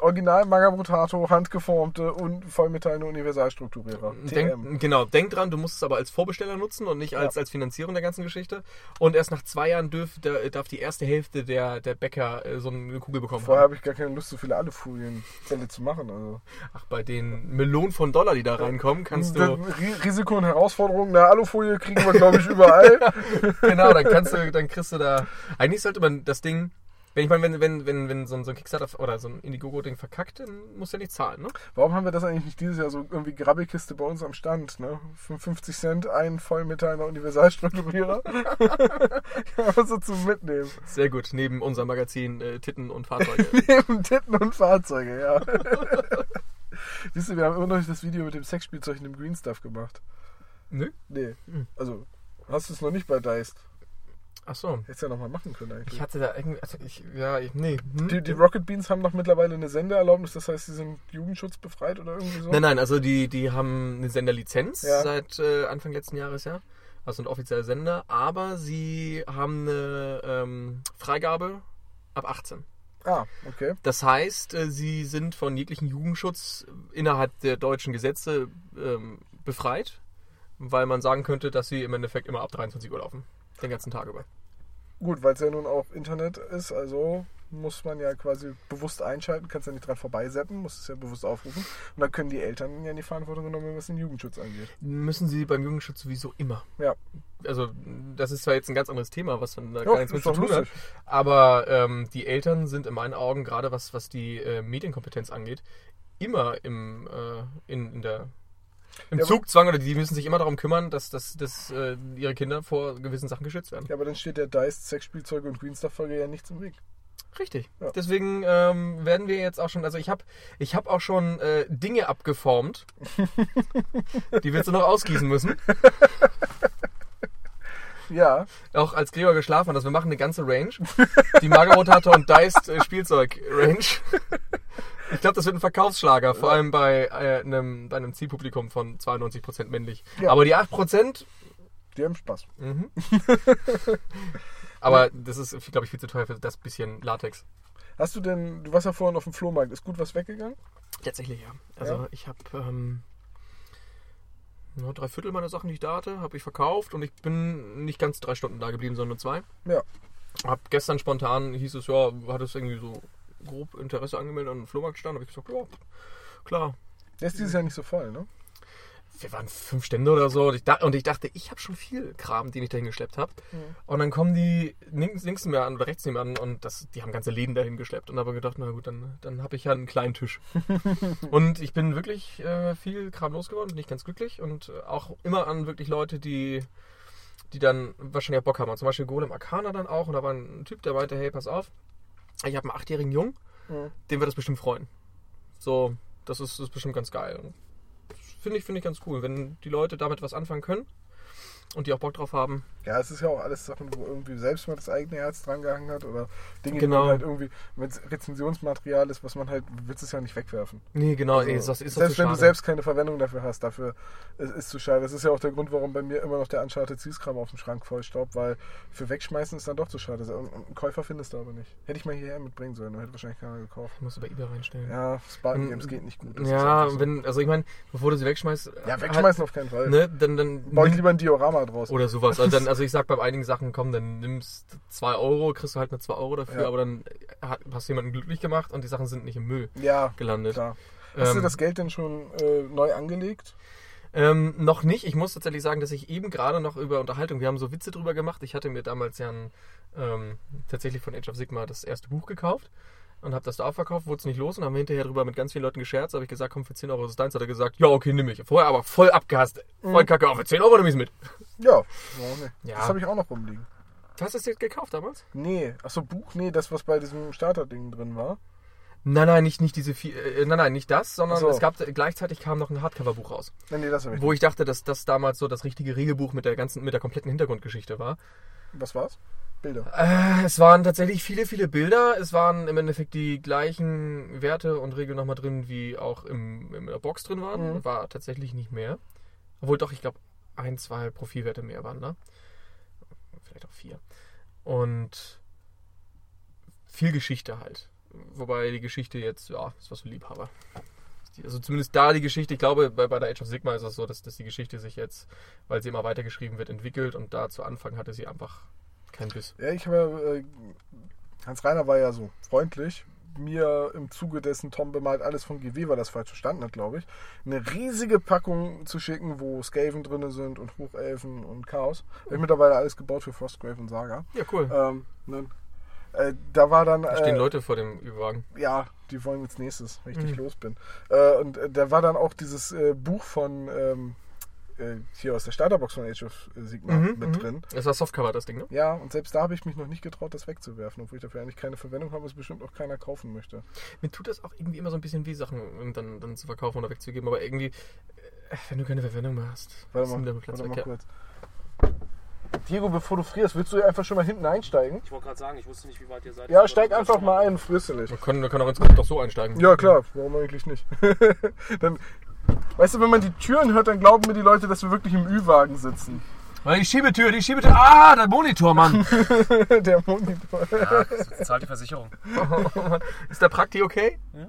original Magabotato, handgeformte und vollmetallene Universalstrukturierer. Denk, genau, denk dran, du musst es aber als Vorbesteller nutzen und nicht als, als Finanzierung der ganzen Geschichte. Und erst nach zwei Jahren dürf, der, darf die erste Hälfte der, der Bäcker äh, so eine Kugel bekommen. Vorher habe ich gar keine Lust, so viele Alufolienbälle zu machen. Also. Ach, bei den Melonen von Dollar, die da reinkommen, kannst du. Ri- Risiko und Herausforderung. Na, Alufolie kriegen wir, glaube ich, überall. genau, dann kannst du, dann kriegst du da. Eigentlich sollte man das Ding. Wenn ich meine, wenn, wenn, wenn, wenn so ein, so ein Kickstarter oder so ein Indiegogo-Ding verkackt, dann musst du ja nicht zahlen, ne? Warum haben wir das eigentlich nicht dieses Jahr so irgendwie Grabbelkiste bei uns am Stand? Ne? 55 Cent, ein vollmetallener Universalstrukturierer. ja, so zum Mitnehmen. Sehr gut, neben unserem Magazin äh, Titten und Fahrzeuge. Neben Titten und Fahrzeuge, ja. Siehst du, wir haben immer noch nicht das Video mit dem Sexspielzeug und dem Green Stuff gemacht. Nö. Nee. Hm. Also, hast du es noch nicht bei Deist? Ach so. Hättest ja nochmal machen können eigentlich. Ich hatte da irgendwie. Also ich, ja, ich, nee. Hm? die, die Rocket Beans haben doch mittlerweile eine Sendeerlaubnis, das heißt, sie sind jugendschutzbefreit oder irgendwie so? Nein, nein, also die, die haben eine Senderlizenz Ja. seit äh, Anfang letzten Jahres, ja. Also ein offizieller Sender, aber sie haben eine ähm, Freigabe ab 18. Ah, okay. Das heißt, äh, sie sind von jeglichen Jugendschutz innerhalb der deutschen Gesetze ähm, befreit, weil man sagen könnte, dass sie im Endeffekt immer ab 23 Uhr laufen. Den ganzen Tag über. Gut, weil es ja nun auch Internet ist, also muss man ja quasi bewusst einschalten, kannst ja nicht dran vorbeiseppen, musst es ja bewusst aufrufen. Und dann können die Eltern ja in die Verantwortung genommen werden, was den Jugendschutz angeht. Müssen sie beim Jugendschutz sowieso immer. Ja. Also, das ist zwar jetzt ein ganz anderes Thema, was dann da Ja, gar nichts mit zu tun hat. Aber ähm, die Eltern sind in meinen Augen, gerade was, was die äh, Medienkompetenz angeht, immer im, äh, in, in der, im Ja, Zugzwang oder die müssen sich immer darum kümmern, dass, dass, dass äh, ihre Kinder vor gewissen Sachen geschützt werden. Ja, aber dann steht der Dice, Sexspielzeuge und Green Stuff Folge ja nichts im Weg. Richtig. Ja. Deswegen ähm, werden wir jetzt auch schon, also ich habe ich hab auch schon äh, Dinge abgeformt, die wir jetzt noch ausgießen müssen. Ja, Auch als Gregor geschlafen hat. Also wir machen eine ganze Range. Die Margarotator und Diced äh, Spielzeug-Range. Ich glaube, das wird ein Verkaufsschlager, vor allem bei, äh, einem, bei einem Zielpublikum von 92% männlich. Ja. Aber die 8%, die haben Spaß. mhm. aber das ist, glaube ich, viel zu teuer für das bisschen Latex. Hast du denn, du warst ja vorhin auf dem Flohmarkt, ist gut was weggegangen? Tatsächlich, ja. Also Ja. ich habe ähm, nur drei Viertel meiner Sachen, die ich da hatte, habe ich verkauft und ich bin nicht ganz drei Stunden da geblieben, sondern nur zwei. Ja. Hab gestern spontan, hieß es, ja, hat es irgendwie so grob Interesse angemeldet an den Flohmarktstand, habe ich gesagt, ja, klar. Der ist dieses Jahr nicht so voll, ne? Wir waren fünf Stände oder so und ich, dachte, und ich dachte, ich habe schon viel Kram, den ich dahin geschleppt habe. Mhm. Und dann kommen die links, links mehr an oder rechts mehr an und das, die haben ganze Läden dahin geschleppt. Und habe gedacht, na gut, dann, dann habe ich ja einen kleinen Tisch. und ich bin wirklich äh, viel Kram losgeworden, bin ich ganz glücklich und äh, auch immer an wirklich Leute, die, die dann wahrscheinlich auch Bock haben. Und zum Beispiel Golem Arcana dann auch und da war ein Typ, der meinte, hey, pass auf, ich habe einen achtjährigen Jungen, Mhm. dem wird das bestimmt freuen. So, das ist, das ist bestimmt ganz geil. Finde ich, finde ich ganz cool, wenn die Leute damit was anfangen können und die auch Bock drauf haben. Ja, es ist ja auch alles Sachen, wo irgendwie selbst mal das eigene Herz dran gehangen hat oder Dinge, Genau. die man halt irgendwie, wenn es Rezensionsmaterial ist, was man halt, willst es ja nicht wegwerfen. Nee, genau, Also, ist das, ist selbst wenn du selbst keine Verwendung dafür hast, dafür ist es zu schade. Das ist ja auch der Grund, warum bei mir immer noch der Uncharted Seas-Kram auf dem Schrank vollstaubt, weil für Wegschmeißen ist dann doch zu schade. Und und Käufer findest du aber nicht. Hätte ich mal hierher mitbringen sollen, dann hätte wahrscheinlich keiner gekauft. musst du bei eBay reinstellen. Ja, Spartan Ähm, Games geht nicht gut. das Ja, so. wenn, also ich meine, bevor du sie wegschmeißt. ja, wegschmeißen auf keinen Fall. Halt, ne, dann, dann Baue ich lieber ein Diorama draus. oder sowas. Also, dann, also ich sag bei einigen Sachen, komm, dann nimmst 2 Euro, kriegst du halt nur 2 Euro dafür, Ja. aber dann hat- hast du jemanden glücklich gemacht und die Sachen sind nicht im Müll Ja, gelandet. klar. Hast du Ähm, das Geld denn schon äh, neu angelegt? Ähm, noch nicht. Ich muss tatsächlich sagen, dass ich eben gerade noch über Unterhaltung, wir haben so Witze drüber gemacht. Ich hatte mir damals ja ein, ähm, tatsächlich von Age of Sigma das erste Buch gekauft und habe das da auch verkauft, wurde es nicht los und haben wir hinterher drüber mit ganz vielen Leuten gescherzt. habe ich gesagt, komm, für 10 Euro ist es deins. Hat er gesagt, ja, okay, nimm ich. Vorher aber voll abgehasst. Voll kacke, auch für 10 Euro nimm ich mit. Ja, warum nicht? Ja. Das habe ich auch noch rumliegen. Du hast das jetzt gekauft damals? Nee, achso, Buch? Nee, das, was bei diesem Starter-Ding drin war. Nein, nein, nicht, nicht diese vier, äh, nein, nein, nicht das, sondern so. es gab gleichzeitig kam noch ein Hardcover-Buch raus, Nee, nee, das habe ich wo ich dachte, dass das damals so das richtige Regelbuch mit der ganzen, mit der kompletten Hintergrundgeschichte war. Was war's? Bilder. Äh, es waren tatsächlich viele, viele Bilder. Es waren im Endeffekt die gleichen Werte und Regeln nochmal drin, wie auch im, in der Box drin waren. Mhm. War tatsächlich nicht mehr. Obwohl doch, ich glaube, ein, zwei Profilwerte mehr waren da. Vielleicht auch vier. Und viel Geschichte halt. Wobei die Geschichte jetzt, ja, ist was für Liebhaber. Also zumindest da die Geschichte, ich glaube, bei, bei der Age of Sigma ist es so, dass, dass die Geschichte sich jetzt, weil sie immer weitergeschrieben wird, entwickelt und da zu Anfang hatte sie einfach keinen Biss. Ja, ich habe ja, äh, Hans Reiner war ja so freundlich, mir im Zuge dessen Tom bemalt alles von GW, weil das falsch verstanden hat, glaube ich, eine riesige Packung zu schicken, wo Skaven drin sind und Hochelfen und Chaos. Ich habe mittlerweile alles gebaut für Frostgrave und Saga. Ja, cool. Ähm, ne, äh, da war dann. Da stehen äh, Leute vor dem Überwagen. Ja, die wollen jetzt nächstes, wenn ich dich Mhm. los bin. Äh, und äh, da war dann auch dieses Buch von ähm, äh, hier aus der Starterbox von Age of Sigma Mhm, mit mhm. drin. Das war Softcover, das Ding, ne? Ja, und selbst da habe ich mich noch nicht getraut, das wegzuwerfen, obwohl ich dafür eigentlich keine Verwendung habe, es bestimmt auch keiner kaufen möchte. Mir tut das auch irgendwie immer so ein bisschen weh, Sachen dann, dann zu verkaufen oder wegzugeben, aber irgendwie, äh, wenn du keine Verwendung mehr hast, Warte ist mal, der Platz warte weg. mal kurz. Diego, bevor du frierst, willst du einfach schon mal hinten einsteigen? Ich wollte gerade sagen, ich wusste nicht, wie weit ihr seid. Ja, steig einfach mal ein, frierst du nicht. Wir können, wir können auch ins doch so einsteigen. Ja, klar, warum eigentlich nicht? dann, weißt du, wenn man die Türen hört, dann glauben mir die Leute, dass wir wirklich im Ü-Wagen sitzen. Die Schiebetür, die Schiebetür. Ah, der Monitor, Mann. Der Monitor. Ja, das zahlt die Versicherung. ist der Prakti okay? Ja,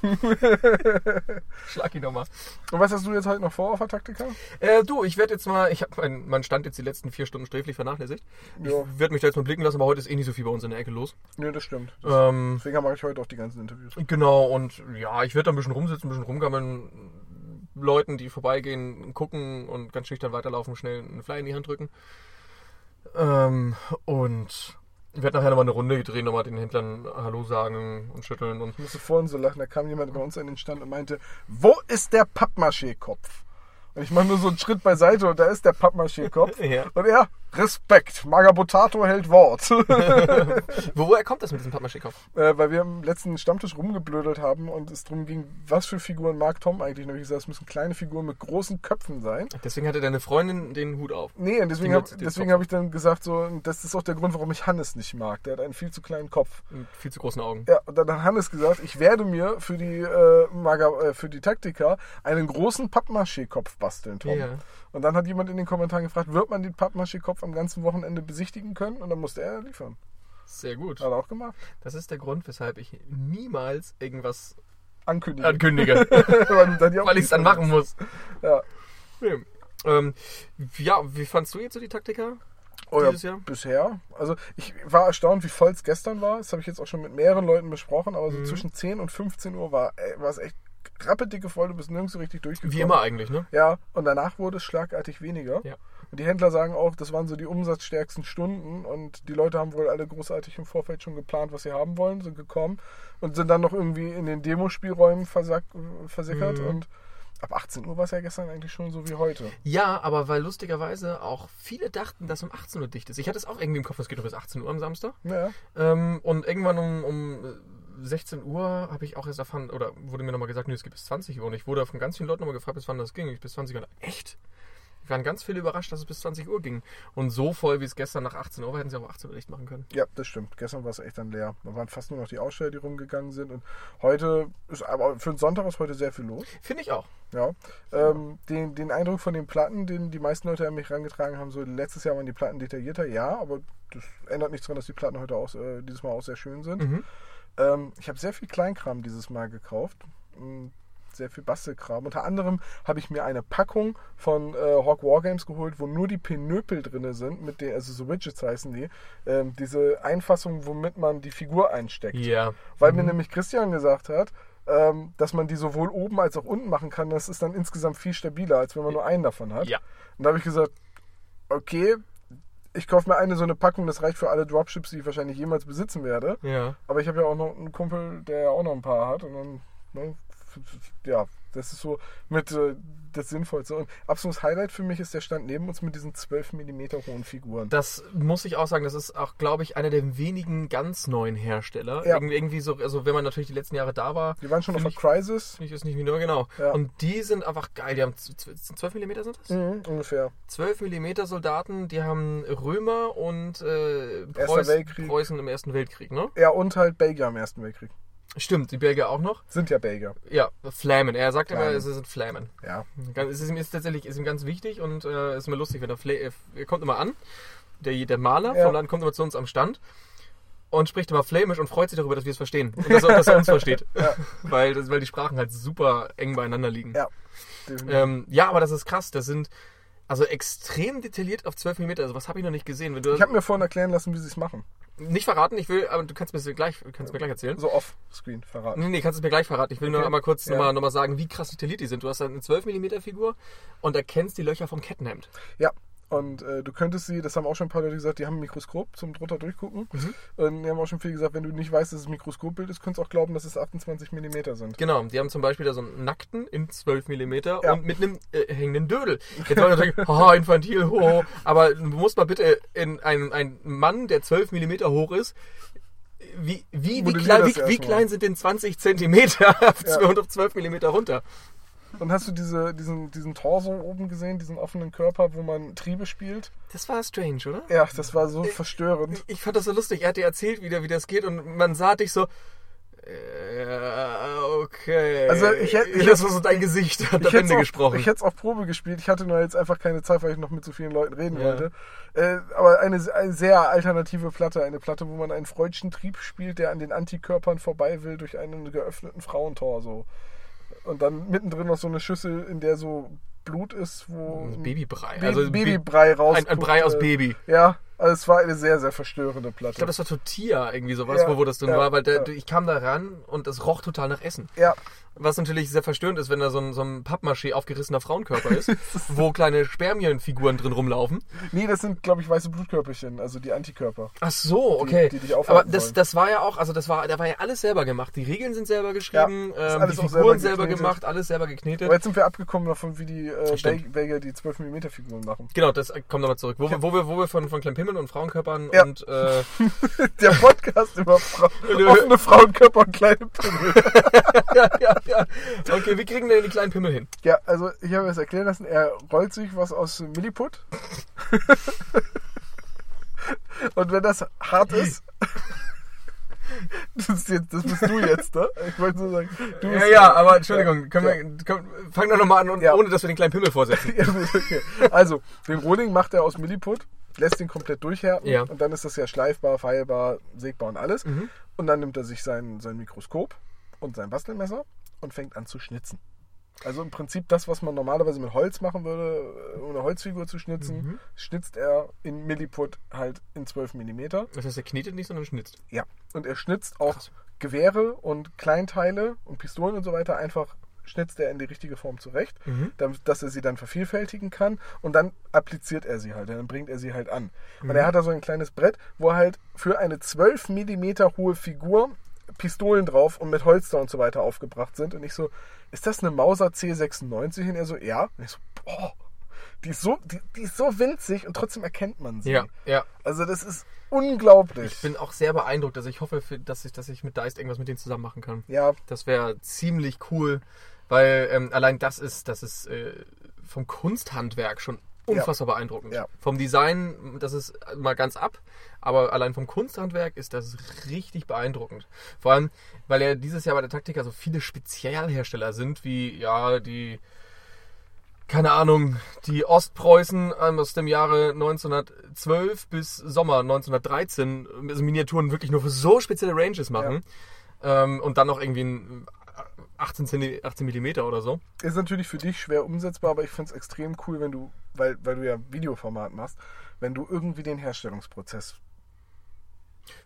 ja. Schlag ihn nochmal. Und was hast du jetzt halt noch vor auf der Taktika? Äh, du, ich werde jetzt mal, ich habe meinen mein Stand jetzt die letzten vier Stunden sträflich vernachlässigt. Ja. Ich werde mich da jetzt mal blicken lassen, aber heute ist eh nicht so viel bei uns in der Ecke los. Nö, das stimmt. Das, Ähm, deswegen mache ich heute auch die ganzen Interviews. Genau, und ja, ich werde da ein bisschen rumsitzen, ein bisschen rumgammeln, Leuten, die vorbeigehen, gucken und ganz schüchtern weiterlaufen, schnell einen Fly in die Hand drücken. Ähm, und ich werde nachher nochmal eine Runde drehen, nochmal den Händlern Hallo sagen und schütteln und Ich musste vorhin so lachen, da kam jemand bei uns an den Stand und meinte, wo ist der Pappmaché-Kopf? Und ich mache nur so einen Schritt beiseite und da ist der Pappmaché-Kopf. Ja. Und er, Respekt, Magabotato hält Wort. Wo, woher kommt das mit diesem Pappmaché-Kopf? äh, weil wir am letzten Stammtisch rumgeblödelt haben und es darum ging, was für Figuren mag Tom eigentlich. Und habe ich gesagt, es müssen kleine Figuren mit großen Köpfen sein. Deswegen hatte deine Freundin den Hut auf. Nee, und deswegen habe hab ich dann gesagt, so, das ist auch der Grund, warum ich Hannes nicht mag. Der hat einen viel zu kleinen Kopf. Mit viel zu großen Augen. Ja, und dann hat Hannes gesagt, ich werde mir für die, äh, Maga, äh, für die Taktika einen großen Pappmaché-Kopf basteln, Tom. Ja. Und dann hat jemand in den Kommentaren gefragt, wird man den Pappmaché-Kopf am ganzen Wochenende besichtigen können? Und dann musste er liefern. Sehr gut. Hat er auch gemacht. Das ist der Grund, weshalb ich niemals irgendwas Ankündigen. ankündige. weil ich es dann machen muss. Ja. Nee. Ähm, ja, wie fandst du jetzt so die Taktiker? Oh ja, dieses Jahr? bisher. Also ich war erstaunt, wie voll es gestern war. Das habe ich jetzt auch schon mit mehreren Leuten besprochen, aber so Mhm. zwischen 10 und 15 Uhr war, war es echt rappedicke voll, du bist nirgends so richtig durchgekommen. Wie immer eigentlich, ne? Ja, und danach wurde es schlagartig weniger. Ja. Und die Händler sagen auch, das waren so die umsatzstärksten Stunden und die Leute haben wohl alle großartig im Vorfeld schon geplant, was sie haben wollen, sind gekommen und sind dann noch irgendwie in den Demospielräumen versack, versickert Mhm. und ab 18 Uhr war es ja gestern eigentlich schon so wie heute. Ja, aber weil lustigerweise auch viele dachten, dass um 18 Uhr dicht ist. Ich hatte es auch irgendwie im Kopf, es geht nur bis 18 Uhr am Samstag. Ja, Ähm, und irgendwann um, um 16 Uhr habe ich auch erst erfahren, oder wurde mir nochmal gesagt, nee, es geht bis 20 Uhr. Und ich wurde von ganz vielen Leuten nochmal gefragt, bis wann das ging. Ich bis 20 Uhr. Echt? Wir waren ganz viele überrascht, dass es bis 20 Uhr ging. Und so voll, wie es gestern nach 18 Uhr war, hätten sie auch 18 Uhr dicht machen können. ja, das stimmt. Gestern war es echt dann leer. Da waren fast nur noch die Aussteller, die rumgegangen sind und heute ist aber für den Sonntag ist heute sehr viel los. Finde ich auch. Ja. Ähm, den, den Eindruck von den Platten, den die meisten Leute an mich herangetragen haben, so letztes Jahr waren die Platten detaillierter, ja, aber das ändert nichts daran, dass die Platten heute auch, äh, dieses Mal auch sehr schön sind. Mhm. Ähm, ich habe sehr viel Kleinkram dieses Mal gekauft. Mm, Sehr viel Bastelkram. Unter anderem habe ich mir eine Packung von äh, Hawk Wargames geholt, wo nur die Pinöpel drin sind, mit den, also so Widgets heißen die. Ähm, diese Einfassung, womit man die Figur einsteckt. Ja. Weil mir nämlich Christian gesagt hat, ähm, dass man die sowohl oben als auch unten machen kann. Das ist dann insgesamt viel stabiler, als wenn man nur einen davon hat. Ja. Und da habe ich gesagt, okay, ich kaufe mir eine so eine Packung, das reicht für alle Dropships, die ich wahrscheinlich jemals besitzen werde. Ja. Aber ich habe ja auch noch einen Kumpel, der ja auch noch ein paar hat. Und dann, ne, ja, Das ist so mit äh, das Sinnvollste. Und absolutes Highlight für mich ist der Stand neben uns mit diesen 12 mm hohen Figuren. Das muss ich auch sagen, das ist auch, glaube ich, einer der wenigen ganz neuen Hersteller. Ja. Irgendwie, irgendwie so, also wenn man natürlich die letzten Jahre da war, Die waren schon auf der Crisis. ich es nicht mehr genau. Ja. Und die sind einfach geil. Die haben z- z- 12 mm sind das? Mhm, ungefähr. 12 mm Soldaten, die haben Römer und äh, Preußen. Preußen im Ersten Weltkrieg, ne? Ja, und halt Belgier im Ersten Weltkrieg. Stimmt, die Belgier auch noch. Sind ja Belgier. Ja, Flamen. Er sagt immer, Flamen. es sind Flamen. Ja. Es ist ihm ist tatsächlich ist ihm ganz wichtig und äh, ist immer lustig, wenn er, Fla äh, er kommt immer an, der, der Maler Ja. vom Land kommt immer zu uns am Stand und spricht immer flämisch und freut sich darüber, dass wir es verstehen und dass er, dass er uns versteht, Ja. weil, weil die Sprachen halt super eng beieinander liegen. Ja. Ähm, ja, aber das ist krass. Das sind also extrem detailliert auf 12 mm. Also was habe ich noch nicht gesehen? Wenn du Ich habe mir vorhin erklären lassen, wie sie es machen. nicht verraten, ich will, aber du kannst mir gleich, kannst mir gleich erzählen. So off-screen verraten. Nee, nee, kannst du mir gleich verraten. Ich will nur Okay. einmal kurz Ja. nochmal noch mal sagen, wie krass detailliert die sind. Du hast eine 12 mm Figur und erkennst die Löcher vom Kettenhemd. Ja. Und äh, du könntest sie, das haben auch schon ein paar Leute gesagt, die haben ein Mikroskop zum drunter durchgucken. Mhm. Und die haben auch schon viel gesagt, wenn du nicht weißt, dass es ein Mikroskopbild ist, könntest du auch glauben, dass es 28 mm sind. Genau, die haben zum Beispiel da so einen nackten in 12 mm Ja. und mit einem äh, hängenden Dödel. Jetzt wollen wir sagen, haha, infantil, ho. Aber du musst mal bitte in einen, einen Mann, der 12 mm hoch ist, wie, wie, wie, klein, wie, wie klein sind denn 20 Zentimeter auf Ja. 12 auf 12 mm runter? Und hast du diese, diesen, diesen Torso oben gesehen, diesen offenen Körper, wo man Triebe spielt? Das war strange, oder? Ja, das war so verstörend. Ich fand das so lustig. Er hat dir erzählt wieder, wie das geht und man sah dich so. Äh, okay. Also ich hätt- ich das war so dein Gesicht, hat hätt's Bände auch- gesprochen. Ich hätte es auf Probe gespielt. Ich hatte nur jetzt einfach keine Zeit, weil ich noch mit so vielen Leuten reden Ja. wollte. Äh, aber eine, eine sehr alternative Platte. Eine Platte, wo man einen freudschen Trieb spielt, der an den Antikörpern vorbei will durch einen geöffneten Frauentorso. Und dann mittendrin noch so eine Schüssel, in der so Blut ist, wo Babybrei. Ba- also Babybrei raus. ein, ein Brei aus Baby. Ja, also es war eine sehr, sehr verstörende Platte. Ich glaube, das war Tortilla, irgendwie sowas, Ja, wo, wo das drin ja, war, weil der, ja. ich kam da ran und es roch total nach Essen. ja, Was natürlich sehr verstörend ist, wenn da so ein, so ein Pappmaché aufgerissener Frauenkörper ist, wo kleine Spermienfiguren drin rumlaufen. nee, das sind, glaube ich, weiße Blutkörperchen, also die Antikörper. Ach so, okay. die dich Aber das, das war ja auch, also das war, da war ja alles selber gemacht. Die Regeln sind selber geschrieben, Ja, ähm, die Figuren selber selber, gemacht, alles selber geknetet. Aber jetzt sind wir abgekommen davon, wie die äh, Belgier die 12 mm Figuren machen. Genau, das kommt nochmal zurück. Wo, wir, wo wir, wo wir von, von kleinen Pimmeln und Frauenkörpern Ja. und äh, Der Podcast über Fra offene Frauenkörper und kleine Pimmel. ja, ja, ja. Okay, wie kriegen wir denn die kleinen Pimmel hin? Ja, also ich habe es erklären lassen, er rollt sich was aus Milliput. und wenn das hart ist. Das, jetzt, das bist du jetzt, ne? Ich wollte nur sagen, Ja, bist ja, aber Entschuldigung, können wir, können, fang doch nochmal an, und, Ja. ohne dass wir den kleinen Pimmel vorsetzen. Ja, okay. Also, den Rohling macht er aus Milliput, lässt ihn komplett durchhärten Ja. und dann ist das ja schleifbar, feilbar, sägbar und alles. Mhm. Und dann nimmt er sich sein, sein Mikroskop und sein Bastelmesser und fängt an zu schnitzen. Also im Prinzip das, was man normalerweise mit Holz machen würde, um eine Holzfigur zu schnitzen, Mhm. schnitzt er in Milliput halt in 12 mm. Das heißt, er knetet nicht, sondern schnitzt. Ja. Und er schnitzt auch Krass. Gewehre und Kleinteile und Pistolen und so weiter einfach schnitzt er in die richtige Form zurecht, Mhm. damit, dass er sie dann vervielfältigen kann und dann appliziert er sie halt, dann bringt er sie halt an. Mhm. Und er hat da so ein kleines Brett, wo er halt für eine 12 mm hohe Figur Pistolen drauf und mit Holster und so weiter aufgebracht sind. Und ich so, ist das eine Mauser C96? Und er so, ja. Und ich so, boah, die ist so, die, die ist so winzig und trotzdem erkennt man sie. Ja, ja. Also das ist unglaublich. Ich bin auch sehr beeindruckt. Also ich hoffe, dass, ich, dass ich mit Dice irgendwas mit denen zusammen machen kann. ja, Das wäre ziemlich cool, weil ähm, allein das ist, das ist äh, vom Kunsthandwerk schon unfassbar beeindruckend. Ja. Vom Design, das ist mal ganz ab, aber allein vom Kunsthandwerk ist das richtig beeindruckend. Vor allem, weil ja dieses Jahr bei der Taktika so viele Spezialhersteller sind, wie ja die keine Ahnung, die Ostpreußen ähm, aus dem Jahre 1912 bis Sommer 1913 also Miniaturen wirklich nur für so spezielle Ranges machen. Ähm, und dann noch irgendwie ein 18, Zenti- 18 Millimeter oder so. ist natürlich für dich schwer umsetzbar, aber ich finde es extrem cool, wenn du, weil, weil du ja Videoformat machst, wenn du irgendwie den Herstellungsprozess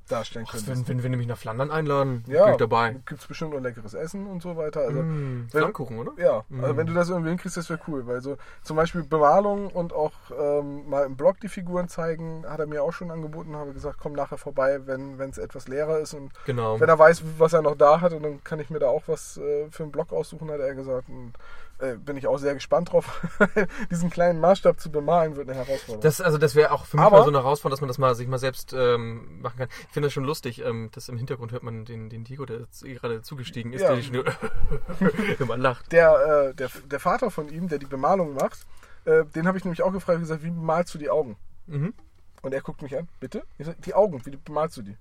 darstellen könntest. wenn, wenn, wenn die mich nach Flandern einladen, ja, bin ich dabei. Gibt es bestimmt noch leckeres Essen und so weiter. Also, Mm, wenn- Flammkuchen, oder? Ja, also Mhm. wenn du das irgendwie hinkriegst, das wäre cool. Weil so zum Beispiel Bemalung und auch ähm, mal im Blog die Figuren zeigen, hat er mir auch schon angeboten. Habe gesagt, komm nachher vorbei, wenn es etwas leerer ist. Und Genau. wenn er weiß, was er noch da hat, und dann kann ich mir da auch was äh, für einen Blog aussuchen, hat er gesagt. Und äh, bin ich auch sehr gespannt drauf. Diesen kleinen Maßstab zu bemalen wird eine Herausforderung. Das, also das wäre auch für mich Aber- mal so eine Herausforderung, dass man das mal sich mal selbst ähm, machen kann. Ich finde das schon lustig, ähm, dass im Hintergrund hört man den, den Diego, der gerade zugestiegen ist, Ja. der schon immer lacht. der, äh, der, der Vater von ihm, der die Bemalung macht, äh, den habe ich nämlich auch gefragt, gesagt, wie bemalst du die Augen? Mhm. Und er guckt mich an, bitte? Ich sag, die Augen, wie bemalst du die?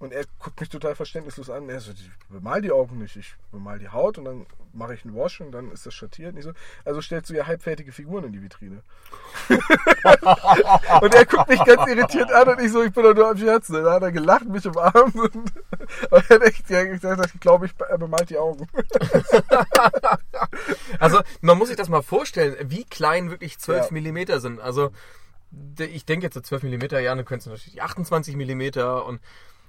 Und er guckt mich total verständnislos an. Er so, ich bemal die Augen nicht, ich bemal die Haut und dann mache ich einen Wash und dann ist das schattiert. Und so, also stellst du ja halbfertige Figuren in die Vitrine. und er guckt mich ganz irritiert an und ich so, ich bin doch nur am Scherzen. Dann hat er gelacht, mich umarmt und, und er hat echt ja, gesagt, ich glaube, ich, er bemalt die Augen. Also man muss sich das mal vorstellen, wie klein wirklich 12 Ja. Millimeter sind. Also ich denke jetzt so 12 Millimeter, ja, dann könntest du natürlich 28 Millimeter und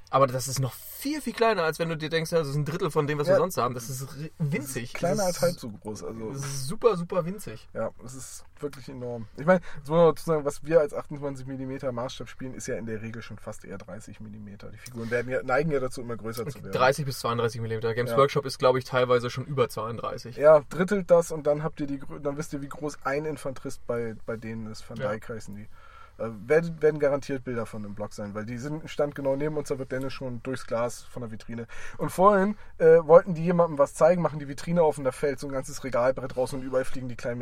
aber das ist noch viel, viel kleiner, als wenn du dir denkst, ja, das ist ein Drittel von dem, was Ja. wir sonst haben. Das ist winzig. Kleiner das als ist, halb so groß. Also Das ist super, super winzig. Ja, es ist wirklich enorm. Ich meine, dazu sagen, was wir als 28 mm Maßstab spielen, ist ja in der Regel schon fast eher 30 mm. Die Figuren werden ja, neigen ja dazu, immer größer zu werden. 30 bis 32 Millimeter. Games Ja. Workshop ist, glaube ich, teilweise schon über 32. Ja, drittelt das und dann habt ihr die, dann wisst ihr, wie groß ein Infanterist bei, bei denen ist. Van Ja. Dyke heißen die. Äh, werden, werden garantiert Bilder von dem Blog sein, weil die sind im Stand genau neben uns, da wird Dennis schon durchs Glas von der Vitrine. Und vorhin äh, wollten die jemandem was zeigen, machen die Vitrine auf und da fällt so ein ganzes Regalbrett raus und überall fliegen die kleinen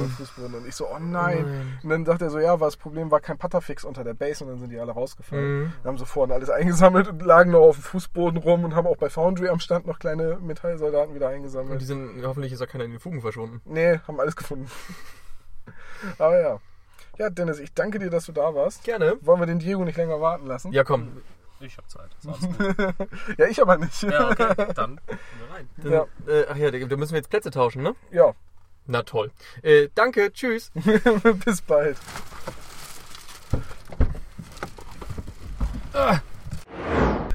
den Fußboden. Und ich so, oh nein. Nein. Und dann sagt er so, ja, war das Problem war kein Patterfix unter der Base und dann sind die alle rausgefallen. Mhm. Dann haben sie vorne alles eingesammelt und lagen noch auf dem Fußboden rum und haben auch bei Foundry am Stand noch kleine Metallsoldaten wieder Und eingesammelt. die sind, hoffentlich ist da keiner in den Fugen verschwunden. Nee, haben alles gefunden. Aber ja. Ja, Dennis, ich danke dir, dass du da warst. Gerne. Wollen wir den Diego nicht länger warten lassen? Ja, komm. Ich hab Zeit. Ja, ich aber nicht. ja, okay. Dann gehen wir rein. Dann, Ja. äh, ach ja, da müssen wir jetzt Plätze tauschen, ne? Ja, Na toll. Äh, danke, tschüss. bis bald.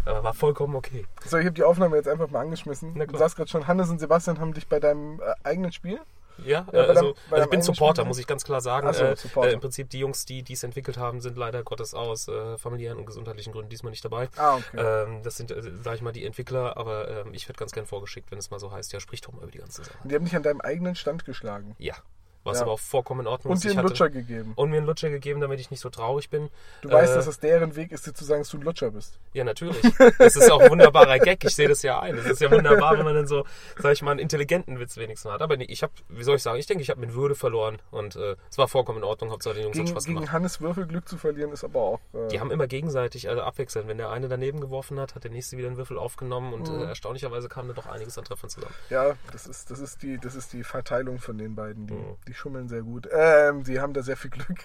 Aber war vollkommen okay. So, ich habe die Aufnahme jetzt einfach mal angeschmissen. Du sagst gerade schon, Hannes und Sebastian haben dich bei deinem äh, eigenen Spiel. Ja, Ja, äh, also, bei also ich bin Supporter, muss ich ganz klar sagen. So, äh, äh, Im Prinzip die Jungs, die die es entwickelt haben, sind leider Gottes aus äh, familiären und gesundheitlichen Gründen diesmal nicht dabei. Ah, okay. Ähm, das sind, äh, sag ich mal, die Entwickler, aber ähm, ich werde ganz gern vorgeschickt, wenn es mal so heißt, ja, sprich doch mal über die ganze Sache. Und die haben dich an deinem eigenen Stand geschlagen. Ja, was Ja. aber auch vollkommen in Ordnung Und ist. dir Ich einen Lutscher gegeben. Und mir einen Lutscher gegeben, damit ich nicht so traurig bin. Du weißt, Äh, dass es deren Weg ist, dir zu sagen, dass du ein Lutscher bist. Ja, natürlich. Das ist auch ein wunderbarer Gag. Ich sehe das ja ein. Das ist ja wunderbar, wenn man dann so, sag ich mal, einen intelligenten Witz wenigstens hat. Aber nee, ich habe, wie soll ich sagen, ich denke, ich habe mit Würde verloren und äh, es war vollkommen in Ordnung. Hauptsache den Jungs hat Gegen, Spaß gegen gemacht. Hannes Würfelglück zu verlieren ist aber auch. Äh, Die haben immer gegenseitig, also abwechselnd. Wenn der eine daneben geworfen hat, hat der nächste wieder einen Würfel aufgenommen und Mhm. äh, erstaunlicherweise kam da doch einiges an Treffern zusammen. Ja, das ist, das ist, die, das ist die Verteilung von den beiden. Die, Mhm. die schummeln sehr gut. Ähm, die haben da sehr viel Glück.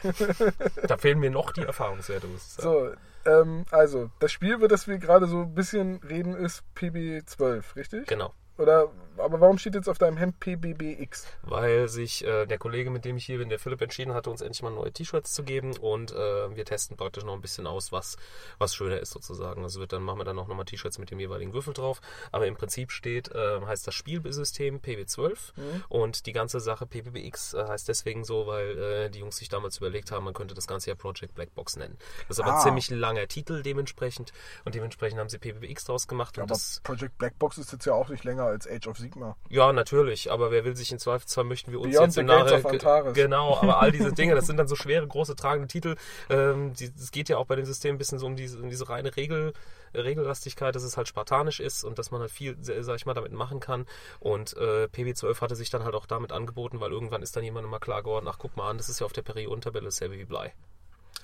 Da fehlen mir noch die Erfahrungswerte, muss ich sagen. so, ähm, also, das Spiel, über das wir gerade so ein bisschen reden, ist PB12, richtig? Genau. Oder, aber warum steht jetzt auf deinem Hemd PBBX? weil sich äh, der Kollege, mit dem ich hier bin, der Philipp, entschieden hatte, uns endlich mal neue T-Shirts zu geben und äh, wir testen praktisch noch ein bisschen aus, was, was schöner ist sozusagen. Also wird dann machen wir dann auch nochmal T-Shirts mit dem jeweiligen Würfel drauf. Aber im Prinzip steht, äh, heißt das Spielsystem PB12 und die ganze Sache PBBX äh, heißt deswegen so, weil äh, die Jungs sich damals überlegt haben, man könnte das Ganze ja Project Blackbox nennen. Das ist aber Ah. ein ziemlich langer Titel dementsprechend und dementsprechend haben sie PBBX draus gemacht. Ja, aber das, Project Blackbox ist jetzt ja auch nicht länger als Age of Sigma. ja, natürlich, aber wer will sich in Zweifelsfall möchten wir uns Beyond jetzt the Gates of Antares. Genau, aber all diese Dinge, das sind dann so schwere, große, tragende Titel. Ähm, es geht ja auch bei dem System ein bisschen so um diese, um diese reine Regel, Regellastigkeit, dass es halt spartanisch ist und dass man halt viel, sag ich mal, damit machen kann. Und äh, PB12 hatte sich dann halt auch damit angeboten, weil irgendwann ist dann jemandem mal klar geworden, ach guck mal an, das ist ja auf der Periodentabelle dasselbe wie Blei.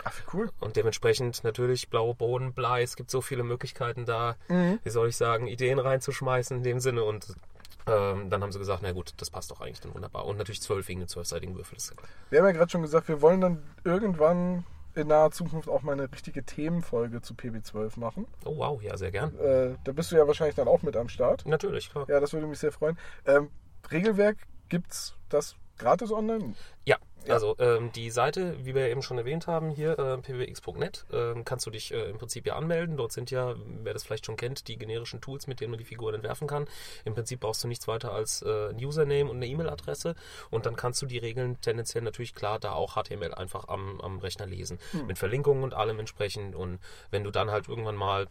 Ach, wie cool. Und dementsprechend natürlich blaue Boden, Blei, es gibt so viele Möglichkeiten da, wie soll ich sagen, Ideen reinzuschmeißen in dem Sinne und ähm, dann haben sie gesagt, na gut, das passt doch eigentlich dann wunderbar. Und natürlich zwölf wegen den zwölfseitigen Würfel. Das ist. Wir haben ja gerade schon gesagt, wir wollen dann irgendwann in naher Zukunft auch mal eine richtige Themenfolge zu PB12 machen. Oh wow, ja, sehr gern. Äh, da bist du ja wahrscheinlich dann auch mit am Start. Natürlich, klar. Ja, das würde mich sehr freuen. Ähm, Regelwerk gibt's das gratis online? Ja, Ja. also ähm, die Seite, wie wir eben schon erwähnt haben, hier äh, pwx.net, ähm, kannst du dich äh, im Prinzip ja anmelden. Dort sind ja, wer das vielleicht schon kennt, die generischen Tools, mit denen man die Figuren entwerfen kann. Im Prinzip brauchst du nichts weiter als äh, ein Username und eine E-Mail-Adresse und dann kannst du die Regeln tendenziell natürlich klar da auch HTML einfach am, am Rechner lesen. Mit Verlinkungen und allem entsprechend und wenn du dann halt irgendwann mal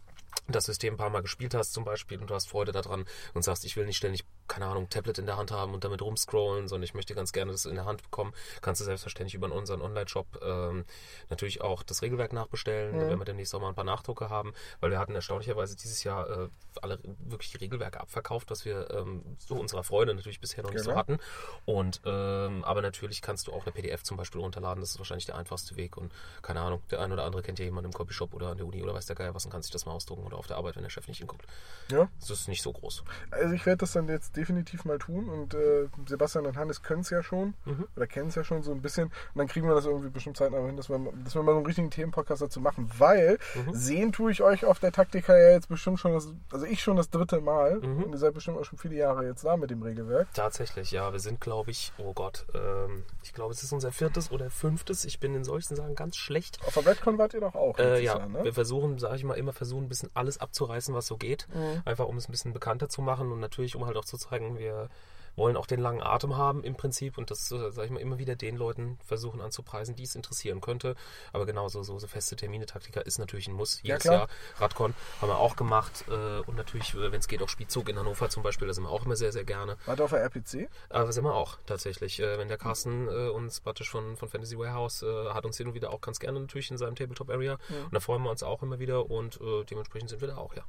das System ein paar Mal gespielt hast zum Beispiel und du hast Freude daran und sagst, ich will nicht ständig, keine Ahnung, Tablet in der Hand haben und damit rumscrollen, sondern ich möchte ganz gerne das in der Hand bekommen, kannst du selbstverständlich über unseren Online-Shop ähm, natürlich auch das Regelwerk nachbestellen. Da werden wir demnächst auch mal ein paar Nachdrucke haben, weil wir hatten erstaunlicherweise dieses Jahr äh, alle wirklich Regelwerke abverkauft, was wir ähm, so unserer Freude natürlich bisher noch nicht so Genau. hatten. Und ähm, aber natürlich kannst du auch eine PDF zum Beispiel runterladen, das ist wahrscheinlich der einfachste Weg und keine Ahnung, der ein oder andere kennt ja jemanden im Copyshop oder an der Uni oder weiß der Geier was und kann sich das mal ausdrucken oder auf der Arbeit, wenn der Chef nicht hinguckt. Ja. Das ist nicht so groß. Also ich werde das dann jetzt definitiv mal tun und äh, Sebastian und Hannes können es ja schon Mhm. oder kennen es ja schon so ein bisschen und dann kriegen wir das irgendwie bestimmt zeitnah hin, dass wir, dass wir mal so einen richtigen Themenpodcast dazu machen, weil Mhm. sehen tue ich euch auf der Taktika ja jetzt bestimmt schon, das, also ich schon das dritte Mal Mhm. und ihr seid bestimmt auch schon viele Jahre jetzt da mit dem Regelwerk. Tatsächlich, ja. Wir sind, glaube ich, oh Gott, ähm, ich glaube, es ist unser viertes oder fünftes. Ich bin in solchen Sachen ganz schlecht. Auf der Redcon wart ihr doch auch. Äh, ja, Jahr, ne? wir versuchen, sage ich mal, immer versuchen, ein bisschen alles abzureißen, was so geht. Mhm. Einfach um es ein bisschen bekannter zu machen und natürlich, um halt auch zu zeigen, wir wollen auch den langen Atem haben im Prinzip und das, äh, sage ich mal, immer wieder den Leuten versuchen anzupreisen, die es interessieren könnte. Aber genauso so, so feste Termine, Taktika ist natürlich ein Muss. Jedes klar. Jahr. Radcon haben wir auch gemacht äh, und natürlich, äh, wenn es geht, auch Spielzug in Hannover zum Beispiel, da sind wir auch immer sehr, sehr gerne. Wart auf der RPC? Aber sind wir auch tatsächlich. Wenn der Carsten uns praktisch von, von Fantasy Warehouse hat uns hin und wieder auch ganz gerne natürlich in seinem Tabletop Area. Und da freuen wir uns auch immer wieder und dementsprechend sind wir da auch, ja.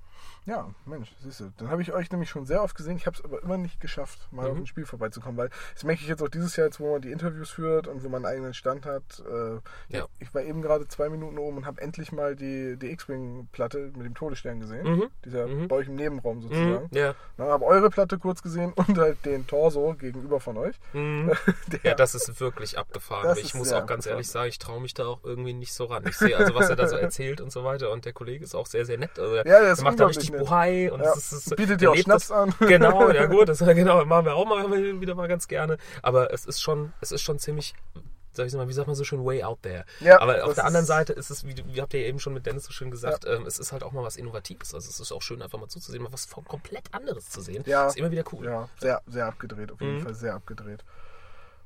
Ja, Mensch, siehst du. Dann habe ich euch nämlich schon sehr oft gesehen. Ich habe es aber immer nicht geschafft, mal. Auf ein Spiel vorbeizukommen, weil das merke ich jetzt auch dieses Jahr, jetzt, wo man die Interviews führt und wo man einen eigenen Stand hat. Äh, Ja. Ich war eben gerade zwei Minuten oben und habe endlich mal die, die X-Wing-Platte mit dem Todesstern gesehen. Mhm. Dieser Mhm. bei euch im Nebenraum sozusagen. Mhm. Ja. Dann habe eure Platte kurz gesehen und halt den Torso gegenüber von euch. Mhm. Der, Ja, das ist wirklich abgefahren. Ich muss auch ganz abgefahren. ehrlich sagen, ich traue mich da auch irgendwie nicht so ran. Ich sehe also, was er da so erzählt und so weiter. Und der Kollege ist auch sehr, sehr nett. Also, Ja, der er macht da richtig nett. Bohai und Ja. es ist, Bietet dir auch Schnaps das- an. Genau, ja gut, das genau, machen wir auch mal wieder mal ganz gerne. Aber es ist schon, es ist schon ziemlich, sag ich mal, wie sagt man so schön, way out there. Ja, Aber auf der anderen Seite ist es, wie, wie habt ihr ja eben schon mit Dennis so schön gesagt, ähm, es ist halt auch mal was Innovatives. Also es ist auch schön, einfach mal zuzusehen, mal was komplett anderes zu sehen. Ja. Ist immer wieder cool. Ja, sehr, sehr abgedreht, auf jeden Mhm. Fall sehr abgedreht.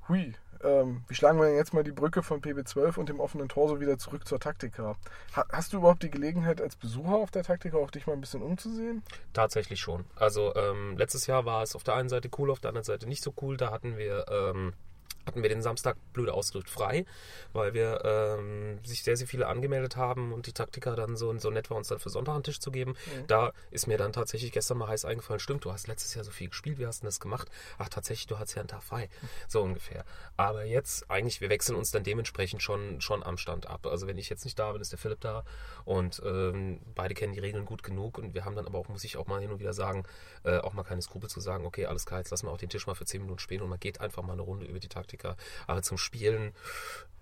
Hui, ähm, wie schlagen wir denn jetzt mal die Brücke von PB12 und dem offenen Torso wieder zurück zur Taktika? Ha hast du überhaupt die Gelegenheit, als Besucher auf der Taktika auch dich mal ein bisschen umzusehen? Tatsächlich schon. Also ähm, letztes Jahr war es auf der einen Seite cool, auf der anderen Seite nicht so cool. Da hatten wir ähm, hatten wir den Samstag blöd ausgedrückt frei, weil wir ähm, sich sehr, sehr viele angemeldet haben und die Taktiker dann so, so nett war, uns dann für Sonntag einen Tisch zu geben. Da ist mir dann tatsächlich gestern mal heiß eingefallen, stimmt, du hast letztes Jahr so viel gespielt, wie hast du das gemacht? Ach, tatsächlich, du hattest ja einen Tag frei. So ungefähr. Aber jetzt, eigentlich, wir wechseln uns dann dementsprechend schon, schon am Stand ab. Also wenn ich jetzt nicht da bin, ist der Philipp da und ähm, beide kennen die Regeln gut genug und wir haben dann aber auch, muss ich auch mal hin und wieder sagen, äh, auch mal keine Skrupel zu sagen, okay, alles klar, jetzt lassen wir auch den Tisch mal für 10 Minuten spielen und man geht einfach mal eine Runde über die Taktiker. Aber zum Spielen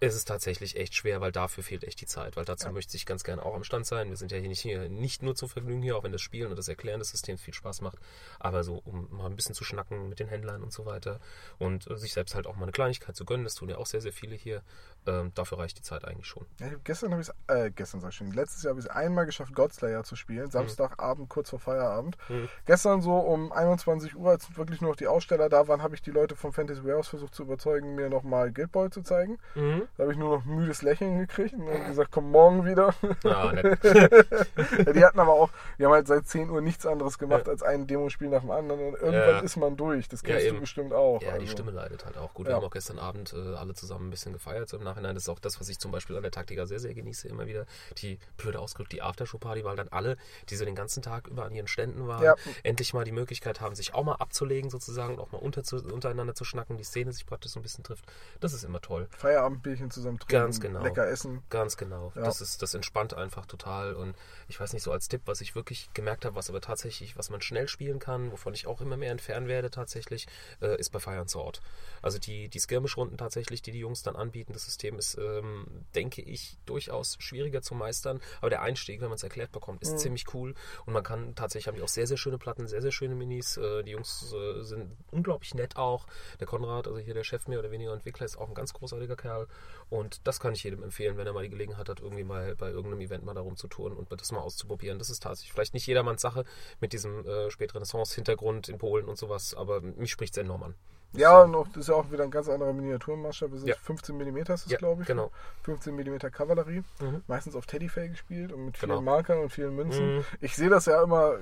ist es tatsächlich echt schwer, weil dafür fehlt echt die Zeit, weil dazu möchte ich ganz gerne auch am Stand sein. Wir sind ja hier nicht, hier nicht nur zum Vergnügen hier, auch wenn das Spielen und das Erklären des Systems viel Spaß macht, aber so, um mal ein bisschen zu schnacken mit den Händlern und so weiter und äh, sich selbst halt auch mal eine Kleinigkeit zu gönnen, das tun ja auch sehr, sehr viele hier. Ähm, dafür reicht die Zeit eigentlich schon. Ja, gestern habe ich es, äh, gestern sag ich schon, letztes Jahr habe ich es einmal geschafft, Godslayer zu spielen, Samstagabend, kurz vor Feierabend. Mhm. Gestern so um 21 Uhr, als wirklich nur noch die Aussteller da waren, habe ich die Leute vom Fantasy Warehouse versucht zu überzeugen, mir nochmal Guild Ball zu zeigen. Mhm. Da habe ich nur noch müdes Lächeln gekriegt und dann gesagt, komm morgen wieder. Ah, ja, die hatten aber auch, die haben halt seit 10 Uhr nichts anderes gemacht Ja. als ein Demospiel nach dem anderen und irgendwann ist man durch. Das kennst du bestimmt auch. Ja, die also. Stimme leidet halt auch. Gut, wir haben auch gestern Abend äh, alle zusammen ein bisschen gefeiert. So im Nachhinein das ist auch das, was ich zum Beispiel an der Taktika sehr, sehr genieße. Immer wieder die blöde ausgedrückt, die Aftershow-Party, weil dann alle, die so den ganzen Tag über an ihren Ständen waren, endlich mal die Möglichkeit haben, sich auch mal abzulegen sozusagen und auch mal unter zu, untereinander zu schnacken, die Szene sich praktisch so ein bisschen trifft. Das ist immer toll. Feierabendbierchen zusammen trinken, Ganz genau. lecker essen. Ganz genau. Ja. Das ist, das entspannt einfach total. Und ich weiß nicht, so als Tipp, was ich wirklich gemerkt habe, was aber tatsächlich, was man schnell spielen kann, wovon ich auch immer mehr entfernen werde tatsächlich, äh, ist bei Fire and Sword. Also die, die Skirmish-Runden tatsächlich, die die Jungs dann anbieten, das System ist, ähm, denke ich, durchaus schwieriger zu meistern. Aber der Einstieg, wenn man es erklärt bekommt, ist ziemlich cool. Und man kann tatsächlich, haben die auch sehr, sehr schöne Platten, sehr, sehr schöne Minis. Äh, die Jungs äh, sind unglaublich nett auch. Der Konrad, also hier der Chef mir oder weniger Entwickler, ist auch ein ganz großartiger Kerl. Und das kann ich jedem empfehlen, wenn er mal die Gelegenheit hat, irgendwie mal bei irgendeinem Event mal darum zu touren und das mal auszuprobieren. Das ist tatsächlich vielleicht nicht jedermanns Sache mit diesem äh, Spätrenaissance-Hintergrund in Polen und sowas, aber mich spricht es enorm an. Ja, und auch, das ist ja auch wieder ein ganz anderer Miniaturmaßstab. Das ist Ja. 15 mm ist es, Ja, glaube ich. genau. 15 mm Kavallerie. Mhm. Meistens auf Teddyfay gespielt und mit vielen Genau. Markern und vielen Münzen. Mhm. Ich sehe das ja immer,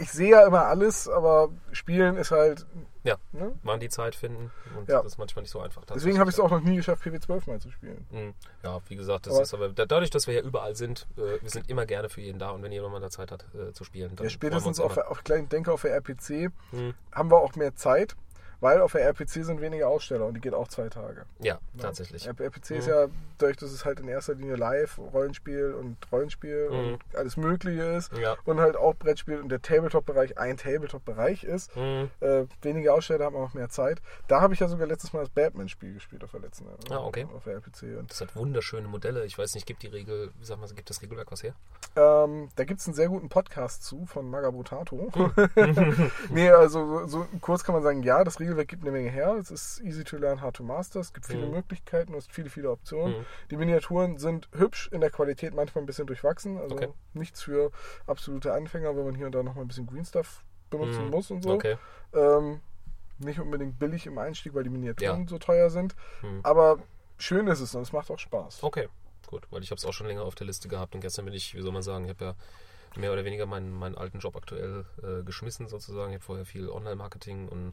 ich sehe ja immer alles, aber Spielen ist halt. Ja. Ne? Mal die Zeit finden und Ja. das ist manchmal nicht so einfach. Deswegen habe ich es auch noch nie geschafft, PW12 mal zu spielen. Mhm. Ja, wie gesagt, das Aber- ist aber da- dadurch, dass wir ja überall sind, äh, wir sind immer gerne für jeden da und wenn jemand mal da Zeit hat äh, zu spielen, dann Ja, spätestens auf, wir uns der- auf kleinen Denker auf der RPC Mhm. haben wir auch mehr Zeit, weil auf der RPC sind weniger Aussteller und die geht auch zwei Tage. immer. Ja, tatsächlich. RPC ist Mhm. ja, dadurch, dass es halt in erster Linie Live, Rollenspiel und Rollenspiel Mhm. und alles Mögliche ist Ja. und halt auch Brettspiel und der Tabletop-Bereich ein Tabletop-Bereich ist, Mhm. äh, weniger Aussteller haben auch mehr Zeit. Da habe ich ja sogar letztes Mal das Batman-Spiel gespielt auf der letzten äh, Ah, okay. auf der RPC. Und, Das hat wunderschöne Modelle. Ich weiß nicht, gibt die Regel, wie sagt man, gibt das Regelwerk was her? ähm, da gibt es einen sehr guten Podcast zu von Magabotato. Hm. nee, also so, so kurz kann man sagen, ja, das Regelwerk gibt eine Menge her. Es ist easy to learn, hard to master. Es gibt viele Mhm. Möglichkeiten, du hast viele, viele Optionen. Mhm. Die Miniaturen sind hübsch, in der Qualität manchmal ein bisschen durchwachsen. Also Okay. nichts für absolute Anfänger, wenn man hier und da nochmal ein bisschen Green Stuff benutzen Mhm. muss und so. Okay. Ähm, nicht unbedingt billig im Einstieg, weil die Miniaturen Ja. so teuer sind. Mhm. Aber schön ist es und es macht auch Spaß. Okay, gut, weil ich habe es auch schon länger auf der Liste gehabt und gestern bin ich, wie soll man sagen, ich habe ja mehr oder weniger meinen, meinen alten Job aktuell äh, geschmissen sozusagen. Ich habe vorher viel Online-Marketing und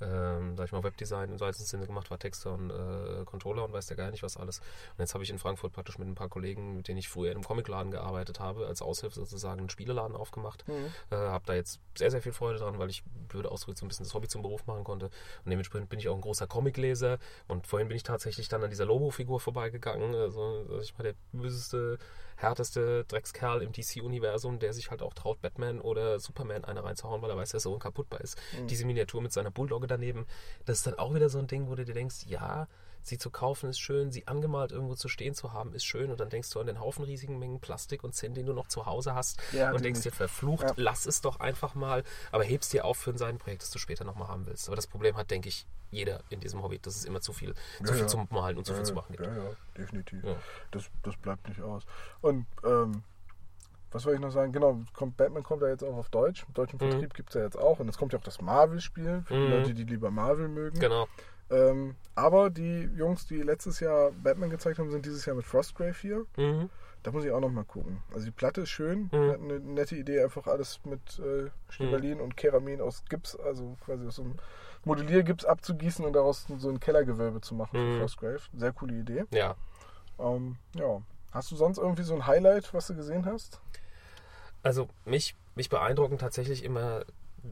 ähm, da ich mal Webdesign im weitesten Sinne gemacht, war Texter und äh, Controller und weiß ja gar nicht was alles. Und jetzt habe ich in Frankfurt praktisch mit ein paar Kollegen, mit denen ich früher in einem Comicladen gearbeitet habe, als Aushilfe sozusagen einen Spieleladen aufgemacht. Mhm. Äh, habe da jetzt sehr, sehr viel Freude dran, weil ich blöde ausgedrückt so ein bisschen das Hobby zum Beruf machen konnte. Und dementsprechend bin ich auch ein großer Comicleser. Und vorhin bin ich tatsächlich dann an dieser Lobo-Figur vorbeigegangen. Also, sag ich mal, der böseste, härteste Dreckskerl im DC-Universum, der sich halt auch traut, Batman oder Superman eine reinzuhauen, weil er weiß, dass er so unkaputtbar ist. Diese Miniatur mit seiner Bulldogge daneben, das ist dann auch wieder so ein Ding, wo du dir denkst, ja, sie zu kaufen ist schön, sie angemalt irgendwo zu stehen zu haben ist schön und dann denkst du an den Haufen riesigen Mengen Plastik und Zinn, den du noch zu Hause hast Ja, und den denkst dir, verflucht, Ja. lass es doch einfach mal, aber hebst dir auf für ein Seitenprojekt, das du später nochmal haben willst. Aber das Problem hat, denke ich, jeder in diesem Hobby, dass es immer zu viel, zu viel ja. zum Malen und zu viel zu machen gibt. Ja, ja, definitiv. Ja. Das, das bleibt nicht aus. Und ähm, was wollte ich noch sagen? Genau, kommt, Batman kommt ja jetzt auch auf Deutsch. Im deutschen Mhm. Vertrieb gibt es ja jetzt auch. Und es kommt ja auch das Marvel-Spiel für die Mhm. Leute, die lieber Marvel mögen. Genau. Ähm, aber die Jungs, die letztes Jahr Batman gezeigt haben, sind dieses Jahr mit Frostgrave hier. Mhm. Da muss ich auch noch mal gucken. Also die Platte ist schön. Mhm. Hat eine nette Idee, einfach alles mit äh, Stivalin und Keramin aus Gips, also quasi aus so einem Modelliergips abzugießen und daraus so ein Kellergewölbe zu machen Mhm. für Frostgrave. Sehr coole Idee. Ja. Ähm, ja. Hast du sonst irgendwie so ein Highlight, was du gesehen hast? Also mich, mich beeindrucken tatsächlich immer,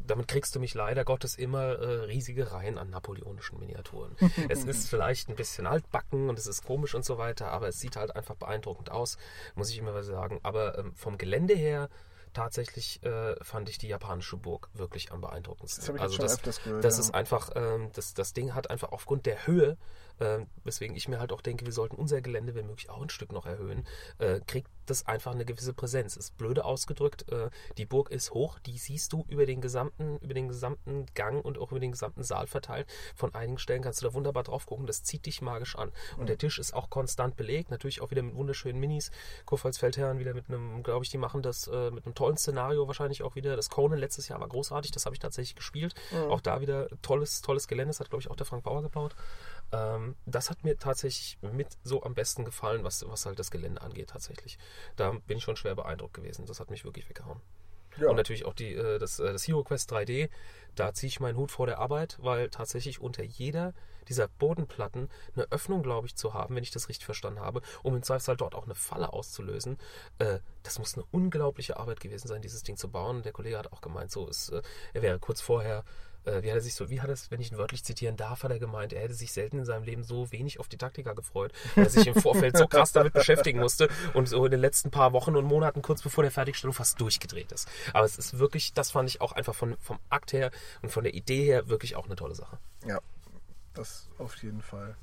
damit kriegst du mich leider Gottes immer äh, riesige Reihen an napoleonischen Miniaturen. es ist vielleicht ein bisschen altbacken und es ist komisch und so weiter, aber es sieht halt einfach beeindruckend aus, muss ich immer sagen. Aber ähm, vom Gelände her tatsächlich äh, fand ich die japanische Burg wirklich am beeindruckendsten. Das habe ich also schon das, öfters gehört. das ja. ist einfach, ähm, das, das Ding hat einfach aufgrund der Höhe, ähm, weswegen ich mir halt auch denke, wir sollten unser Gelände, wenn möglich, auch ein Stück noch erhöhen, äh, kriegt das einfach eine gewisse Präsenz. Ist blöde ausgedrückt, äh, die Burg ist hoch, die siehst du über den gesamten, über den gesamten Gang und auch über den gesamten Saal verteilt. Von einigen Stellen kannst du da wunderbar drauf gucken, das zieht dich magisch an. Und der Tisch ist auch konstant belegt, natürlich auch wieder mit wunderschönen Minis. Kurpfalz Feldherren wieder mit einem, glaube ich, die machen das äh, mit einem tollen Szenario wahrscheinlich auch wieder. Das Conan letztes Jahr war großartig, das habe ich tatsächlich gespielt. Auch da wieder tolles, tolles Gelände, das hat, glaube ich, auch der Frank Bauer gebaut. Ähm, das hat mir tatsächlich mit so am besten gefallen, was, was halt das Gelände angeht, tatsächlich. Da bin ich schon schwer beeindruckt gewesen. Das hat mich wirklich weggehauen. Ja. Und natürlich auch die, äh, das, äh, das Hero Quest 3D, da ziehe ich meinen Hut vor der Arbeit, weil tatsächlich unter jeder dieser Bodenplatten eine Öffnung, glaube ich, zu haben, wenn ich das richtig verstanden habe, um im Zweifelsfall dort auch eine Falle auszulösen. Äh, das muss eine unglaubliche Arbeit gewesen sein, dieses Ding zu bauen. Der Kollege hat auch gemeint, so ist, er wäre kurz vorher äh, wie hat er sich so, wie hat es, wenn ich ihn wörtlich zitieren darf, hat er gemeint, er hätte sich selten in seinem Leben so wenig auf die Taktika gefreut, weil er sich im Vorfeld so krass damit beschäftigen musste und so in den letzten paar Wochen und Monaten kurz bevor der Fertigstellung fast durchgedreht ist. Aber es ist wirklich, das fand ich auch einfach von, vom Akt her und von der Idee her wirklich auch eine tolle Sache. Ja, das auf jeden Fall.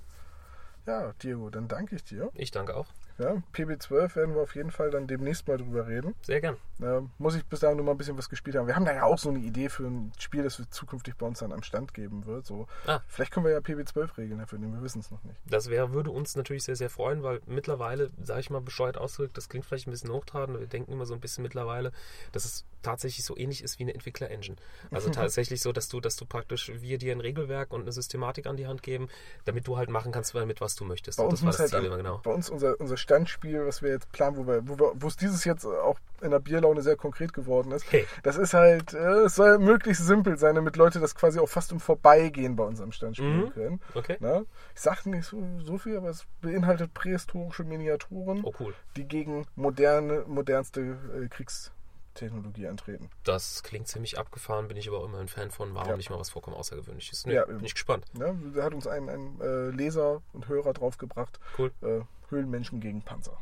Ja, Diego, dann danke ich dir. Ich danke auch. Ja, PB12 werden wir auf jeden Fall dann demnächst mal drüber reden. Sehr gern. Äh, muss ich bis dahin nur mal ein bisschen was gespielt haben. Wir haben da ja auch so eine Idee für ein Spiel, das wir zukünftig bei uns dann am Stand geben wird. So, Ah. Vielleicht können wir ja PB12 Regeln dafür nehmen, wir wissen es noch nicht. Das wäre, würde uns natürlich sehr, sehr freuen, weil mittlerweile, sage ich mal bescheuert ausgedrückt, das klingt vielleicht ein bisschen hochtrabend, wir denken immer so ein bisschen mittlerweile, dass es tatsächlich so ähnlich ist wie eine Entwickler-Engine. Also tatsächlich so, dass du, dass du praktisch, wir dir ein Regelwerk und eine Systematik an die Hand geben, damit du halt machen kannst damit, was du möchtest. Bei Und uns das war das halt Ziel an- immer genau. bei uns unser, unser Standspiel, was wir jetzt planen, wo, wir, wo, wir, wo es dieses jetzt auch in der Bierlaune sehr konkret geworden ist, Hey. das ist halt, äh, es soll möglichst simpel sein, damit Leute das quasi auch fast im Vorbeigehen bei uns am Stand spielen Mhm. können. Okay. Ne? Ich sagte nicht so, so viel, aber es beinhaltet prähistorische Miniaturen, Oh cool. die gegen moderne, modernste äh, Kriegstechnologie antreten. Das klingt ziemlich abgefahren, bin ich aber auch immer ein Fan von. Warum Ja. nicht mal was vollkommen Außergewöhnliches? Nee, Ja, bin eben. ich gespannt. Ne? Da hat uns ein, ein äh, Leser und Hörer draufgebracht, Cool. äh, Höhlenmenschen gegen Panzer.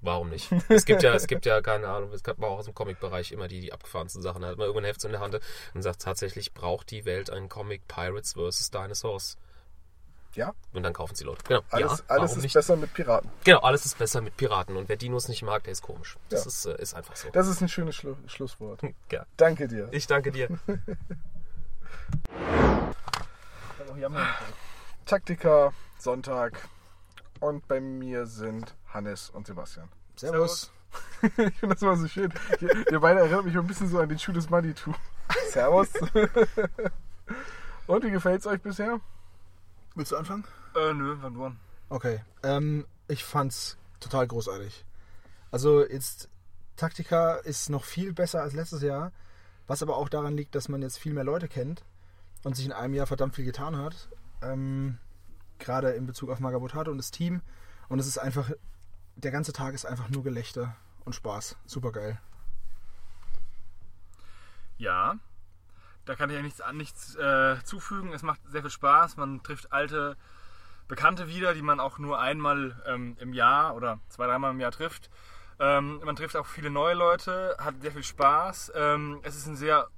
Warum nicht? Es gibt ja, es gibt ja, keine Ahnung, es gab auch aus dem Comic-Bereich immer die, die abgefahrensten Sachen. Da hat man irgendwann ein Heft in der Hand und sagt, tatsächlich braucht die Welt einen Comic Pirates vs. Dinosaurs. Ja, Und dann kaufen sie Leute. Genau. alles, ja, alles ist nicht? besser mit Piraten. Genau, alles ist besser mit Piraten. Und wer Dinos nicht mag, der ist komisch. Das Ja. ist, äh, ist einfach so. Das ist ein schönes Schlu Schlusswort. Ja. Danke dir. Ich danke dir. Taktika, Sonntag. Und bei mir sind Hannes und Sebastian. Servus. Ich finde das immer so schön. Ihr, ihr beide erinnert mich ein bisschen so an den Schuh des Manitou. Servus. Und wie gefällt es euch bisher? Willst du anfangen? Äh, nö, wann du an? Okay. Ähm, ich fand's total großartig. Also jetzt Taktika ist noch viel besser als letztes Jahr, was aber auch daran liegt, dass man jetzt viel mehr Leute kennt und sich in einem Jahr verdammt viel getan hat. Ähm, Gerade in Bezug auf Magabotato und das Team. Und es ist einfach, der ganze Tag ist einfach nur Gelächter und Spaß. Super geil. Ja, da kann ich ja nichts an nichts äh, zufügen. Es macht sehr viel Spaß. Man trifft alte Bekannte wieder, die man auch nur einmal ähm, im Jahr oder zwei, dreimal im Jahr trifft. Ähm, man trifft auch viele neue Leute, hat sehr viel Spaß. Ähm, es ist ein sehr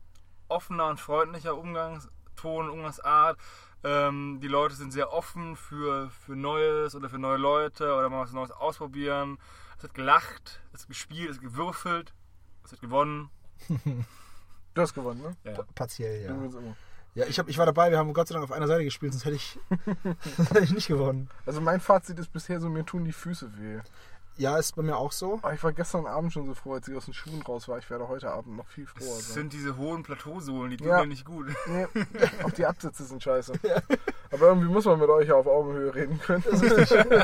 offener und freundlicher Umgangston, Umgangsart. Ähm, die Leute sind sehr offen für, für Neues oder für neue Leute oder mal was Neues ausprobieren. Es wird gelacht, es wird gespielt, es wird gewürfelt, es wird gewonnen. Du hast gewonnen, ne? Ja. Partiell, ja. Ja, ich, hab, ich war dabei, wir haben Gott sei Dank auf einer Seite gespielt, sonst hätte ich, sonst hätte ich nicht gewonnen. Also mein Fazit ist bisher so, mir tun die Füße weh. Ja, ist bei mir auch so. Aber ich war gestern Abend schon so froh, als ich aus den Schuhen raus war. Ich werde heute Abend noch viel froher Das sein. sind diese hohen Plateausohlen, die tun Ja. mir nicht gut. Nee, auch die Absätze sind scheiße. Aber irgendwie muss man mit euch ja auf Augenhöhe reden können.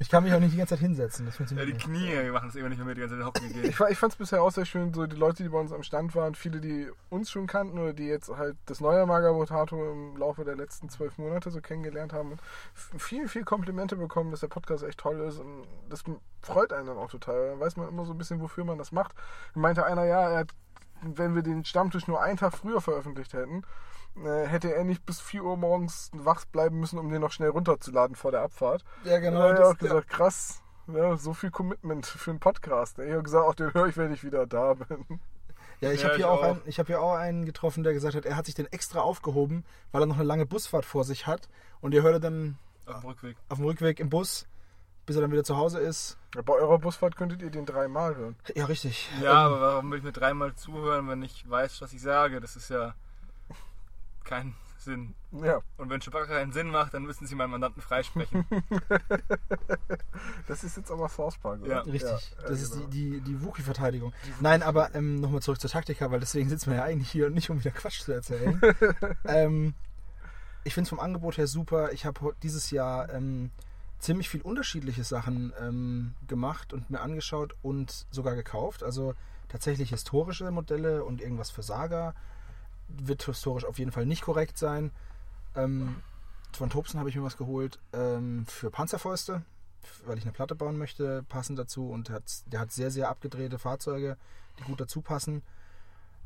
Ich kann mich auch nicht die ganze Zeit hinsetzen. Das Ja, die nicht. Knie die machen es immer nicht mehr mit, die ganze Zeit hocken gehen. Ich, ich fand es bisher auch sehr schön, so die Leute, die bei uns am Stand waren, viele, die uns schon kannten oder die jetzt halt das neue Magabotato im Laufe der letzten zwölf Monate so kennengelernt haben, und viel, viel Komplimente bekommen, dass der Podcast echt toll ist und das m- freut einen dann auch total. Dann weiß man immer so ein bisschen, wofür man das macht. Meinte einer, ja, er hat, wenn wir den Stammtisch nur einen Tag früher veröffentlicht hätten, äh, hätte er nicht bis 4 Uhr morgens wach bleiben müssen, um den noch schnell runterzuladen vor der Abfahrt. Ja, Genau, da hat er auch gesagt, krass, ja, so viel Commitment für einen Podcast. Ich habe gesagt, auch den höre ich, wenn ich wieder da bin. Ja, ich Ja, habe hier, auch auch. einen- ich hab hier auch einen getroffen, der gesagt hat, er hat sich den extra aufgehoben, weil er noch eine lange Busfahrt vor sich hat. Und ihr hört er dann Auf dem Rückweg. auf dem Rückweg im Bus, bis er dann wieder zu Hause ist. Ja, Bei eurer Busfahrt könntet ihr den dreimal hören. Ja, richtig. Ja, aber warum will ich mir dreimal zuhören, wenn ich weiß, was ich sage? Das ist ja kein Sinn. Ja, Und wenn Chewbacca keinen Sinn macht, dann müssen sie meinen Mandanten freisprechen. das ist jetzt aber South Park, oder? Ja. Richtig. Ja, das ist genau. die, die, die Wookie-Verteidigung. Nein, aber ähm, nochmal zurück zur Taktika, weil deswegen sitzen wir ja eigentlich hier und nicht, um wieder Quatsch zu erzählen. ähm, ich finde es vom Angebot her super. Ich habe dieses Jahr ähm, ziemlich viel unterschiedliche Sachen ähm, gemacht und mir angeschaut und sogar gekauft. Also tatsächlich historische Modelle und irgendwas für Saga. Wird historisch auf jeden Fall nicht korrekt sein. Ähm, von Tobsen habe ich mir was geholt ähm, für Panzerfäuste, weil ich eine Platte bauen möchte, passend dazu. Und hat, der hat sehr, sehr abgedrehte Fahrzeuge, die gut dazu passen.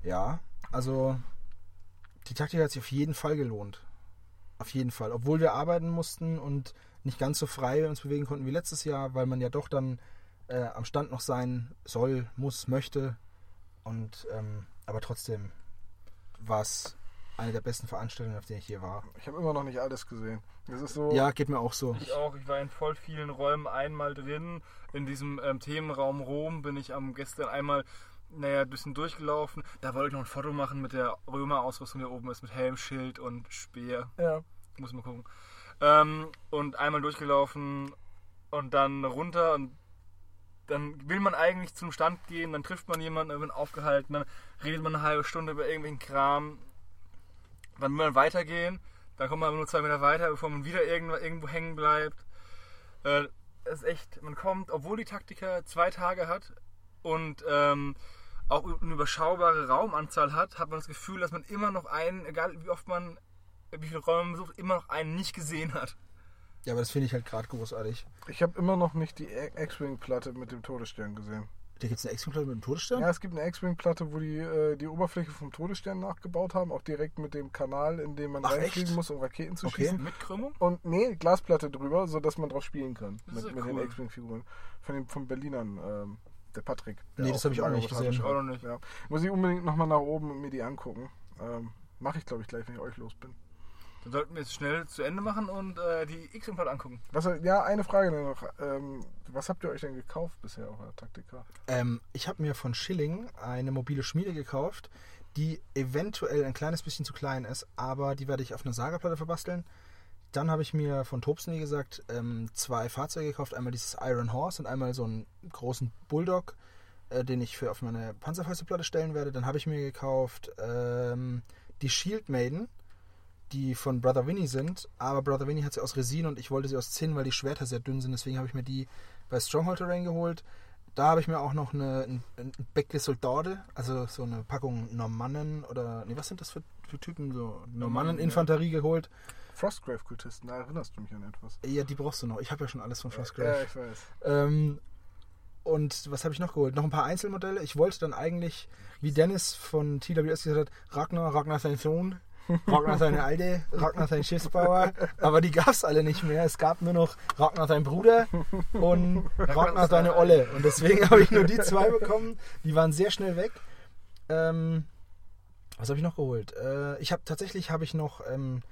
Ja, also die Taktik hat sich auf jeden Fall gelohnt. Auf jeden Fall. Obwohl wir arbeiten mussten und nicht ganz so frei uns bewegen konnten wie letztes Jahr, weil man ja doch dann äh, am Stand noch sein soll, muss, möchte. Und ähm, aber trotzdem war es eine der besten Veranstaltungen, auf denen ich je war. Ich habe immer noch nicht alles gesehen. Das ist so. Ja, geht mir auch so. Ich auch. Ich war in voll vielen Räumen einmal drin. In diesem ähm, Themenraum Rom bin ich am gestern einmal, naja, ein bisschen durchgelaufen. Da wollte ich noch ein Foto machen mit der Römer-Ausrüstung, die oben ist, mit Helm, Schild und Speer. Ja. Muss mal gucken. Ähm, und einmal durchgelaufen und dann runter und dann will man eigentlich zum Stand gehen, dann trifft man jemanden, dann wird aufgehalten, dann redet man eine halbe Stunde über irgendwelchen Kram. Dann will man weitergehen, dann kommt man aber nur zwei Meter weiter, bevor man wieder irgendwo, irgendwo hängen bleibt. Äh, es ist echt, man kommt, obwohl die Taktika zwei Tage hat und ähm, auch eine überschaubare Raumanzahl hat, hat man das Gefühl, dass man immer noch einen, egal wie oft man, wie viele Räume man besucht, immer noch einen nicht gesehen hat. Ja, aber das finde ich halt gerade großartig. Ich habe immer noch nicht die X-Wing-Platte mit dem Todesstern gesehen. Da gibt es eine Extra-Platte mit dem Todesstern? Ja, es gibt eine X-Wing-Platte, wo die äh, die Oberfläche vom Todesstern nachgebaut haben, auch direkt mit dem Kanal, in dem man Ach, reinfliegen echt? muss, um Raketen zu Okay. schießen. Mit Krümmung? Und nee, Glasplatte drüber, sodass man drauf spielen kann. Das Mit, ist ja mit den cool. X-Wing-Figuren. Von den von Berlinern, ähm, der Patrick. der Nee, das habe ich auch nicht gesehen. hatte. Auch noch nicht. Ja. Muss ich unbedingt nochmal nach oben und mir die angucken. Ähm, Mache ich, glaube ich, gleich, wenn ich euch los bin. Dann sollten wir jetzt schnell zu Ende machen und äh, die X-Import angucken. Was, ja, eine Frage noch. Ähm, was habt ihr euch denn gekauft bisher auf der Taktika? Ähm, ich habe mir von Schilling eine mobile Schmiede gekauft, die eventuell ein kleines bisschen zu klein ist, aber die werde ich auf eine Sagerplatte verbasteln. Dann habe ich mir von Tobsen, wie gesagt, ähm, zwei Fahrzeuge gekauft. Einmal dieses Iron Horse und einmal so einen großen Bulldog, äh, den ich für auf meine Panzerfäusteplatte stellen werde. Dann habe ich mir gekauft ähm, die Shield Maiden, die von Brother Winnie sind. Aber Brother Winnie hat sie aus Resin und ich wollte sie aus Zinn, weil die Schwerter sehr dünn sind. Deswegen habe ich mir die bei Stronghold Terrain geholt. Da habe ich mir auch noch eine, ein, ein Becke Soldade, also so eine Packung Normannen oder, nee, was sind das für, für Typen? So Normannen-Infanterie geholt. Frostgrave-Kultisten, da erinnerst du mich an etwas. Ja, die brauchst du noch. Ich habe ja schon alles von Frostgrave. Ja, ich weiß. Ähm, und was habe ich noch geholt? Noch ein paar Einzelmodelle. Ich wollte dann eigentlich, wie Dennis von TWS gesagt hat, Ragnar, Ragnar sein Sohn, Ragnar seine Alte, Ragnar sein Schiffsbauer. Aber die gab es alle nicht mehr. Es gab nur noch Ragnar sein Bruder und Ragnar seine Olle. Und deswegen habe ich nur die zwei bekommen. Die waren sehr schnell weg. Ähm, was habe ich noch geholt? Äh, ich habe tatsächlich habe ich noch ähm,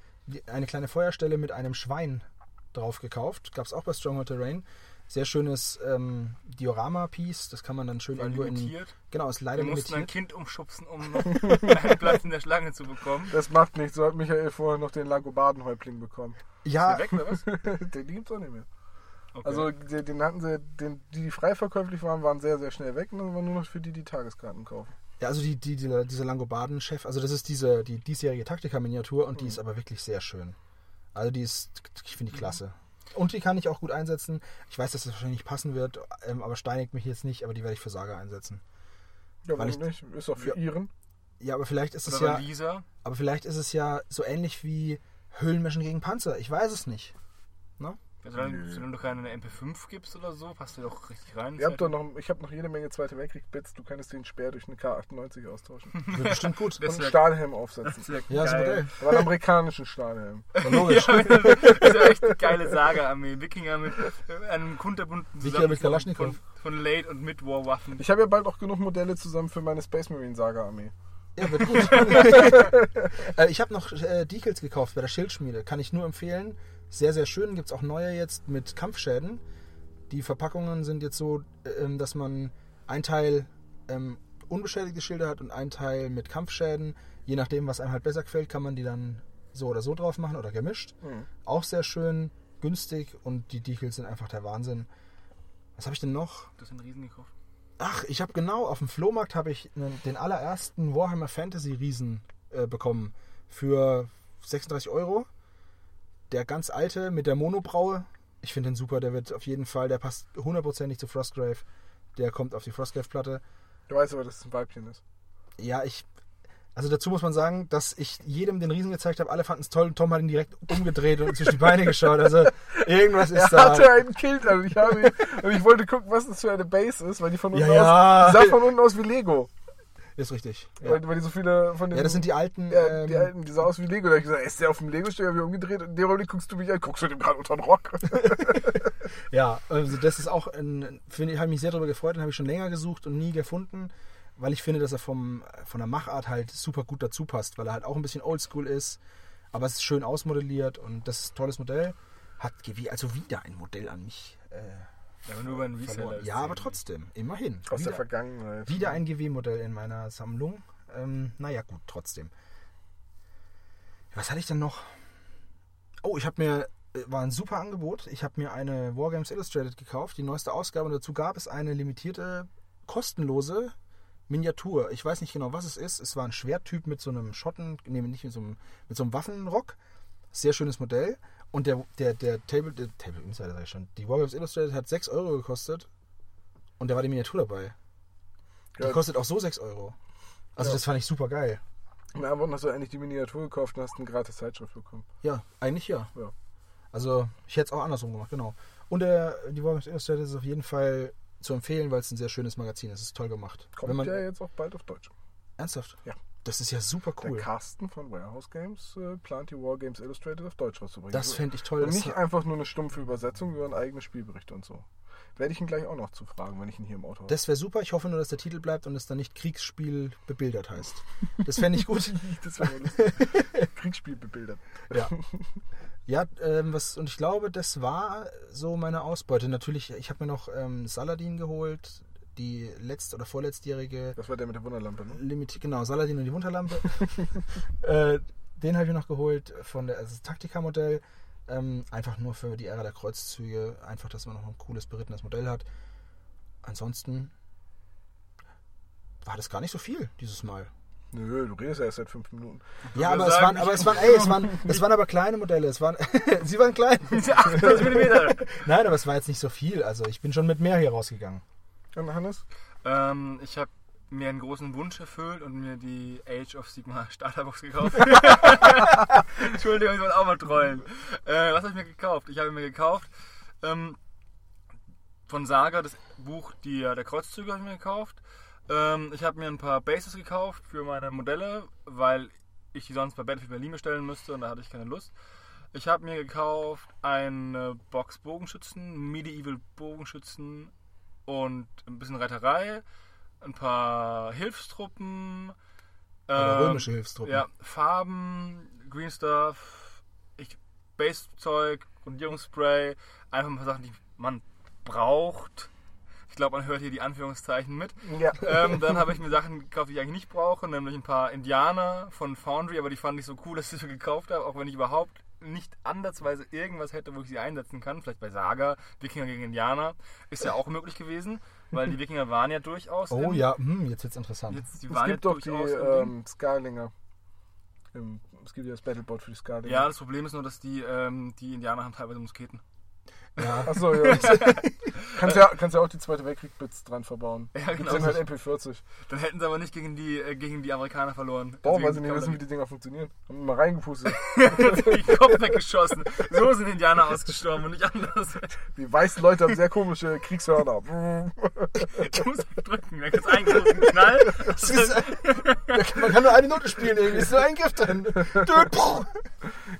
eine kleine Feuerstelle mit einem Schwein drauf gekauft. Gab es auch bei Stronghold Terrain. Sehr schönes ähm, Diorama-Piece. Das kann man dann schön irgendwo in. Genau, ist leider Wir mussten ein. Kind umschubsen, um noch einen Platz in der Schlange zu bekommen. Das macht nichts. So hat Michael vorher noch den Langobardenhäuptling bekommen. Ja, Ist der weg, oder was? den gibt's auch nicht mehr. Okay. Also den, den hatten sie, den, die, die frei verkäuflich waren, waren sehr, sehr schnell weg. Und dann waren nur noch für die, die Tageskarten kaufen. ja, also die, die, dieser, dieser Langobarden-Chef, also das ist diese die diesjährige Taktika-Miniatur und die ist aber wirklich sehr schön. Also die ist, ich finde die klasse. Und die kann ich auch gut einsetzen. Ich weiß, dass das wahrscheinlich nicht passen wird, ähm, aber steinigt mich jetzt nicht, aber die werde ich für Saga einsetzen. Ja, Weil warum nicht? Ist auch für Ja. Iren. Ja, aber vielleicht ist es Oder ja, Lisa. aber vielleicht ist es ja so ähnlich wie Höhlenmenschen gegen Panzer. Ich weiß es nicht. Solange, solange du keine MP5 gibst oder so, passt du doch richtig rein. Ihr habt doch noch, ich habe noch jede Menge Zweite Weltkrieg-Bits. Du kannst den Speer durch eine K98 austauschen. Wird bestimmt gut. Das Und einen Stahlhelm Das aufsetzen. ist ja, ist ein geil. Modell. Aber einen amerikanischen Stahlhelm. Ja, logisch. Ja, das ist ja echt eine geile Saga-Armee. Wikinger mit äh, einem kunterbunten Wikinger mit Kalaschnikow. Von, von Late- und Mid-War-Waffen. Ich habe ja bald auch genug Modelle zusammen für meine Space Marine Saga-Armee. Ja, wird gut. äh, ich habe noch äh, Decals gekauft bei der Schildschmiede. Kann ich nur empfehlen. Sehr, sehr schön. Gibt es auch neue jetzt mit Kampfschäden. Die Verpackungen sind jetzt so, ähm, dass man ein Teil ähm, unbeschädigte Schilder hat und ein Teil mit Kampfschäden. Je nachdem, was einem halt besser gefällt, kann man die dann so oder so drauf machen oder gemischt. Mhm. Auch sehr schön, günstig und die Decals sind einfach der Wahnsinn. Was habe ich denn noch? Du hast einen Riesen gekauft. Ach, ich habe genau, auf dem Flohmarkt habe ich den allerersten Warhammer Fantasy Riesen äh, bekommen. Für 36 Euro. Der ganz alte mit der Monobraue. Ich finde den super, der wird auf jeden Fall, der passt hundertprozentig zu Frostgrave. Der kommt auf die Frostgrave-Platte. Du weißt aber, dass es ein Weibchen ist. Ja, ich. Also dazu muss man sagen, dass ich jedem den Riesen gezeigt habe, alle fanden es toll und Tom hat ihn direkt umgedreht und zwischen die Beine geschaut. Also irgendwas Er ist da. hatte einen Kilt an. Ich, habe ihn, und ich wollte gucken, was das für eine Base ist, weil die von unten Ja, ja. aus. Die sah von unten aus wie Lego. Ist richtig. Ja. Weil, weil die so viele von den. ja, das sind die alten. Ja, die ähm, alten, die sah aus wie Lego. Da hab ich gesagt, ist der auf dem Lego-Stück? Hab ich umgedreht und in dem Augenblick guckst du mich an. Guckst du dem gerade unter den Rock? Ja, also das ist auch, ein, finde ich, habe mich sehr darüber gefreut, den habe ich schon länger gesucht und nie gefunden, weil ich finde, dass er vom, von der Machart halt super gut dazu passt, weil er halt auch ein bisschen oldschool ist, aber es ist schön ausmodelliert und das ist ein tolles Modell. Hat also wieder ein Modell an mich äh, Aber nur bei einem Reseller. Ja, aber trotzdem, immerhin. Aus der wieder, Vergangenheit. wieder ein GW-Modell in meiner Sammlung. Ähm, naja, gut, trotzdem. Was hatte ich denn noch? Oh, ich habe mir, äh, war ein super Angebot. Ich habe mir eine Wargames Illustrated gekauft, die neueste Ausgabe. Und dazu gab es eine limitierte, kostenlose Miniatur. Ich weiß nicht genau, was es ist. Es war ein Schwerttyp mit so einem Schotten, nee, nicht mit so einem, mit so einem Waffenrock. Sehr schönes Modell. Und der, der, der Table, der Table Insider sag ich schon, die Wargames Illustrated hat 6 Euro gekostet. Und da war die Miniatur dabei. Die Ja. kostet auch so 6 Euro. Also Ja. das fand ich super geil. Na, aber hast du eigentlich die Miniatur gekauft und hast eine gratis Zeitschrift bekommen. Ja, eigentlich ja. Ja. Also ich hätte es auch andersrum gemacht, genau. Und der, die Wargames Illustrated ist auf jeden Fall zu empfehlen, weil es ein sehr schönes Magazin ist. Es ist toll gemacht. Kommt man, ja jetzt auch bald auf Deutsch. Ernsthaft? Ja. Das ist ja super Der cool. Carsten von Warehouse Games äh, plant die Wargames Illustrated auf Deutsch rauszubringen. Das fände ich toll. Und nicht einfach nur eine stumpfe Übersetzung, sondern eigene Spielberichte und so. Werde ich ihn gleich auch noch zu fragen, wenn ich ihn hier im Auto habe. das wäre super. Ich hoffe nur, dass der Titel bleibt und es dann nicht Kriegsspiel bebildert heißt. Das fände ich gut. das wäre lustig. Kriegsspiel bebildert. Ja. Ja, ähm, was, und ich glaube, das war so meine Ausbeute. Natürlich, ich habe mir noch ähm, Saladin geholt, die letzt- oder vorletztjährige Das war der mit der Wunderlampe, ne? Limit, genau, Saladin und die Wunderlampe. äh, den habe ich mir noch geholt von der, also Taktika-Modell. Ähm, einfach nur für die Ära der Kreuzzüge. Einfach, dass man noch ein cooles berittenes Modell hat. Ansonsten war das gar nicht so viel dieses Mal. Nö, du redest ja erst seit fünf Minuten. Ja, aber es waren, aber es waren, ey, es waren, es waren aber kleine Modelle. Es waren, sie waren klein. 28 Millimeter. Nein, aber es war jetzt nicht so viel. Also ich bin schon mit mehr hier rausgegangen. Und Hannes? Ähm, ich habe mir einen großen Wunsch erfüllt und mir die Age of Sigma Starterbox gekauft. Entschuldigung, ich wollte auch mal trollen. Äh, was habe ich mir gekauft? Ich habe mir gekauft ähm, von Saga das Buch die, der Kreuzzüge habe ich mir gekauft. Ähm, ich habe mir ein paar Bases gekauft für meine Modelle, weil ich die sonst bei Battlefield Berlin bestellen müsste und da hatte ich keine Lust. Ich habe mir gekauft eine Box Bogenschützen, Medieval Bogenschützen und ein bisschen Reiterei, ein paar Hilfstruppen, Oder ähm, römische Hilfstruppen. ja, Farben, Green Stuff, ich, Base-Zeug, Grundierungsspray, einfach ein paar Sachen, die man braucht. Ich glaube, man hört hier die Anführungszeichen mit. Ja. Ähm, dann habe ich mir Sachen gekauft, die ich eigentlich nicht brauche, nämlich ein paar Indianer von Foundry, aber die fand ich so cool, dass ich sie gekauft habe, auch wenn ich überhaupt nicht ansatzweise irgendwas hätte, wo ich sie einsetzen kann. Vielleicht bei Saga, Wikinger gegen Indianer, ist ja auch möglich gewesen, weil die Wikinger waren ja durchaus. Oh im, ja, hm, jetzt wird's interessant. Jetzt, die Es waren gibt ja doch die ähm, Scarlinger. Im, es gibt ja das Battleboard für die Scarlinger. Ja, das Problem ist nur, dass die, ähm, die Indianer haben teilweise Musketen. Ja. Achso, ja. kannst, ja. kannst ja auch die Zweite Weltkrieg-Bits dran verbauen. Ja, genau. sind halt MP40. Dann hätten sie aber nicht gegen die, äh, gegen die Amerikaner verloren. Boah, weil sie nicht wissen, wie die Dinger funktionieren. Haben mal reingepustet. die Kopf weggeschossen. So sind Indianer ausgestorben und nicht anders. Die weißen Leute haben sehr komische Kriegshörner. Du musst drücken, da gibt's einen großen Knall. Ist, man kann nur eine Note spielen, irgendwie ist nur ein Gift drin.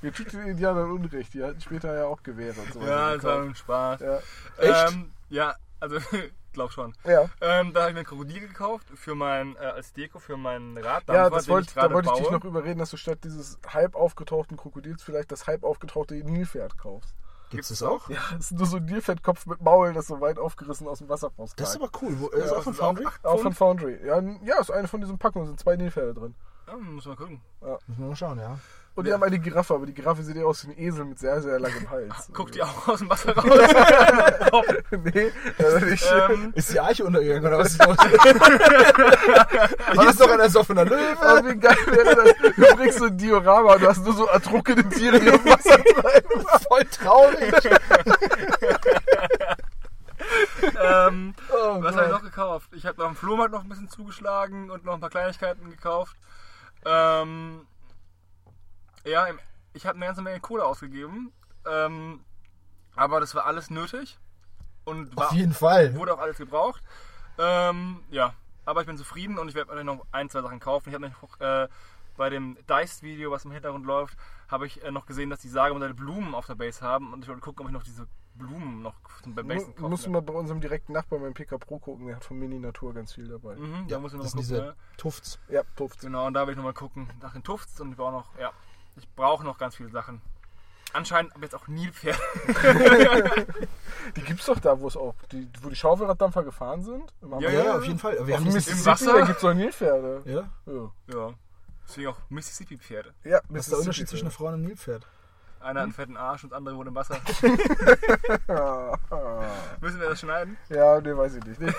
Ihr tut den Indianern Unrecht. Die hatten später ja auch Gewehre und so. Ja, das war ein Spaß. Ja. Echt? Ähm, ja, also glaub schon. Ja. Ähm, da habe ich mir ein Krokodil gekauft für mein, äh, als Deko für meinen Raddampfer, Ja, das den wollt, ich da wollte ich dich baue. noch überreden, dass du statt dieses halb aufgetauchten Krokodils vielleicht das halb aufgetauchte Nilpferd kaufst. Gibt's das auch? Ja, das ist nur so ein Nilpferdkopf mit Maul, das so weit aufgerissen aus dem Wasser rauskommt. Das ist aber cool. Wo, ist Ja, auch von Foundry? Auch von Foundry. Ja, ja, ist eine von diesen Packungen, sind zwei Nilpferde drin. Ja, muss mal gucken. Müssen wir mal schauen, ja. Und die haben eine Giraffe, aber die Giraffe sieht ja aus wie ein Esel mit sehr, sehr langem Hals. Guckt die auch aus dem Wasser raus? nee, also nicht. ähm, Ist die Arche untergegangen oder was ist los? Hier ist doch ein ersoffener Löwe. Aber wie geil wäre das? Du bringst so ein Diorama und du hast nur so ertrunkene Tiere, die im Wasser bleiben. Voll traurig. ähm, Oh was habe ich noch gekauft? Ich habe noch am Flohmarkt noch ein bisschen zugeschlagen und noch ein paar Kleinigkeiten gekauft. Ähm, ja, ich habe eine ganze Menge Kohle ausgegeben. Ähm, aber das war alles nötig. Und war, Auf jeden Fall. wurde auch alles gebraucht. Ähm, ja, aber ich bin zufrieden und ich werde mir noch ein, zwei Sachen kaufen. Ich habe nämlich auch, äh, bei dem Dice-Video, was im Hintergrund läuft, habe ich äh, noch gesehen, dass die Sagemodelle Blumen auf der Base haben und ich wollte gucken, ob ich noch diese Blumen noch zum Base kaufen musst du kann. mal bei unserem direkten Nachbarn beim PK Pro gucken, der hat von Mini Natur ganz viel dabei. Mhm, da muss ich noch Das mal sind gucken. diese ja. Tufts. Ja, Tufts. Genau, und da will ich nochmal gucken nach den Tufts und ich brauche noch, ja, ich brauche noch ganz viele Sachen. Anscheinend aber jetzt auch Nilpferde. Die gibt's doch da, wo es auch, die, wo die Schaufelraddampfer gefahren sind. Im Ja, Ja, ja, auf jeden Fall. Wir Auf haben Mississippi, Wasser? da gibt's doch Nilpferde. ja? Ja, Ja. Deswegen auch Mississippi-Pferde. ja Was ist der Unterschied zwischen einer Frau und einem Nilpferd? Einer hat einen fetten Arsch und das andere wohnt im Wasser. Müssen wir das schneiden? Ja, nee, weiß ich nicht. Nee,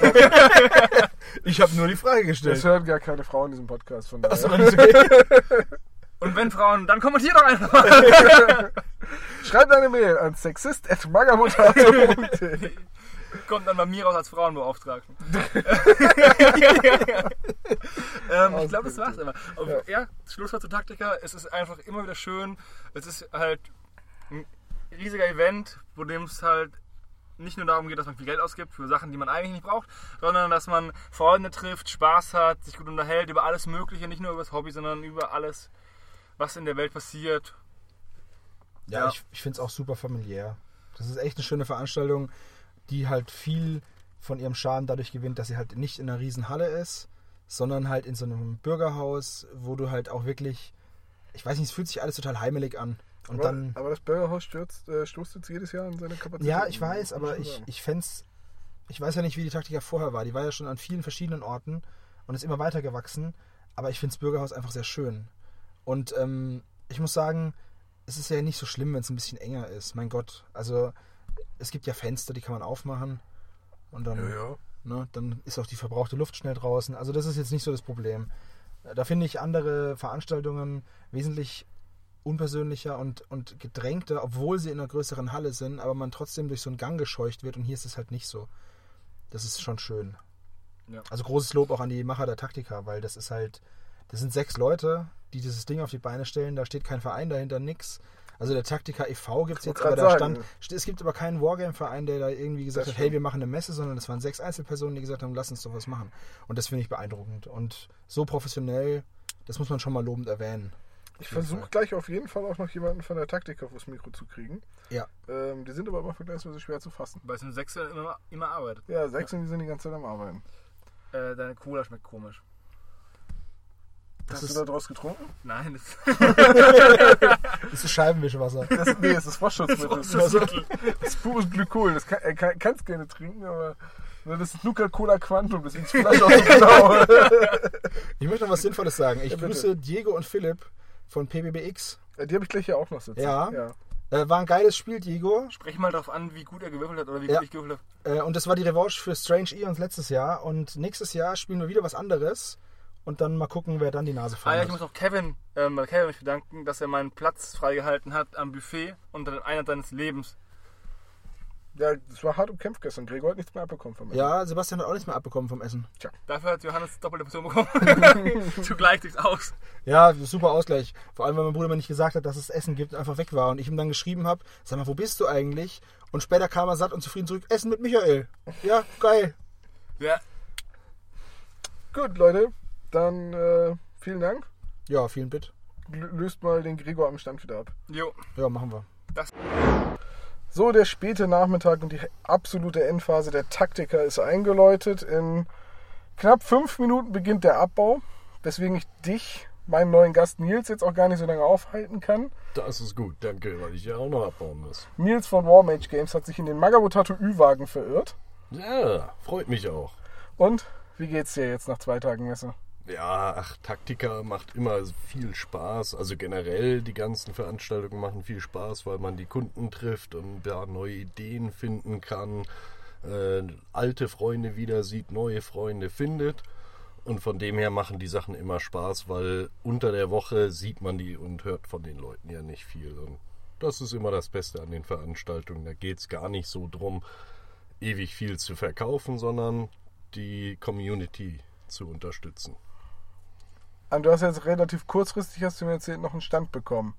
Ich habe nur die Frage Das gestellt. hören gar keine Frauen in diesem Podcast von daher. Ist okay. Und wenn Frauen, dann kommentiert doch einfach mal. Schreibt eine Mail an sexist.magamutter.de Kommt dann bei mir raus als Frauenbeauftragten. ähm, ich glaube, das war's immer. Aber, ja. Schlusswort zu Taktika. Es ist einfach immer wieder schön. Es ist halt ein riesiger Event, wo dem es halt nicht nur darum geht, dass man viel Geld ausgibt für Sachen, die man eigentlich nicht braucht, sondern dass man Freunde trifft, Spaß hat, sich gut unterhält über alles Mögliche, nicht nur über das Hobby, sondern über alles, was in der Welt passiert. Ja, Ja. ich, ich finde es auch super familiär. Das ist echt eine schöne Veranstaltung, die halt viel von ihrem Charme dadurch gewinnt, dass sie halt nicht in einer riesen Halle ist, sondern halt in so einem Bürgerhaus, wo du halt auch wirklich, ich weiß nicht, es fühlt sich alles total heimelig an. Und Aber, dann, aber das Bürgerhaus stürzt, äh, stoßt jetzt jedes Jahr an seine Kapazität. ja, ich weiß, aber ich, sagen. ich fände ich weiß ja nicht, wie die Taktika vorher war. Die war ja schon an vielen verschiedenen Orten und ist immer weiter gewachsen. Aber ich finde das Bürgerhaus einfach sehr schön. Und ähm, ich muss sagen, es ist ja nicht so schlimm, wenn es ein bisschen enger ist. Mein Gott, also es gibt ja Fenster, die kann man aufmachen. Und dann, Ja, ja. Ne, dann ist auch die verbrauchte Luft schnell draußen. Also das ist jetzt nicht so das Problem. Da finde ich andere Veranstaltungen wesentlich unpersönlicher und, und gedrängter, obwohl sie in einer größeren Halle sind, aber man trotzdem durch so einen Gang gescheucht wird und hier ist es halt nicht so. Das ist schon schön. Ja. Also großes Lob auch an die Macher der Taktika, weil das ist halt, das sind sechs Leute, die dieses Ding auf die Beine stellen, da steht kein Verein dahinter, nix. Also der Taktika e.V. gibt es jetzt, aber da sagen. stand, es gibt aber keinen Wargame-Verein, der da irgendwie gesagt Das hat, hey, stimmt. wir machen eine Messe, sondern es waren sechs Einzelpersonen, die gesagt haben, lass uns doch was machen. Und das finde ich beeindruckend. Und so professionell, das muss man schon mal lobend erwähnen. Ich versuche gleich auf jeden Fall auch noch jemanden von der Taktik aufs Mikro zu kriegen. Ja. Ähm, die sind aber immer vergleichsweise schwer zu fassen. Weil es im Sechser immer, immer arbeitet. Ja, sechs und die sind die ganze Zeit am Arbeiten. Äh, deine Cola schmeckt komisch. Hast ist- du da draus getrunken? Nein, das Das ist Scheibenwischwasser. Das, nee, es ist Froschschutzmittel. Froschschutzmittel. Das ist pures Glykol. Das kann, er kann, kannst gerne trinken, aber das ist Nuka-Cola Quantum. Das ist vielleicht auch so genau. Ich möchte noch was Sinnvolles sagen. Ich Ja, grüße Diego und Philipp von PBBX. Die habe ich gleich hier auch noch sitzen. Ja. ja. Äh, war ein geiles Spiel, Diego. Sprech mal darauf an, wie gut er gewürfelt hat oder wie Ja. gut ich gewürfelt habe. Äh, und das war die Revanche für Strange Eons letztes Jahr. Und nächstes Jahr spielen wir wieder was anderes. Und dann mal gucken, wer dann die Nase Ah vorne ja, ich muss noch Kevin, ähm, Kevin mich bedanken, dass er meinen Platz freigehalten hat am Buffet unter dem Einsatz seines Lebens. Ja, das war hart umkämpft gestern. Gregor hat nichts mehr abbekommen von mir. Ja, Sebastian hat auch nichts mehr abbekommen vom Essen. Dafür hat Johannes doppelte Portion bekommen. Zugleich durchs Aus. Ja, super Ausgleich. Vor allem, weil mein Bruder mir nicht gesagt hat, dass es Essen gibt und einfach weg war. Und ich ihm dann geschrieben habe, sag mal, wo bist du eigentlich? Und später kam er satt und zufrieden zurück, Essen mit Michael. Ja, geil. Ja, Gut, Leute. Dann äh, vielen Dank. Ja, vielen Bitt. Löst mal den Gregor am Stand wieder ab. jo. Ja, machen wir. So, der späte Nachmittag und die absolute Endphase der Taktiker ist eingeläutet. In knapp fünf Minuten beginnt der Abbau, weswegen ich dich, meinen neuen Gast Nils, jetzt auch gar nicht so lange aufhalten kann. Das ist gut, danke, weil ich ja auch noch abbauen muss. Nils von Warmage Games hat sich in den Magabotato Ü-Wagen verirrt. Ja, freut mich auch. Und wie geht's dir jetzt nach zwei Tagen Messe? Ja, ach, Taktika macht immer viel Spaß. Also generell die ganzen Veranstaltungen machen viel Spaß, weil man die Kunden trifft und da neue Ideen finden kann, äh, alte Freunde wieder sieht, neue Freunde findet. Und von dem her machen die Sachen immer Spaß, weil unter der Woche sieht man die und hört von den Leuten ja nicht viel. Und das ist immer das Beste an den Veranstaltungen. Da geht es gar nicht so drum, ewig viel zu verkaufen, sondern die Community zu unterstützen. Und du hast jetzt relativ kurzfristig, hast du mir erzählt, noch einen Stand bekommen.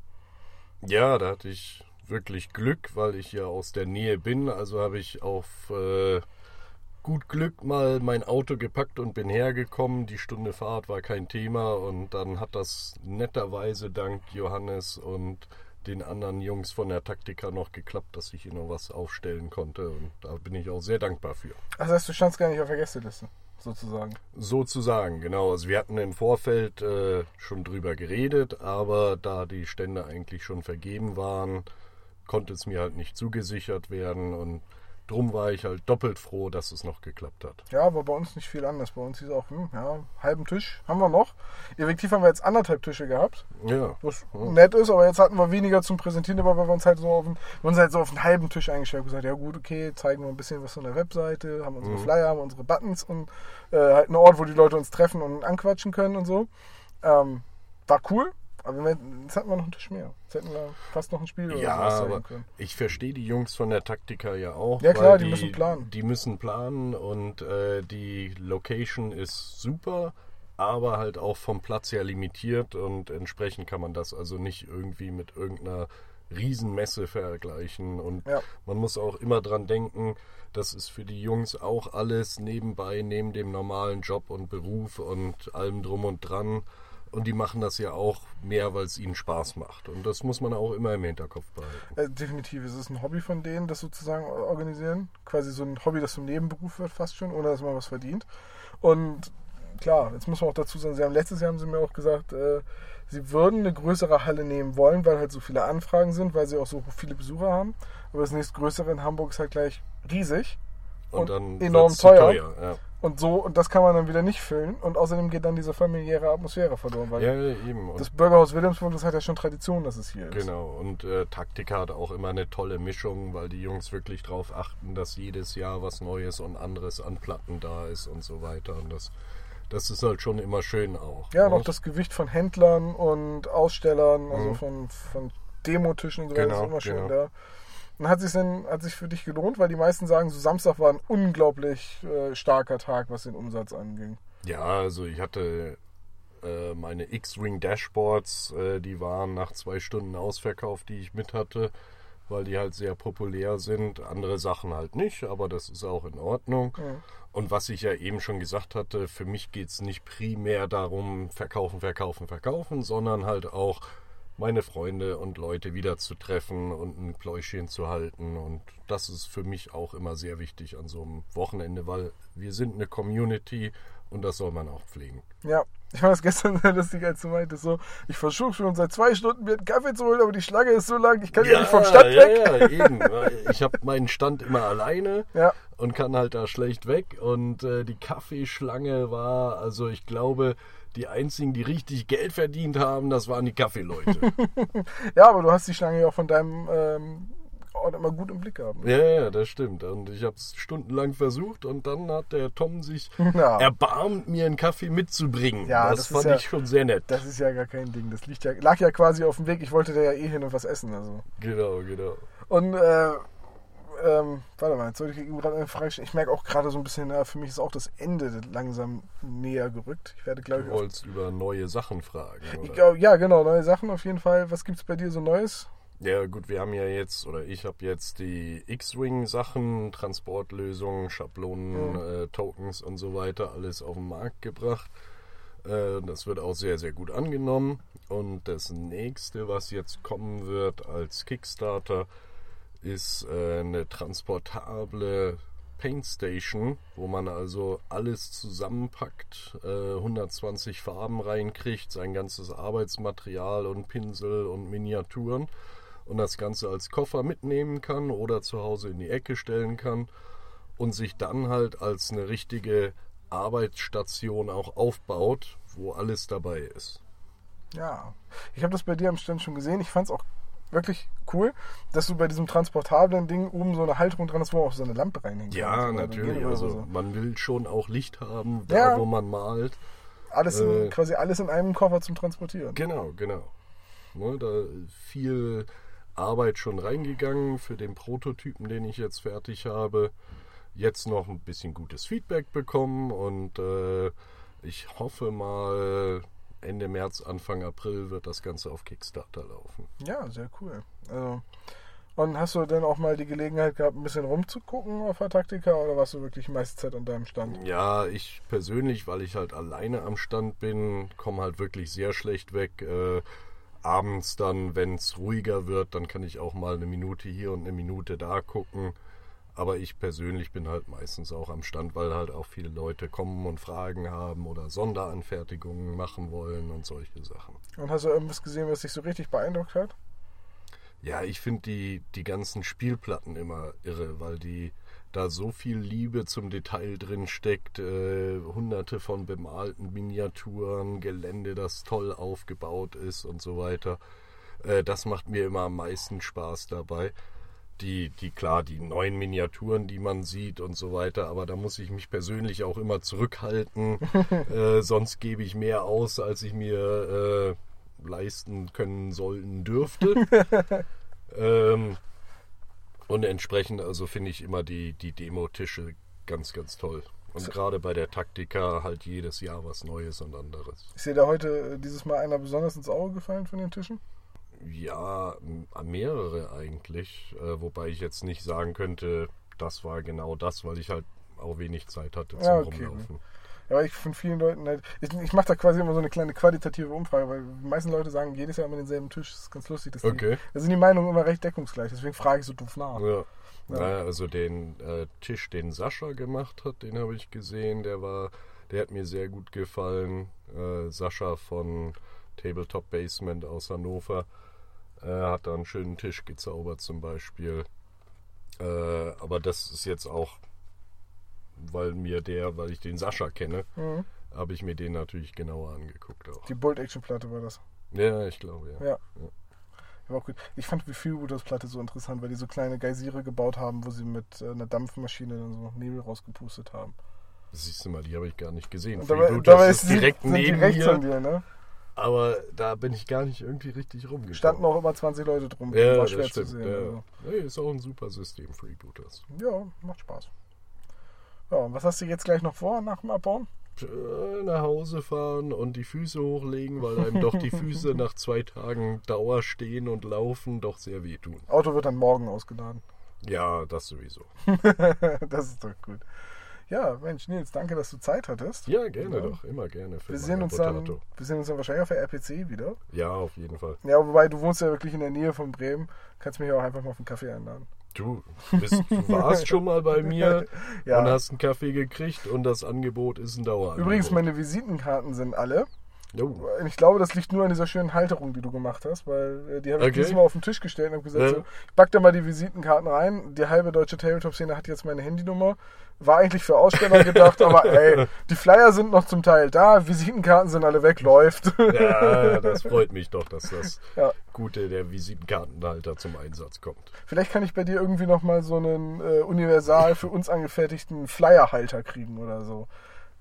Ja, da hatte ich wirklich Glück, weil ich ja aus der Nähe bin. Also habe ich auf äh, gut Glück mal mein Auto gepackt und bin hergekommen. Die Stunde Fahrt war kein Thema und dann hat das netterweise dank Johannes und den anderen Jungs von der Taktika noch geklappt, dass ich noch was aufstellen konnte und da bin ich auch sehr dankbar für. Das heißt, du standst gar nicht auf der Gästeliste, sozusagen. Sozusagen, genau. Also wir hatten im Vorfeld äh, schon drüber geredet, aber da die Stände eigentlich schon vergeben waren, konnte es mir halt nicht zugesichert werden und drum war ich halt doppelt froh, dass es noch geklappt hat. Ja, aber bei uns nicht viel anders. Bei uns hieß auch, hm, ja, halben Tisch haben wir noch. Effektiv haben wir jetzt anderthalb Tische gehabt. Ja. Was nett ist, aber jetzt hatten wir weniger zum Präsentieren, aber weil wir uns halt so auf den, wir uns halt so auf einen halben Tisch eingestellt haben. gesagt, ja gut, okay, zeigen wir ein bisschen was von der Webseite, haben unsere Mhm. Flyer, haben unsere Buttons und äh, halt einen Ort, wo die Leute uns treffen und anquatschen können und so. Ähm, war cool, aber jetzt hatten wir noch einen Tisch mehr. Jetzt hätten wir fast noch ein Spiel oder Ja, zeigen aber können. ich verstehe die Jungs von der Taktika ja auch. Ja, klar, weil die müssen planen. Die müssen planen und äh, die Location ist super, aber halt auch vom Platz her limitiert und entsprechend kann man das also nicht irgendwie mit irgendeiner Riesenmesse vergleichen und Ja. man muss auch immer dran denken, das ist für die Jungs auch alles nebenbei, neben dem normalen Job und Beruf und allem drum und dran. Und die machen das ja auch mehr, weil es ihnen Spaß macht. Und das muss man auch immer im Hinterkopf behalten. Äh, definitiv. Es ist ein Hobby von denen, das sozusagen organisieren. Quasi so ein Hobby, das zum Nebenberuf wird fast schon, ohne dass man was verdient. Und klar, jetzt muss man auch dazu sagen, sie haben letztes Jahr haben sie mir auch gesagt, äh, sie würden eine größere Halle nehmen wollen, weil halt so viele Anfragen sind, weil sie auch so viele Besucher haben. Aber das nächstgrößere in Hamburg ist halt gleich riesig Und, Und dann enorm zu teuer. ja. Und so und das kann man dann wieder nicht füllen und außerdem geht dann diese familiäre Atmosphäre verloren, weil ja, ja, eben. Und das Bürgerhaus Wilhelmsburg, das hat ja schon Tradition, dass es hier ist. Genau, und äh, Taktika hat auch immer eine tolle Mischung, weil die Jungs wirklich darauf achten, dass jedes Jahr was Neues und anderes an Platten da ist und so weiter. Und das, das ist halt schon immer schön auch. Ja, ne? noch das Gewicht von Händlern und Ausstellern, also Mhm. von, von Demotischen und so weiter Genau, ist immer schön genau. da. Und hat sich denn, hat sich für dich gelohnt, weil die meisten sagen, so Samstag war ein unglaublich äh, starker Tag, was den Umsatz anging. Ja, also ich hatte äh, meine X-Wing Dashboards, äh, die waren nach zwei Stunden ausverkauft, die ich mit hatte, weil die halt sehr populär sind. Andere Sachen halt nicht, aber das ist auch in Ordnung. Ja. Und was ich ja eben schon gesagt hatte, für mich geht es nicht primär darum, verkaufen, verkaufen, verkaufen, sondern halt auch meine Freunde und Leute wieder zu treffen und ein Pläuschchen zu halten. Und das ist für mich auch immer sehr wichtig an so einem Wochenende, weil wir sind eine Community und das soll man auch pflegen. Ja, ich fand das gestern sehr lustig, als du meintest, so, ich versuche schon seit zwei Stunden mir einen Kaffee zu holen, aber die Schlange ist so lang, ich kann ja, nicht vom Stand ja, weg. Ja, eben. Ich habe meinen Stand immer alleine Ja. und kann halt da schlecht weg. Und äh, die Kaffeeschlange war, also ich glaube, die einzigen, die richtig Geld verdient haben, das waren die Kaffeeleute. Ja, aber du hast die Schlange ja auch von deinem ähm, Ort immer gut im Blick gehabt. ja, ja, das stimmt. Und ich habe es stundenlang versucht und dann hat der Tom sich Ja. erbarmt, mir einen Kaffee mitzubringen. Ja, das, das fand ja- ich schon sehr nett. Das ist ja gar kein Ding. Das liegt ja, lag ja quasi auf dem Weg. Ich wollte da ja eh hin und was essen. Also. Genau, genau. Und äh, ähm, warte mal, jetzt sollte ich gerade eine Frage stellen. Ich merke auch gerade so ein bisschen, na, für mich ist auch das Ende langsam näher gerückt. Ich werde, glaube Du ich, wolltest über neue Sachen fragen. ich ja, genau, neue Sachen auf jeden Fall. Was gibt's bei dir so Neues? Ja gut, wir haben ja jetzt, oder ich habe jetzt die X-Wing-Sachen, Transportlösungen, Schablonen, äh, Tokens und so weiter alles auf den Markt gebracht. Äh, das wird auch sehr, sehr gut angenommen. Und das nächste, was jetzt kommen wird als Kickstarter, ist äh, eine transportable Paint Station, wo man also alles zusammenpackt, äh, 120 Farben reinkriegt, sein ganzes Arbeitsmaterial und Pinsel und Miniaturen und das Ganze als Koffer mitnehmen kann oder zu Hause in die Ecke stellen kann und sich dann halt als eine richtige Arbeitsstation auch aufbaut, wo alles dabei ist. Ja, ich habe das bei dir am Stand schon gesehen. Ich fand es auch wirklich cool, dass du bei diesem transportablen Ding oben so eine Halterung dran hast, wo auch so eine Lampe reinhängt. Ja, natürlich. Also man will schon auch Licht haben, da Ja. wo man malt. Alles in, Äh, quasi alles in einem Koffer zum Transportieren. Genau, genau. Ne, da viel Arbeit schon reingegangen für den Prototypen, den ich jetzt fertig habe. Jetzt noch ein bisschen gutes Feedback bekommen und äh, ich hoffe mal Ende März, Anfang April wird das Ganze auf Kickstarter laufen. Ja, sehr cool. Also, Und hast du denn auch mal die Gelegenheit gehabt, ein bisschen rumzugucken auf der Taktika oder warst du wirklich die meiste Zeit an deinem Stand? Ja, ich persönlich, weil ich halt alleine am Stand bin, komme halt wirklich sehr schlecht weg. Äh, abends dann, wenn es ruhiger wird, dann kann ich auch mal eine Minute hier und eine Minute da gucken. Aber ich persönlich bin halt meistens auch am Stand, weil halt auch viele Leute kommen und Fragen haben oder Sonderanfertigungen machen wollen und solche Sachen. Und hast du irgendwas gesehen, was dich so richtig beeindruckt hat? Ja, ich finde die, die ganzen Spielplatten immer irre, weil die da so viel Liebe zum Detail drin steckt. Äh, hunderte von bemalten Miniaturen, Gelände, das toll aufgebaut ist und so weiter. Äh, das macht mir immer am meisten Spaß dabei. Die, die, klar, die neuen Miniaturen, die man sieht und so weiter, aber da muss ich mich persönlich auch immer zurückhalten. äh, sonst gebe ich mehr aus, als ich mir äh, leisten können sollen dürfte. ähm, und entsprechend, also finde ich immer die, die Demo-Tische ganz, ganz toll. Und gerade bei der Taktika halt jedes Jahr was Neues und anderes. Ist dir da heute äh, dieses Mal einer besonders ins Auge gefallen von den Tischen? Ja, mehrere eigentlich. Äh, wobei ich jetzt nicht sagen könnte, das war genau das, weil ich halt auch wenig Zeit hatte zum Ja, okay, Rumlaufen. Ja, aber ich von vielen Leuten halt. Ich, ich mache da quasi immer so eine kleine qualitative Umfrage, weil die meisten Leute sagen jedes Jahr immer denselben Tisch. Das ist ganz lustig. Dass Okay. Da sind die Meinungen immer recht deckungsgleich. Deswegen frage ich so doof nach. Ja. Ja. Naja, also den äh, Tisch, den Sascha gemacht hat, den habe ich gesehen. Der war, der hat mir sehr gut gefallen. Äh, Sascha von Tabletop Basement aus Hannover äh, hat da einen schönen Tisch gezaubert zum Beispiel. Äh, aber das ist jetzt auch, weil mir der, weil ich den Sascha kenne, Mhm. habe ich mir den natürlich genauer angeguckt auch. Die Bolt-Action-Platte war das. Ja, ich glaube, ja. Ja. Ja, war auch gut. Ich fand die Freebooters Platte so interessant, weil die so kleine Geysire gebaut haben, wo sie mit äh, einer Dampfmaschine dann so Nebel rausgepustet haben. Siehst du mal, die habe ich gar nicht gesehen. Und dabei, ist direkt neben rechts mir. dir, ne? Aber da bin ich gar nicht irgendwie richtig rumgekommen. Standen auch immer 20 Leute drum. Ja, war das schwer stimmt. zu sehen. ja. Also. Nee, ist auch ein super System, Freebooters. Ja, macht Spaß. Ja, und was hast du jetzt gleich noch vor nach dem Abbauen? Nach Hause fahren und die Füße hochlegen, weil einem doch die Füße nach zwei Tagen Dauer stehen und laufen doch sehr wehtun. Auto wird dann morgen ausgeladen. Ja, das sowieso. das ist doch gut. Ja, Mensch, Nils, danke, dass du Zeit hattest. Ja, gerne Ja. doch, immer gerne. Wir sehen, uns dann, wir sehen uns dann wahrscheinlich auf der RPC wieder. Ja, auf jeden Fall. Ja, wobei du wohnst ja wirklich in der Nähe von Bremen. Kannst mich auch einfach mal auf einen Kaffee einladen. Du, bist, du warst schon mal bei mir Ja. und hast einen Kaffee gekriegt und das Angebot ist ein Dauerangebot. Übrigens, meine Visitenkarten sind alle. Und Ich glaube, das liegt nur an dieser schönen Halterung, die du gemacht hast, weil äh, die habe ich Okay. dieses Mal auf den Tisch gestellt und habe gesagt, Ja. so, ich pack da mal die Visitenkarten rein. Die halbe deutsche Tabletop-Szene hat jetzt meine Handynummer. War eigentlich für Aussteller gedacht, aber ey, die Flyer sind noch zum Teil da, Visitenkarten sind alle weg, läuft. Ja, das freut mich doch, dass das Ja. Gute der Visitenkartenhalter zum Einsatz kommt. Vielleicht kann ich bei dir irgendwie nochmal so einen äh, universal für uns angefertigten Flyer-Halter kriegen oder so.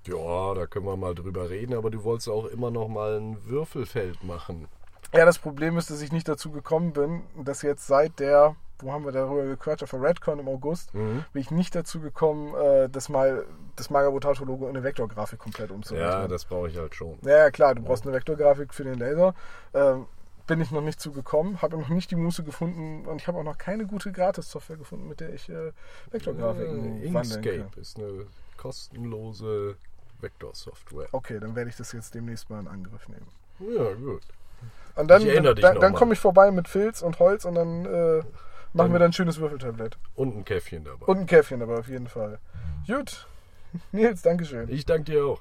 Ja, da können wir mal drüber reden, aber du wolltest auch immer noch mal ein Würfelfeld machen. Ja, das Problem ist, dass ich nicht dazu gekommen bin, dass jetzt seit der, wo haben wir darüber gequatscht, auf der Redcon im August, Mhm. bin ich nicht dazu gekommen, äh, das mal das Magabotato-Logo in eine Vektorgrafik komplett umzurechnen. Ja, das brauche ich halt schon. Ja, klar, du brauchst eine Vektorgrafik für den Laser. Ähm, bin ich noch nicht zugekommen, habe noch nicht die Muße gefunden und ich habe auch noch keine gute Gratis-Software gefunden, mit der ich äh, Vektorgrafiken Äh, wandeln kann. Inkscape ist eine kostenlose Vektorsoftware. Okay, dann werde ich das jetzt demnächst mal in Angriff nehmen. Ja, gut. Und dann, Ich erinnere dich dann, dann komme ich vorbei mit Filz und Holz und dann äh, machen Dann- wir dann ein schönes Würfeltablett. Und ein Käffchen dabei. Und ein Käffchen dabei auf jeden Fall. Gut. Nils, Dankeschön. Ich danke dir auch.